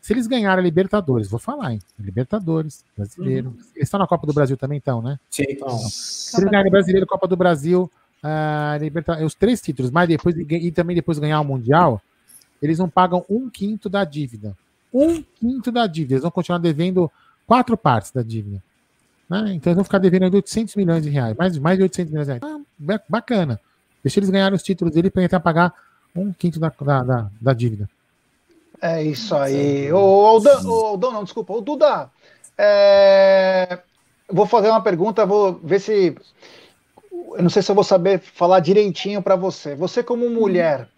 Se eles ganharem a Libertadores, vou falar, hein? Libertadores, brasileiro. Uhum. Eles estão na Copa do Brasil também, então, né? Sim. Então, se eles ganharem brasileiro, Copa do Brasil, uh, Libertadores, os três títulos, mas depois e também depois ganhar o Mundial, eles não pagam um quinto da dívida. Um quinto da dívida. Eles vão continuar devendo quatro partes da dívida. Né? Então eles vão ficar devendo 800 milhões de reais. Mais, mais de 800 milhões de reais. Ah, bacana. Deixa eles ganharem os títulos dele para tentar pagar um quinto da, da, da, da dívida. É isso aí. O Aldão, o Aldão não, desculpa. O Duda, é... vou fazer uma pergunta, vou ver se. Eu não sei se eu vou saber falar direitinho para você. Você, como mulher,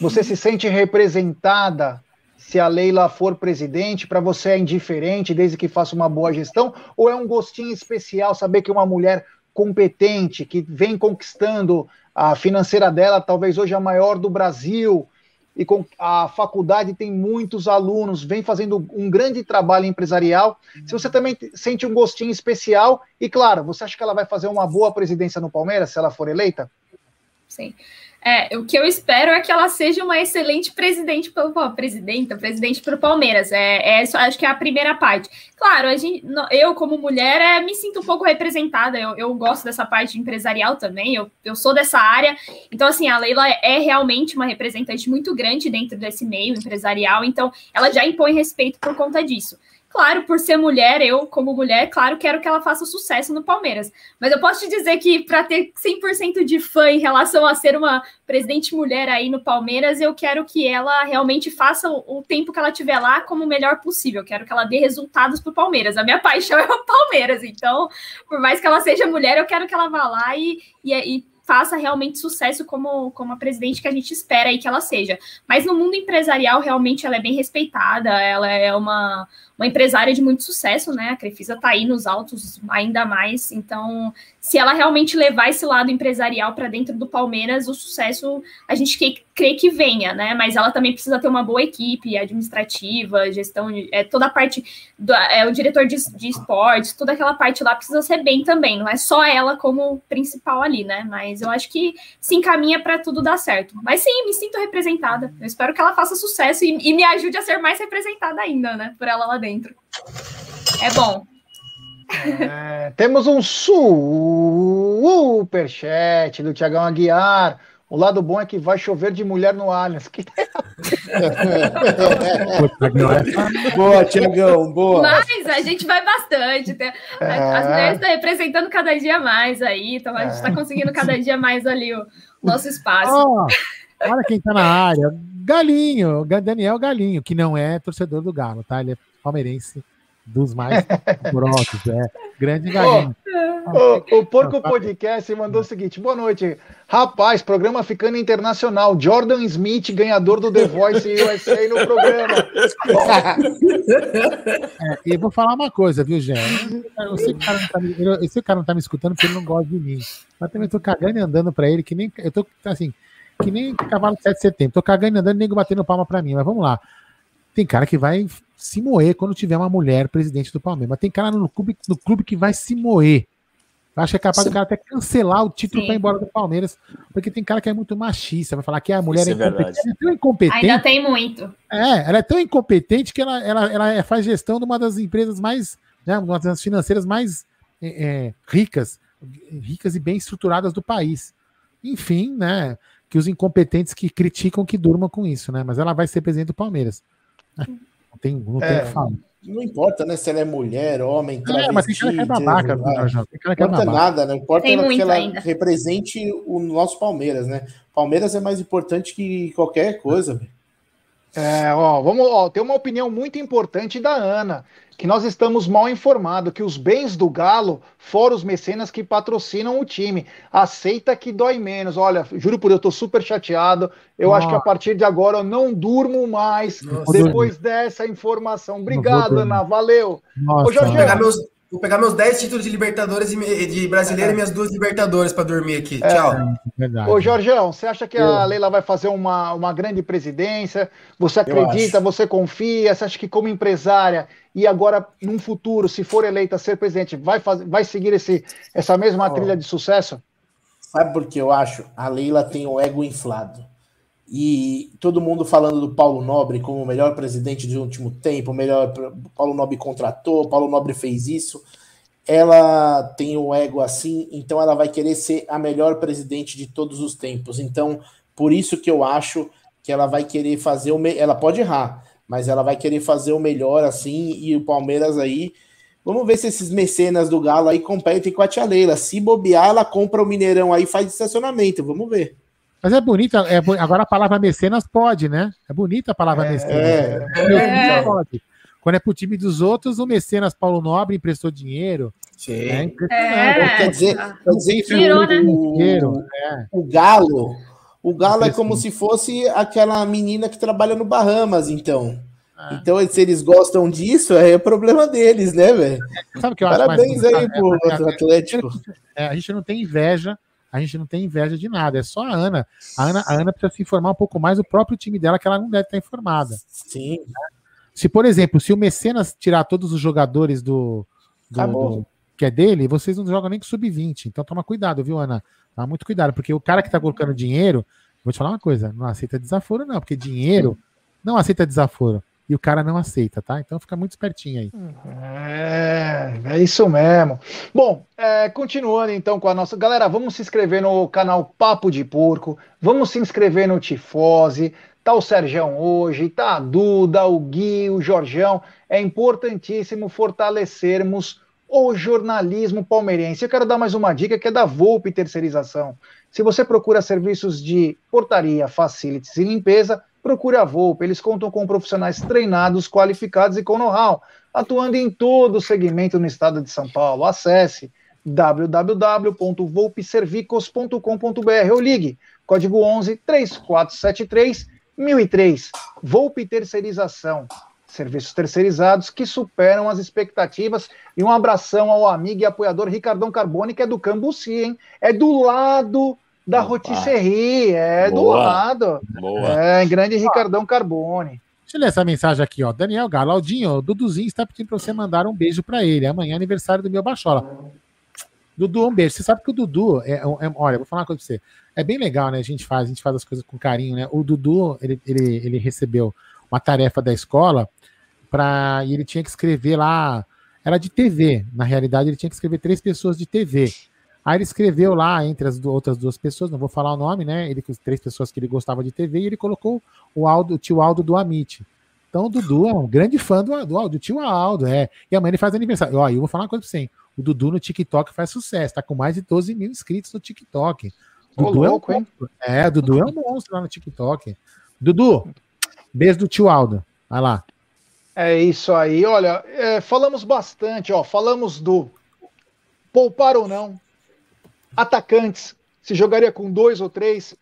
você se sente representada se a Leila for presidente? Para você é indiferente desde que faça uma boa gestão? Ou é um gostinho especial saber que uma mulher competente, que vem conquistando a financeira dela, talvez hoje a maior do Brasil, e com a faculdade tem muitos alunos, vem fazendo um grande trabalho empresarial. Se você também sente um gostinho especial, e claro, você acha que ela vai fazer uma boa presidência no Palmeiras se ela for eleita? Sim. É, o que eu espero é que ela seja uma excelente presidente pelo presidenta, presidente para o Palmeiras. É, é, acho que é a primeira parte. Claro, a gente, eu como mulher é, me sinto um pouco representada. Eu, eu gosto dessa parte empresarial também. Eu, eu sou dessa área. Então assim, a Leila é realmente uma representante muito grande dentro desse meio empresarial. Então ela já impõe respeito por conta disso. Claro, por ser mulher, eu, como mulher, claro, quero que ela faça sucesso no Palmeiras. Mas eu posso te dizer que para ter 100% de fã em relação a ser uma presidente mulher aí no Palmeiras, eu quero que ela realmente faça o, tempo que ela tiver lá como o melhor possível. Eu quero que ela dê resultados para o Palmeiras. A minha paixão é o Palmeiras. Então, por mais que ela seja mulher, eu quero que ela vá lá e, e, e faça realmente sucesso como, como a presidente que a gente espera aí que ela seja. Mas no mundo empresarial, realmente, ela é bem respeitada, ela é uma uma empresária de muito sucesso, né? A Crefisa está aí nos altos ainda mais. Então, se ela realmente levar esse lado empresarial para dentro do Palmeiras, o sucesso a gente que, crê que venha, né? Mas ela também precisa ter uma boa equipe administrativa, gestão, é, toda a parte do é, o diretor de, de esportes, toda aquela parte lá precisa ser bem também. Não é só ela como principal ali, né? Mas eu acho que se encaminha para tudo dar certo. Mas sim, me sinto representada. Eu espero que ela faça sucesso e, e me ajude a ser mais representada ainda, né? Por ela lá dentro dentro. É bom. É, temos um superchat do Tiagão Aguiar. O lado bom é que vai chover de mulher no Allianz. Que... boa, Tiagão, boa. Mas a gente vai bastante. As é. mulheres estão representando cada dia mais aí, então a gente está é. conseguindo cada dia mais ali o nosso espaço. Oh, olha quem está na área. Galinho, Daniel Galinho, que não é torcedor do Galo, tá? Ele é palmeirense dos mais próximos, é. Grande galinho. Oh, o Porco Podcast mandou o seguinte: boa noite. Rapaz, programa ficando internacional. Jordan Smith, ganhador do The Voice USA no programa. É, e vou falar uma coisa, viu, Gé? Eu sei que o cara não tá, o cara não tá me escutando porque ele não gosta de mim. Mas também tô cagando e andando pra ele, que nem. Eu tô assim, que nem cavalo de 7 de setembro. Tô cagando e andando e nego batendo palma pra mim. Mas vamos lá. Tem cara que vai se moer quando tiver uma mulher presidente do Palmeiras. Mas tem cara no clube, no clube que vai se moer. Acho que é capaz Sim. do cara até cancelar o título para ir embora do Palmeiras, porque tem cara que é muito machista, vai falar que a mulher é, é incompetente. É tão incompetente. Ainda tem muito. É, ela é tão incompetente que ela, ela, ela faz gestão de uma das empresas mais, né, uma das financeiras mais é, é, ricas, ricas e bem estruturadas do país. Enfim, né, que os incompetentes que criticam que durmam com isso, né, mas ela vai ser presidente do Palmeiras. Não tem, não tem é, que falar. Não importa, né? Se ela é mulher, homem, travesti. É, mas tem cara que é babaca, não, importa nada, não importa ela, que ela ainda. represente o nosso Palmeiras, né? Palmeiras é mais importante que qualquer coisa, É, ó, vamos, ó, tem uma opinião muito importante da Ana que nós estamos mal informados, que os bens do Galo foram os mecenas que patrocinam o time. Aceita que dói menos. Olha, juro por Deus, eu tô super chateado. Eu acho que a partir de agora eu não durmo mais Nossa. depois dessa informação. Obrigado, Ana. Valeu. Nossa. Ô, Jorge, pegar meus, Vou pegar meus 10 títulos de Libertadores e de brasileiro é. e minhas duas Libertadores para dormir aqui. É. Tchau. É Ô, Jorgeão, você acha que a Leila vai fazer uma, uma grande presidência? Você acredita, você confia? Você acha que, como empresária, e agora, num futuro, se for eleita a ser presidente, vai, fazer, vai seguir esse, essa mesma oh. trilha de sucesso? Sabe por que eu acho? A Leila tem o ego inflado e todo mundo falando do Paulo Nobre como o melhor presidente de último tempo, o melhor Paulo Nobre contratou, Paulo Nobre fez isso. Ela tem o ego assim, então ela vai querer ser a melhor presidente de todos os tempos. Então, por isso que eu acho que ela vai querer fazer o me... ela pode errar, mas ela vai querer fazer o melhor assim e o Palmeiras aí Vamos ver se esses mecenas do Galo aí competem com a Tia Leila. Se bobear, ela compra o Mineirão aí faz estacionamento. Vamos ver. Mas é bonita, é, agora a palavra mecenas pode, né? É bonita a palavra é, mecenas. É, é. Pode. Quando é pro time dos outros, o mecenas Paulo Nobre emprestou dinheiro. Sim. É, é. Quer dizer, quer dizer Virou, né? o, o, é. o Galo, o Galo é como se fosse aquela menina que trabalha no Bahamas, então. É. Então, se eles gostam disso, é problema deles, né, velho? Sabe que eu Parabéns acho aí pro é, é, Atlético. É, a gente não tem inveja, a gente não tem inveja de nada. É só a Ana. A Ana, a Ana precisa se informar um pouco mais do próprio time dela, que ela não deve estar informada. Sim. Se, por exemplo, se o Mecenas tirar todos os jogadores do, do, do que é dele, vocês não jogam nem com sub-20. Então toma cuidado, viu, Ana? Toma muito cuidado, porque o cara que tá colocando dinheiro, vou te falar uma coisa, não aceita desaforo, não, porque dinheiro não aceita desaforo e o cara não aceita, tá? Então fica muito espertinho aí. É, é isso mesmo. Bom, é, continuando então com a nossa. Galera, vamos se inscrever no canal Papo de Porco, vamos se inscrever no Tifose. Tá o Sergião hoje, tá a Duda, o Gui, o Jorjão. É importantíssimo fortalecermos o jornalismo palmeirense. Eu quero dar mais uma dica que é da Volpe Terceirização. Se você procura serviços de portaria, facilities e limpeza, procure a Volpe. Eles contam com profissionais treinados, qualificados e com know-how, atuando em todo o segmento no estado de São Paulo. Acesse www.volpeservicos.com.br ou ligue código 11 3473 1003. Volpe Terceirização. Serviços terceirizados que superam as expectativas. E um abração ao amigo e apoiador Ricardão Carbone, que é do Cambuci, hein? É do lado da Rotisserie, é Boa. do lado. Boa. É, grande Ricardão Carbone. Deixa eu ler essa mensagem aqui, ó. Daniel Galo, Aldinho, o Duduzinho está pedindo para você mandar um beijo para ele. Amanhã é aniversário do meu Bachola. Dudu, um beijo. Você sabe que o Dudu, é, é, é, olha, vou falar uma coisa pra você. É bem legal, né? A gente faz, a gente faz as coisas com carinho, né? O Dudu, ele, ele, ele recebeu uma tarefa da escola para e ele tinha que escrever lá, era de TV. Na realidade, ele tinha que escrever três pessoas de TV. Aí ele escreveu lá, entre as outras duas pessoas, não vou falar o nome, né? Ele três pessoas que ele gostava de TV, e ele colocou o, Aldo, o tio Aldo do Amit. Então o Dudu é um grande fã do, do, do tio Aldo, é. E amanhã ele faz aniversário. Ó, eu vou falar uma coisa pra você, hein? O Dudu no TikTok faz sucesso, tá com mais de 12 mil inscritos no TikTok. Dudu louco, é, um monstro. é, Dudu é um monstro lá no TikTok. Dudu, beijo do tio Aldo. Vai lá. É isso aí. Olha, é, falamos bastante, ó. Falamos do poupar ou não, atacantes, se jogaria com dois ou três.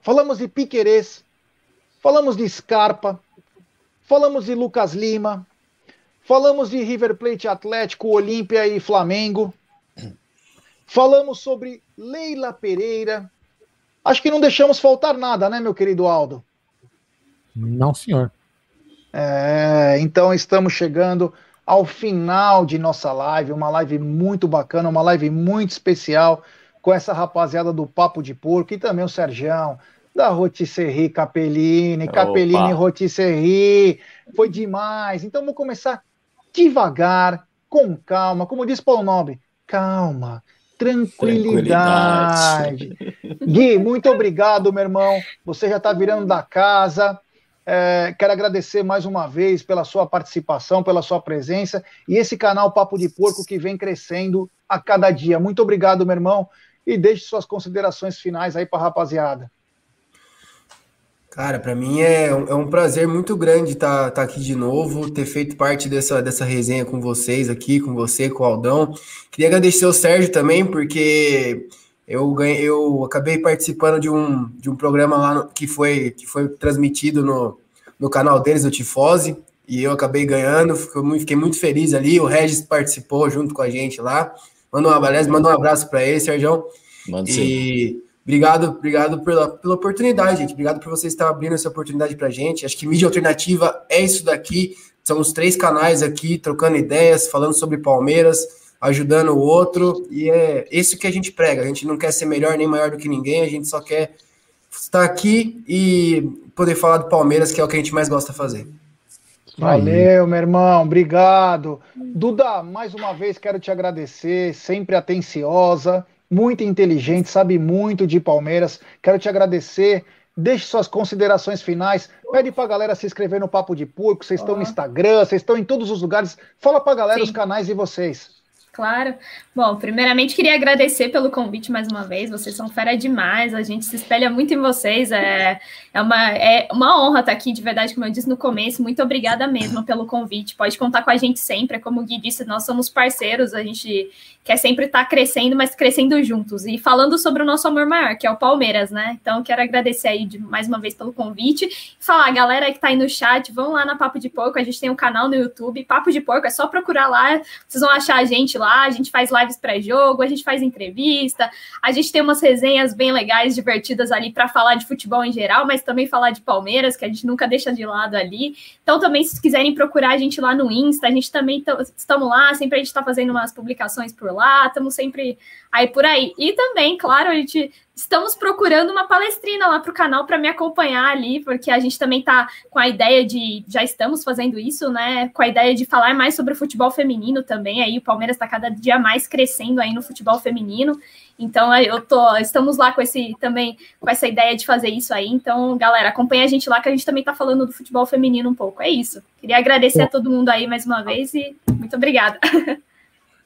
Falamos de Piquerez, falamos de Scarpa, falamos de Lucas Lima, falamos de River Plate Atlético, Olímpia e Flamengo. Falamos sobre Leila Pereira. Acho que não deixamos faltar nada, né, meu querido Aldo? Não, senhor. É, então estamos chegando ao final de nossa live, uma live muito bacana, uma live muito especial com essa rapaziada do Papo de Porco e também o Sergião, da Rotisserie Capellini, Opa. Capellini Rotisserie, foi demais. Então vou começar devagar, com calma, como disse Paulo Nobre, calma, tranquilidade. tranquilidade. Gui, muito obrigado, meu irmão. Você já está virando da casa. É, quero agradecer mais uma vez pela sua participação, pela sua presença e esse canal Papo de Porco que vem crescendo a cada dia. Muito obrigado, meu irmão, e deixe suas considerações finais aí para a rapaziada. Cara, para mim é, é, um prazer muito grande estar tá, tá aqui de novo, ter feito parte dessa, dessa resenha com vocês aqui, com você, com o Aldão. Queria agradecer ao Sérgio também, porque eu, ganhei, eu acabei participando de um, de um programa lá no, que, foi, que foi transmitido no, no canal deles, o Tifose, e eu acabei ganhando, fiquei muito, fiquei muito feliz ali. O Regis participou junto com a gente lá. Manda um, aliás, manda um abraço para ele, Sérgio. Manda e sim. obrigado, obrigado pela, pela oportunidade, gente. Obrigado por vocês estar abrindo essa oportunidade para gente. Acho que mídia alternativa é isso daqui. São os três canais aqui trocando ideias, falando sobre Palmeiras ajudando o outro, e é isso que a gente prega. A gente não quer ser melhor nem maior do que ninguém, a gente só quer estar aqui e poder falar do Palmeiras, que é o que a gente mais gosta de fazer. Valeu, meu irmão, obrigado. Duda, mais uma vez quero te agradecer, sempre atenciosa, muito inteligente, sabe muito de Palmeiras. Quero te agradecer. Deixe suas considerações finais. Pede pra galera se inscrever no Papo de Porco. Vocês estão no Instagram, vocês estão em todos os lugares. Fala pra galera Sim. os canais de vocês. Claro. Bom, primeiramente queria agradecer pelo convite mais uma vez. Vocês são fera demais, a gente se espelha muito em vocês. É, é, uma, é uma honra estar aqui, de verdade, como eu disse no começo. Muito obrigada mesmo pelo convite. Pode contar com a gente sempre. Como o Gui disse, nós somos parceiros, a gente quer sempre estar crescendo, mas crescendo juntos. E falando sobre o nosso amor maior, que é o Palmeiras, né? Então, quero agradecer aí de, mais uma vez pelo convite. Falar, galera que está aí no chat, vão lá na Papo de Porco, a gente tem um canal no YouTube, Papo de Porco, é só procurar lá, vocês vão achar a gente lá, a gente faz lives pré-jogo, a gente faz entrevista, a gente tem umas resenhas bem legais, divertidas ali para falar de futebol em geral, mas também falar de Palmeiras, que a gente nunca deixa de lado ali. Então, também, se quiserem procurar a gente lá no Insta, a gente também estamos lá, sempre a gente está fazendo umas publicações por lá, estamos sempre aí por aí. E também, claro, a gente estamos procurando uma palestrina lá para o canal para me acompanhar ali, porque a gente também está com a ideia de, já estamos fazendo isso, né? Com a ideia de falar mais sobre o futebol feminino também. Aí o Palmeiras está cada dia mais crescendo aí no futebol feminino. Então eu tô, estamos lá com esse também com essa ideia de fazer isso aí. Então, galera, acompanha a gente lá que a gente também está falando do futebol feminino um pouco. É isso. Queria agradecer a todo mundo aí mais uma vez e muito obrigada.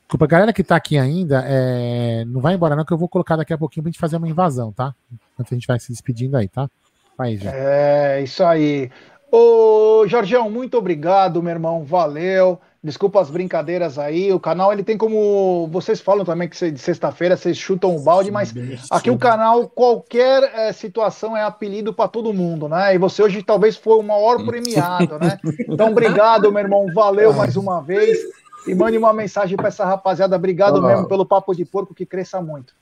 Desculpa, galera que tá aqui ainda, é... não vai embora não, que eu vou colocar daqui a pouquinho pra gente fazer uma invasão, tá? Enquanto a gente vai se despedindo aí, tá? Vai, já. É, isso aí. Ô, Jorgeão, muito obrigado, meu irmão, valeu. Desculpa as brincadeiras aí. O canal ele tem como vocês falam também que de sexta-feira vocês chutam o balde, mas aqui o canal qualquer é, situação é apelido para todo mundo, né? E você hoje talvez foi o maior premiado, né? Então obrigado, meu irmão, valeu mais uma vez e mande uma mensagem para essa rapaziada. Obrigado Olá. mesmo pelo papo de porco que cresça muito.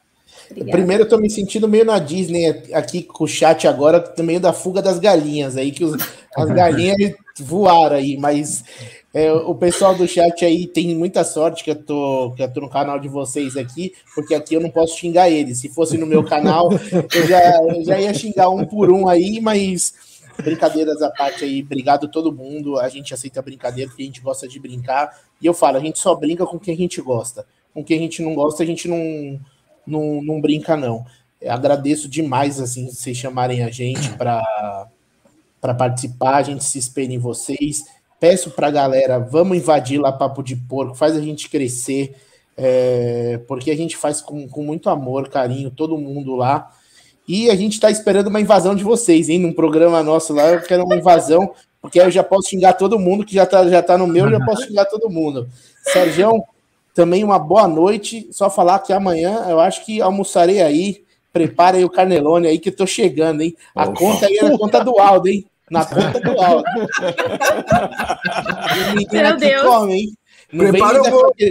Obrigada. Primeiro, eu tô me sentindo meio na Disney aqui com o chat agora, no meio da fuga das galinhas aí, que os, as galinhas voaram aí, mas é, o pessoal do chat aí tem muita sorte que eu, tô, que eu tô no canal de vocês aqui, porque aqui eu não posso xingar eles. Se fosse no meu canal, eu já, eu já ia xingar um por um aí, mas brincadeiras à parte aí, obrigado todo mundo. A gente aceita brincadeira porque a gente gosta de brincar. E eu falo, a gente só brinca com quem a gente gosta. Com quem a gente não gosta, a gente não, não, não brinca, não. Eu agradeço demais, assim, vocês chamarem a gente para participar, a gente se espelha em vocês. Peço para a galera, vamos invadir lá Papo de Porco, faz a gente crescer, é, porque a gente faz com, com muito amor, carinho, todo mundo lá. E a gente está esperando uma invasão de vocês, hein? Num programa nosso lá, eu quero uma invasão, porque aí eu já posso xingar todo mundo, que já está já tá no meu, já posso xingar todo mundo. Sérgio, também uma boa noite. Só falar que amanhã eu acho que almoçarei aí. Prepare aí o Carnelone aí, que eu tô chegando, hein? A conta aí é na conta do Aldo, hein? Na conta do Aldo. Meu Deus. Come, hein? Não Prepara o gol. É,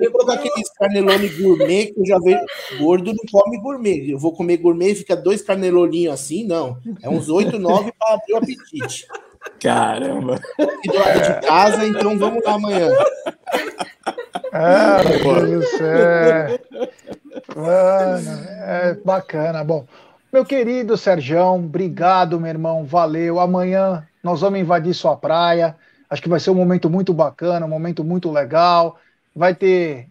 eu colocar aqueles carnelone gourmet que eu já vejo. Gordo não come gourmet. Eu vou comer gourmet e fica dois carneloninhos assim, não. É uns oito, nove para abrir o apetite. Caramba! E do lado de casa, então vamos lá amanhã. Ah, meu Deus do céu. Mano, é bacana. Bom, meu querido Serjão, obrigado, meu irmão. Valeu. Amanhã nós vamos invadir sua praia. Acho que vai ser um momento muito bacana, um momento muito legal. Vai ter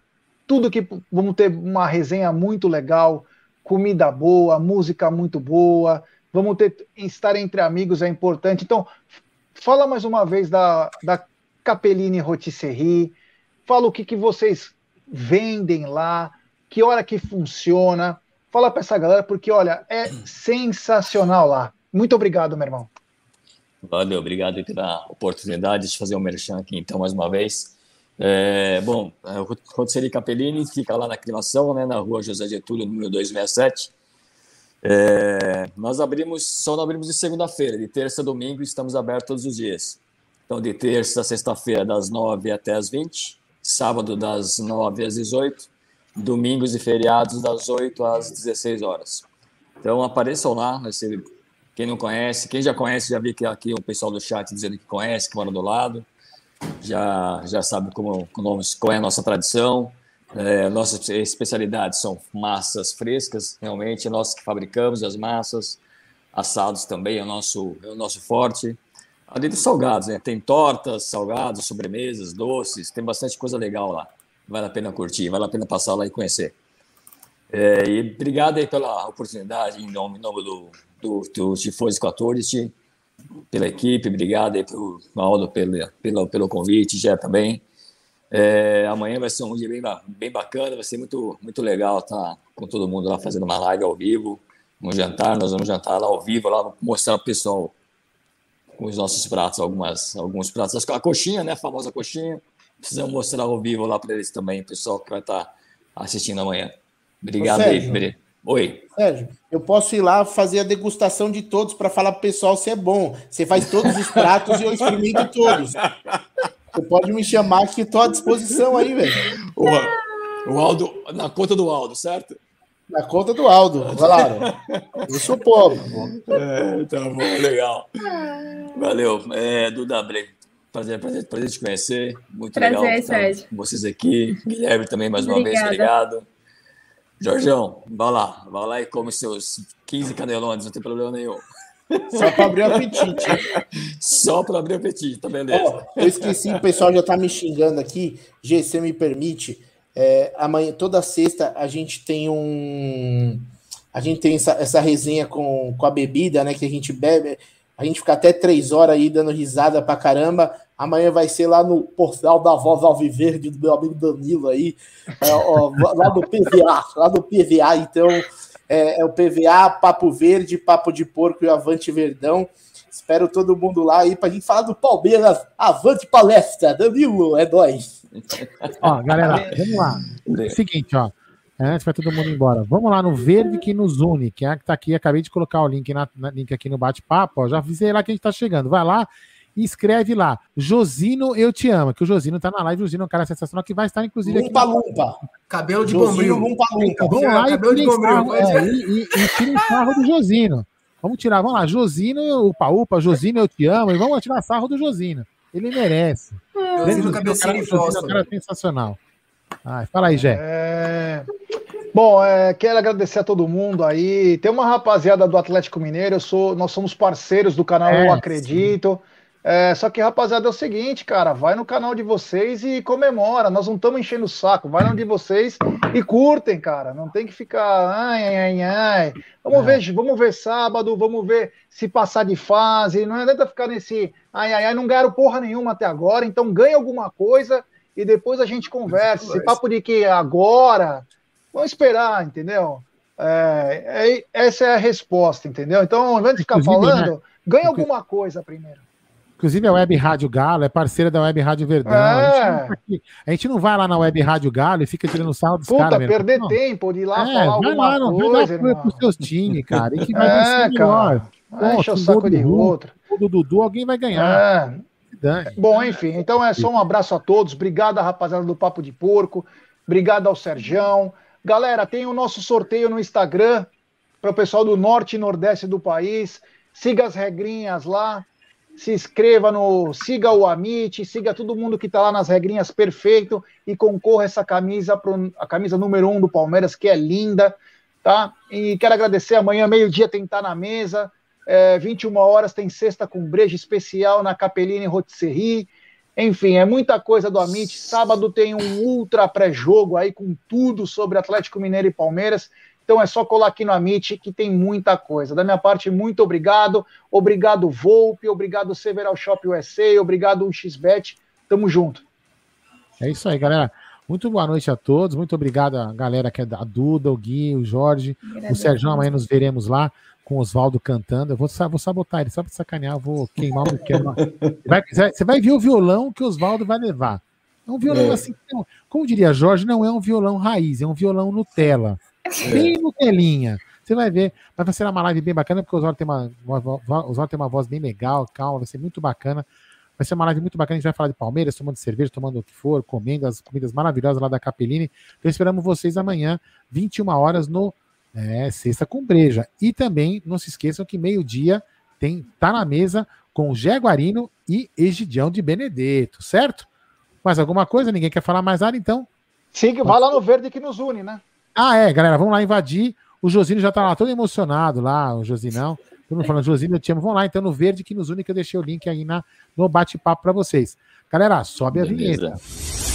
tudo que. Vamos ter uma resenha muito legal, comida boa, música muito boa. Vamos ter. Estar entre amigos é importante. Então, fala mais uma vez da, da Capellini Rotisserie. Fala o que, que vocês vendem lá, que hora que funciona. Fala para essa galera, porque olha, é sensacional lá. Muito obrigado, meu irmão. Valeu, obrigado pela oportunidade de fazer um merchan aqui, então, mais uma vez. É, bom, é, Rotisserie Capellini fica lá na Aclimação, né, na rua José Getúlio, número 267. É, nós abrimos, só não abrimos de segunda-feira, de terça a domingo estamos abertos todos os dias. Então, de terça a sexta-feira, das 9 até as 20, sábado, das 9 às 18, domingos e feriados, das 8 às 16 horas. Então, apareçam lá, quem não conhece, quem já conhece, já vi que aqui o pessoal do chat dizendo que conhece, que mora do lado, já, já sabe como, qual é a nossa tradição. É, nossas especialidades são massas frescas, realmente, nós que fabricamos as massas, assados também é o nosso, é o nosso forte. Além dos salgados, né? tem tortas, salgados, sobremesas, doces, tem bastante coisa legal lá. Vale a pena curtir, vale a pena passar lá e conhecer. É, e obrigado aí pela oportunidade, em nome, em nome do, do, do Tifões 14, pela equipe, obrigado aí pelo Aldo pelo, pelo, pelo convite, já também. É, amanhã vai ser um dia bem, bem bacana, vai ser muito, muito legal estar tá com todo mundo lá fazendo uma live ao vivo, um jantar, nós vamos jantar lá ao vivo, lá mostrar para o pessoal com os nossos pratos, algumas, alguns pratos, a coxinha, né, a famosa coxinha, precisamos mostrar ao vivo lá para eles também, pessoal que vai estar tá assistindo amanhã. Obrigado aí, Oi. Sérgio, eu posso ir lá fazer a degustação de todos para falar pro pessoal se é bom. Você faz todos os pratos e eu experimento todos. Você pode me chamar que estou à disposição aí, velho. O, o Aldo, na conta do Aldo, certo? Na conta do Aldo, claro. Eu sou pobre. É, tá bom, legal. Valeu. É, Duda Bre, prazer, prazer, prazer te conhecer. Muito prazer, legal. Sérgio. vocês aqui. Guilherme também, mais uma Obrigada. vez, obrigado. Jorjão, vai lá, vai lá e come seus 15 canelones, não tem problema nenhum. Só para abrir o apetite. Só para abrir o apetite, tá beleza. Oh, eu esqueci, o pessoal já tá me xingando aqui. G, você me permite? É, amanhã, toda sexta, a gente tem um. A gente tem essa, essa resenha com, com a bebida, né? Que a gente bebe. A gente fica até três horas aí dando risada pra caramba. Amanhã vai ser lá no portal da Voz Alviverde do meu amigo Danilo aí, é, ó, lá do PVA, lá do PVA. Então, é, é, o PVA, Papo Verde, Papo de Porco e Avante Verdão. Espero todo mundo lá aí para a gente falar do Palmeiras. Avante palestra, Danilo, é nóis. Ó, galera, vamos lá. Seguinte, ó. Antes vai todo mundo embora. Vamos lá no Verde que nos une, que é que tá aqui. Acabei de colocar o link, na, na link aqui no bate-papo. Já avisei lá que a gente tá chegando. Vai lá e escreve lá. Josino, eu te amo. Que o Josino tá na live. O Josino é um cara sensacional que vai estar, inclusive. Lumpa, aqui lumpa. Cabelo de bombril. Lumpa, lumpa. Vamos lá cabelo e, de sarro, é, e, e, e tira o sarro do Josino. Vamos tirar, vamos lá. Josino, upa, upa, Josino, eu te amo. E vamos tirar sarro do Josino. Ele merece. Josino, cabecinha e fósforo. cara sensacional. Ai, fala aí, Jé. É... Bom, é, quero agradecer a todo mundo aí. Tem uma rapaziada do Atlético Mineiro, eu sou, nós somos parceiros do canal é, Eu Acredito. Sim. É, só que, rapaziada, é o seguinte, cara, vai no canal de vocês e comemora. Nós não estamos enchendo o saco, vai no de vocês e curtem, cara. Não tem que ficar. Ai, ai, ai. Vamos é. ver, vamos ver sábado, vamos ver se passar de fase. Não adianta ficar nesse. Ai, ai, ai, não ganharam porra nenhuma até agora, então ganha alguma coisa e depois a gente conversa. Esse papo de que agora. Vamos esperar, entendeu? É, é, essa é a resposta, entendeu? Então, ao invés de ficar falando, né? ganha alguma coisa primeiro. Inclusive a Web Rádio Galo é parceira da Web Rádio Verdão. É. A, gente a, gente não vai lá na Web Rádio Galo e fica tirando sarro dos caras. Puta, perder não. tempo de ir lá é, falar vai lá, não coisa, vai dar pros seus times, cara. E que vai é, melhor. Deixa o saco de outro. O Dudu, alguém vai ganhar. É. Bom, enfim, então é só um abraço a todos. Obrigado, rapaziada do Papo de Porco. Obrigado ao Serjão. Galera, tem o nosso sorteio no Instagram para o pessoal do norte e nordeste do país. Siga as regrinhas lá se inscreva no, siga o Amit, siga todo mundo que está lá nas regrinhas perfeito. E concorra essa camisa, pro, a camisa número um do Palmeiras, que é linda, tá? E quero agradecer, amanhã, meio-dia, tem estar na mesa, é, 21 horas tem sexta com breja especial na Capeline Rotisserie, enfim, é muita coisa do Amit, sábado tem um ultra pré-jogo aí com tudo sobre Atlético Mineiro e Palmeiras, então é só colar aqui no Amit que tem muita coisa. Da minha parte, muito obrigado. Obrigado, Volpe. Obrigado, Several Shop USA. Obrigado, XBet. Tamo junto. É isso aí, galera. Muito boa noite a todos. Muito obrigado a galera que é da Duda, o Gui, o Jorge, o Sérgio. Amanhã nos veremos lá com o Oswaldo cantando. Eu vou, vou sabotar ele só para sacanear. Eu vou queimar o queima. Vai, você vai ver o violão que o Oswaldo vai levar. É um violão é. assim, como diria Jorge, não é um violão raiz, é um violão Nutella. Bem Nutelinha. Você vai ver. Vai ser uma live bem bacana, porque o Oswaldo tem uma, uma, tem uma voz bem legal, calma, vai ser muito bacana. Vai ser uma live muito bacana. A gente vai falar de Palmeiras, tomando cerveja, tomando o que for, comendo as comidas maravilhosas lá da Capeline. Então esperamos vocês amanhã, 21 horas, no é, Sexta com Breja. E também não se esqueçam que meio-dia tem tá na mesa com Jaguarino e Egidião de Benedetto, certo? Mais alguma coisa? Ninguém quer falar mais nada, então? Sim, vai lá no verde que nos une, né? Ah, é, galera, vamos lá invadir. O Josino já tá lá todo emocionado lá, o Josinão. Todo mundo falando, Josino, eu te amo. Vamos lá, então, no verde que nos une, que eu deixei o link aí na, no bate-papo para vocês. Galera, sobe a Beleza. vinheta.